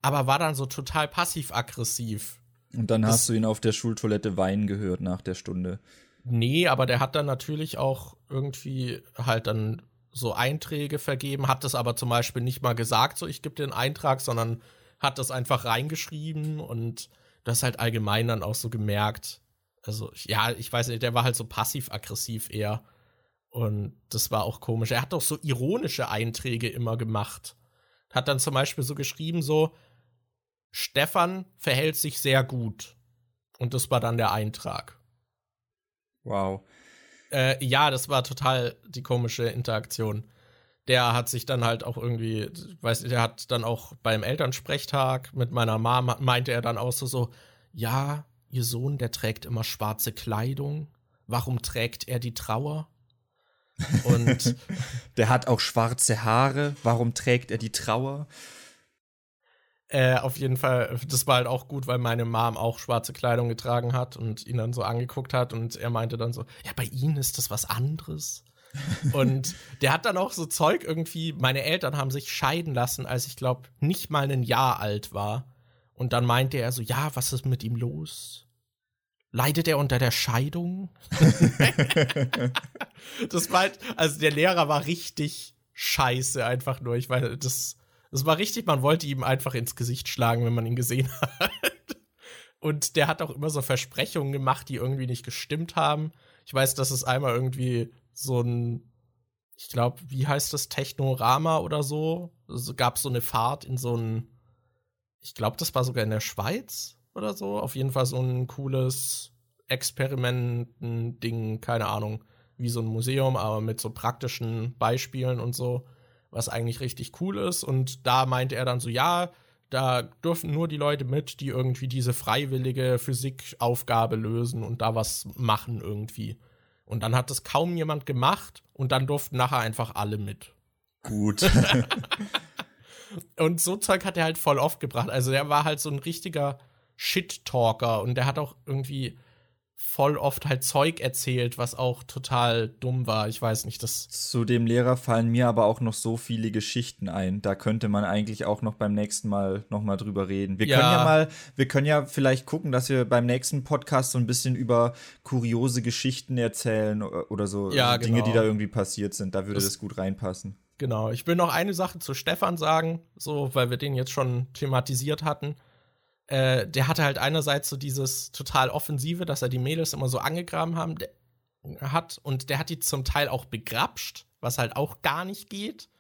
aber war dann so total passiv-aggressiv. Und dann das, hast du ihn auf der Schultoilette weinen gehört nach der Stunde. Nee, aber der hat dann natürlich auch irgendwie halt dann so Einträge vergeben, hat das aber zum Beispiel nicht mal gesagt, so ich gebe dir einen Eintrag, sondern hat das einfach reingeschrieben und das halt allgemein dann auch so gemerkt. Also, ja, ich weiß nicht, der war halt so passiv-aggressiv eher. Und das war auch komisch. Er hat doch so ironische Einträge immer gemacht. Hat dann zum Beispiel so geschrieben, so, Stefan verhält sich sehr gut. Und das war dann der Eintrag. Wow. Äh, ja, das war total die komische Interaktion. Der hat sich dann halt auch irgendwie, weiß der hat dann auch beim Elternsprechtag mit meiner Mom, meinte er dann auch so, so, ja, ihr Sohn, der trägt immer schwarze Kleidung. Warum trägt er die Trauer? Und der hat auch schwarze Haare. Warum trägt er die Trauer? Äh, auf jeden Fall, das war halt auch gut, weil meine Mom auch schwarze Kleidung getragen hat und ihn dann so angeguckt hat und er meinte dann so, ja, bei Ihnen ist das was anderes. und der hat dann auch so Zeug irgendwie, meine Eltern haben sich scheiden lassen, als ich glaube, nicht mal ein Jahr alt war. Und dann meinte er so, ja, was ist mit ihm los? Leidet er unter der Scheidung? das war halt, also der Lehrer war richtig scheiße einfach nur. Ich weiß, das, das war richtig, man wollte ihm einfach ins Gesicht schlagen, wenn man ihn gesehen hat. Und der hat auch immer so Versprechungen gemacht, die irgendwie nicht gestimmt haben. Ich weiß, dass es einmal irgendwie so ein, ich glaube, wie heißt das, Technorama oder so? Es gab so eine Fahrt in so ein, ich glaube, das war sogar in der Schweiz oder so. Auf jeden Fall so ein cooles Experimenten-Ding, keine Ahnung, wie so ein Museum, aber mit so praktischen Beispielen und so, was eigentlich richtig cool ist. Und da meinte er dann so, ja, da dürfen nur die Leute mit, die irgendwie diese freiwillige Physikaufgabe lösen und da was machen irgendwie. Und dann hat das kaum jemand gemacht und dann durften nachher einfach alle mit. Gut. und so Zeug hat er halt voll oft gebracht. Also der war halt so ein richtiger Shit-Talker und der hat auch irgendwie voll oft halt Zeug erzählt, was auch total dumm war. Ich weiß nicht, das. Zu dem Lehrer fallen mir aber auch noch so viele Geschichten ein. Da könnte man eigentlich auch noch beim nächsten Mal noch mal drüber reden. Wir ja. können ja mal, wir können ja vielleicht gucken, dass wir beim nächsten Podcast so ein bisschen über kuriose Geschichten erzählen oder so ja, Dinge, genau. die da irgendwie passiert sind. Da würde das, das gut reinpassen. Genau. Ich will noch eine Sache zu Stefan sagen, so, weil wir den jetzt schon thematisiert hatten äh, der hatte halt einerseits so dieses total Offensive, dass er die Mädels immer so angegraben haben, der, hat und der hat die zum Teil auch begrapscht, was halt auch gar nicht geht.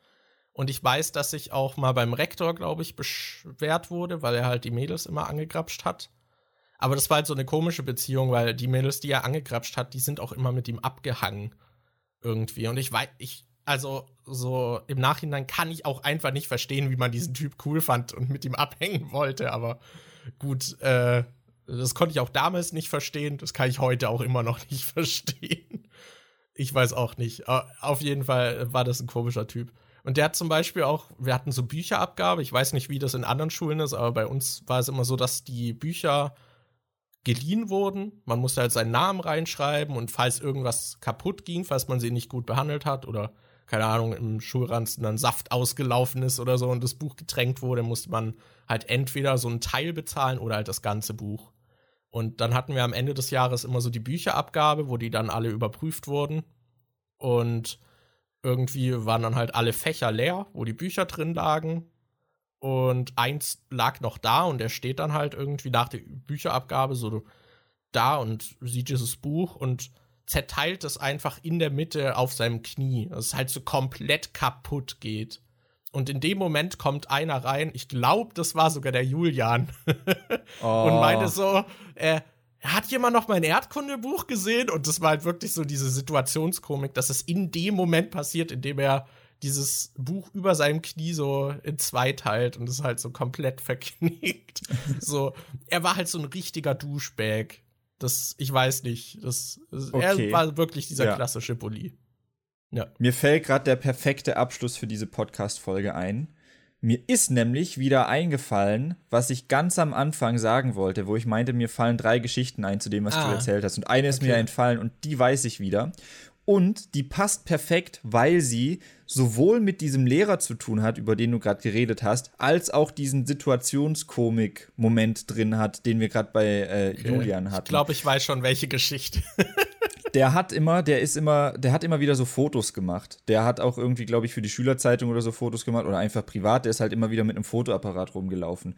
Und ich weiß, dass ich auch mal beim Rektor, glaube ich, beschwert wurde, weil er halt die Mädels immer angegrapscht hat. Aber das war halt so eine komische Beziehung, weil die Mädels, die er angegrapscht hat, die sind auch immer mit ihm abgehangen. Irgendwie. Und ich weiß, ich, also so im Nachhinein kann ich auch einfach nicht verstehen, wie man diesen Typ cool fand und mit ihm abhängen wollte, aber Gut, äh, das konnte ich auch damals nicht verstehen. Das kann ich heute auch immer noch nicht verstehen. Ich weiß auch nicht. Auf jeden Fall war das ein komischer Typ. Und der hat zum Beispiel auch, wir hatten so Bücherabgabe. Ich weiß nicht, wie das in anderen Schulen ist, aber bei uns war es immer so, dass die Bücher geliehen wurden. Man musste halt seinen Namen reinschreiben und falls irgendwas kaputt ging, falls man sie nicht gut behandelt hat oder keine Ahnung, im Schulranzen dann Saft ausgelaufen ist oder so und das Buch getränkt wurde, musste man halt entweder so einen Teil bezahlen oder halt das ganze Buch. Und dann hatten wir am Ende des Jahres immer so die Bücherabgabe, wo die dann alle überprüft wurden. Und irgendwie waren dann halt alle Fächer leer, wo die Bücher drin lagen. Und eins lag noch da und der steht dann halt irgendwie nach der Bücherabgabe so da und sieht dieses Buch und zerteilt es einfach in der Mitte auf seinem Knie. Dass es halt so komplett kaputt geht. Und in dem Moment kommt einer rein, ich glaube, das war sogar der Julian, oh. und meinte so, äh, hat jemand noch mein Erdkundebuch gesehen? Und das war halt wirklich so diese Situationskomik, dass es in dem Moment passiert, in dem er dieses Buch über seinem Knie so in zwei teilt und es halt so komplett verknickt. so, er war halt so ein richtiger Duschbag. Das, ich weiß nicht. Das, okay. Er war wirklich dieser ja. klassische Bully. Ja. Mir fällt gerade der perfekte Abschluss für diese Podcast-Folge ein. Mir ist nämlich wieder eingefallen, was ich ganz am Anfang sagen wollte, wo ich meinte, mir fallen drei Geschichten ein zu dem, was ah. du erzählt hast. Und eine ist okay. mir entfallen und die weiß ich wieder. Und die passt perfekt, weil sie sowohl mit diesem Lehrer zu tun hat, über den du gerade geredet hast, als auch diesen Situationskomik-Moment drin hat, den wir gerade bei äh. Julian hatten. Ich glaube, ich weiß schon, welche Geschichte. der hat immer, der ist immer, der hat immer wieder so Fotos gemacht. Der hat auch irgendwie, glaube ich, für die Schülerzeitung oder so Fotos gemacht oder einfach privat. Der ist halt immer wieder mit einem Fotoapparat rumgelaufen.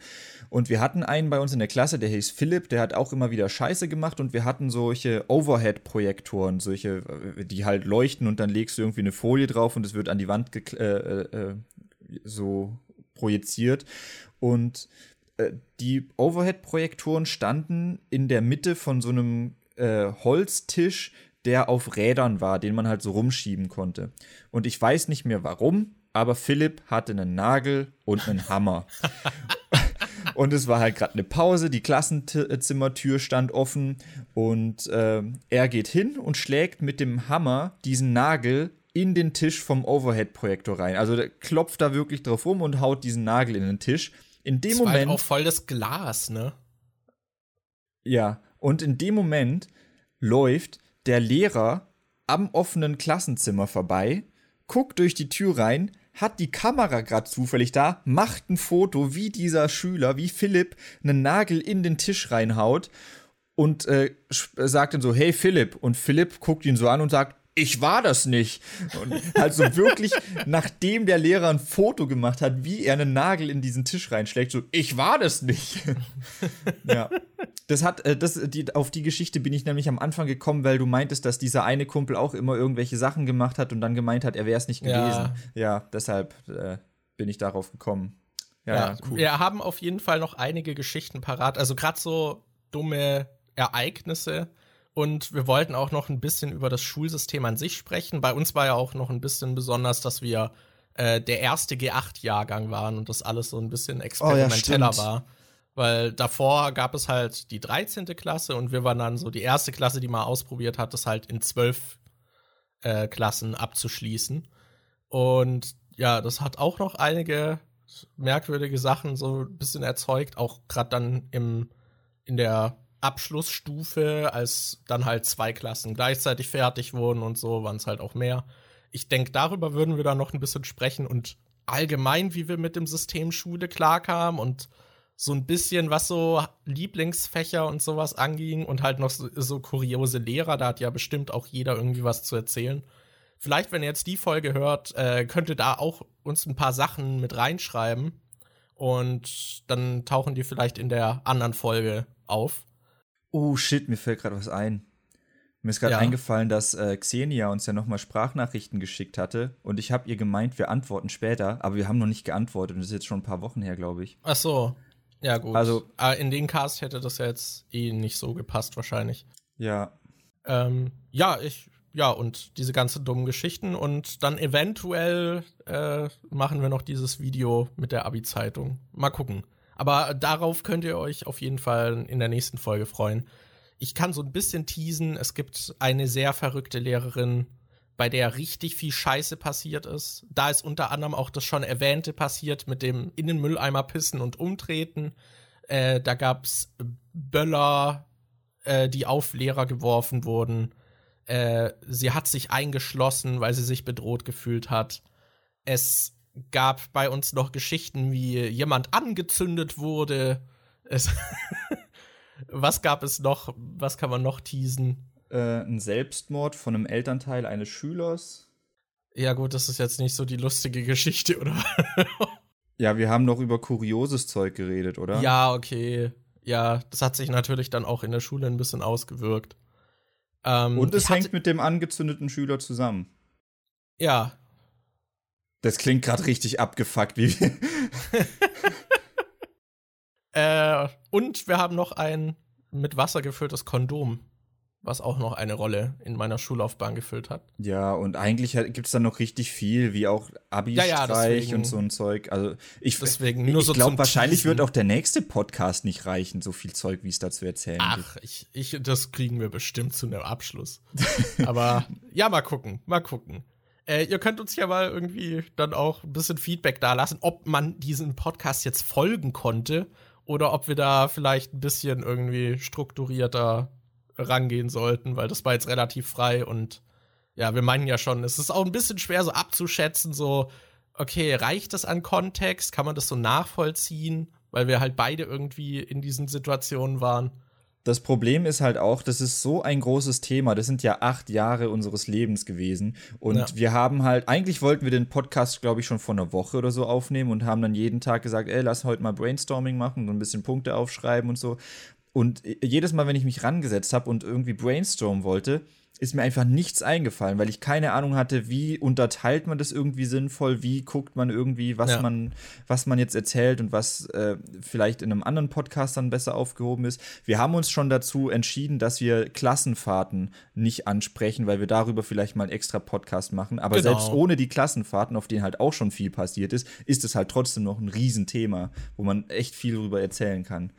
Und wir hatten einen bei uns in der Klasse, der hieß Philipp, der hat auch immer wieder Scheiße gemacht und wir hatten solche Overhead-Projektoren, solche, äh, die halt leuchten und dann legst du irgendwie eine Folie drauf und es wird an die Wand äh, äh, so projiziert. Und äh, die Overhead-Projektoren standen in der Mitte von so einem äh, Holztisch, der auf Rädern war, den man halt so rumschieben konnte. Und ich weiß nicht mehr warum, aber Philipp hatte einen Nagel und einen Hammer. und es war halt gerade eine Pause, die Klassenzimmertür stand offen und äh, er geht hin und schlägt mit dem Hammer diesen Nagel in den Tisch vom Overhead-Projektor rein. Also der klopft da wirklich drauf rum und haut diesen Nagel in den Tisch. In dem das Moment. War halt auch voll das Glas, ne? Ja, und in dem Moment läuft der Lehrer am offenen Klassenzimmer vorbei, guckt durch die Tür rein, hat die Kamera gerade zufällig da, macht ein Foto, wie dieser Schüler, wie Philipp, einen Nagel in den Tisch reinhaut und äh, sagt dann so, hey Philipp. Und Philipp guckt ihn so an und sagt, ich war das nicht. Und halt so wirklich, nachdem der Lehrer ein Foto gemacht hat, wie er einen Nagel in diesen Tisch reinschlägt, so, ich war das nicht. ja. Das hat, äh, das, die, auf die Geschichte bin ich nämlich am Anfang gekommen, weil du meintest, dass dieser eine Kumpel auch immer irgendwelche Sachen gemacht hat und dann gemeint hat, er wäre es nicht gewesen. Ja, ja deshalb äh, bin ich darauf gekommen. Ja, ja, cool. Wir haben auf jeden Fall noch einige Geschichten parat. Also gerade so dumme Ereignisse und wir wollten auch noch ein bisschen über das Schulsystem an sich sprechen. Bei uns war ja auch noch ein bisschen besonders, dass wir äh, der erste G8-Jahrgang waren und das alles so ein bisschen experimenteller oh, ja, war. Weil davor gab es halt die 13. Klasse und wir waren dann so die erste Klasse, die mal ausprobiert hat, das halt in zwölf äh, Klassen abzuschließen. Und ja, das hat auch noch einige merkwürdige Sachen so ein bisschen erzeugt, auch gerade dann im, in der Abschlussstufe, als dann halt zwei Klassen gleichzeitig fertig wurden und so, waren es halt auch mehr. Ich denke, darüber würden wir dann noch ein bisschen sprechen und allgemein, wie wir mit dem System Schule klarkamen und so ein bisschen, was so Lieblingsfächer und sowas anging und halt noch so, so, kuriose Lehrer, da hat ja bestimmt auch jeder irgendwie was zu erzählen. Vielleicht, wenn ihr jetzt die Folge hört, äh, könnt ihr da auch uns ein paar Sachen mit reinschreiben und dann tauchen die vielleicht in der anderen Folge auf. Oh shit, mir fällt gerade was ein. Mir ist gerade ja. eingefallen, dass äh, Xenia uns ja nochmal Sprachnachrichten geschickt hatte und ich habe ihr gemeint, wir antworten später, aber wir haben noch nicht geantwortet und das ist jetzt schon ein paar Wochen her, glaube ich. Ach so. Ja, gut. Also, ah, in den Cast hätte das ja jetzt eh nicht so gepasst, wahrscheinlich. Ja. Ähm, ja, ich, ja, und diese ganzen dummen Geschichten und dann eventuell äh, machen wir noch dieses Video mit der Abi-Zeitung. Mal gucken. Aber darauf könnt ihr euch auf jeden Fall in der nächsten Folge freuen. Ich kann so ein bisschen teasen. Es gibt eine sehr verrückte Lehrerin, bei der richtig viel Scheiße passiert ist. Da ist unter anderem auch das schon erwähnte passiert mit dem in den Mülleimer pissen und umtreten. Äh, da gab's Böller, äh, die auf Lehrer geworfen wurden. Äh, sie hat sich eingeschlossen, weil sie sich bedroht gefühlt hat. Es gab bei uns noch Geschichten, wie jemand angezündet wurde. Es was gab es noch? Was kann man noch teasen? Äh, ein Selbstmord von einem Elternteil eines Schülers. Ja, gut, das ist jetzt nicht so die lustige Geschichte, oder? ja, wir haben noch über kurioses Zeug geredet, oder? Ja, okay. Ja, das hat sich natürlich dann auch in der Schule ein bisschen ausgewirkt. Ähm, Und es hängt mit dem angezündeten Schüler zusammen. Ja, das klingt gerade richtig abgefuckt, wie wir. äh, und wir haben noch ein mit Wasser gefülltes Kondom, was auch noch eine Rolle in meiner Schullaufbahn gefüllt hat. Ja, und eigentlich gibt es da noch richtig viel, wie auch Abi-Streich ja, ja, und so ein Zeug. Also ich, deswegen nur ich so glaube, wahrscheinlich Teasen. wird auch der nächste Podcast nicht reichen, so viel Zeug, wie es da zu erzählen Ach, gibt. Ach, ich, ich, das kriegen wir bestimmt zu einem Abschluss. Aber ja, mal gucken, mal gucken. Äh, ihr könnt uns ja mal irgendwie dann auch ein bisschen Feedback da lassen, ob man diesen Podcast jetzt folgen konnte oder ob wir da vielleicht ein bisschen irgendwie strukturierter rangehen sollten, weil das war jetzt relativ frei und ja, wir meinen ja schon, es ist auch ein bisschen schwer so abzuschätzen, so, okay, reicht das an Kontext? Kann man das so nachvollziehen? Weil wir halt beide irgendwie in diesen Situationen waren. Das Problem ist halt auch, das ist so ein großes Thema. Das sind ja acht Jahre unseres Lebens gewesen. Und ja. wir haben halt, eigentlich wollten wir den Podcast, glaube ich, schon vor einer Woche oder so aufnehmen und haben dann jeden Tag gesagt, ey, lass heute mal Brainstorming machen, so ein bisschen Punkte aufschreiben und so. Und jedes Mal, wenn ich mich rangesetzt habe und irgendwie brainstormen wollte, ist mir einfach nichts eingefallen, weil ich keine Ahnung hatte, wie unterteilt man das irgendwie sinnvoll, wie guckt man irgendwie, was ja. man, was man jetzt erzählt und was äh, vielleicht in einem anderen Podcast dann besser aufgehoben ist. Wir haben uns schon dazu entschieden, dass wir Klassenfahrten nicht ansprechen, weil wir darüber vielleicht mal einen extra Podcast machen. Aber genau. selbst ohne die Klassenfahrten, auf denen halt auch schon viel passiert ist, ist es halt trotzdem noch ein Riesenthema, wo man echt viel darüber erzählen kann.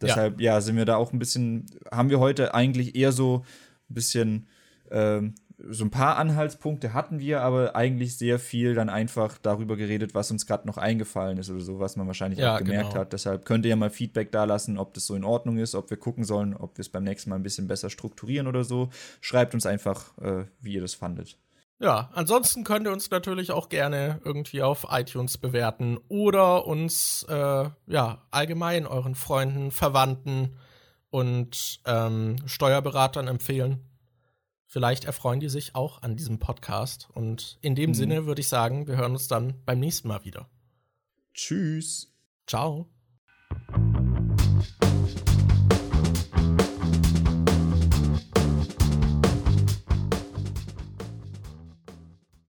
Deshalb, ja. ja, sind wir da auch ein bisschen, haben wir heute eigentlich eher so ein bisschen ähm, so ein paar Anhaltspunkte hatten wir, aber eigentlich sehr viel dann einfach darüber geredet, was uns gerade noch eingefallen ist oder so, was man wahrscheinlich ja, auch gemerkt genau. hat. Deshalb könnt ihr ja mal Feedback da lassen, ob das so in Ordnung ist, ob wir gucken sollen, ob wir es beim nächsten Mal ein bisschen besser strukturieren oder so. Schreibt uns einfach, äh, wie ihr das fandet. Ja, ansonsten könnt ihr uns natürlich auch gerne irgendwie auf iTunes bewerten oder uns äh, ja allgemein euren Freunden, Verwandten und ähm, Steuerberatern empfehlen. Vielleicht erfreuen die sich auch an diesem Podcast. Und in dem mhm. Sinne würde ich sagen, wir hören uns dann beim nächsten Mal wieder. Tschüss. Ciao.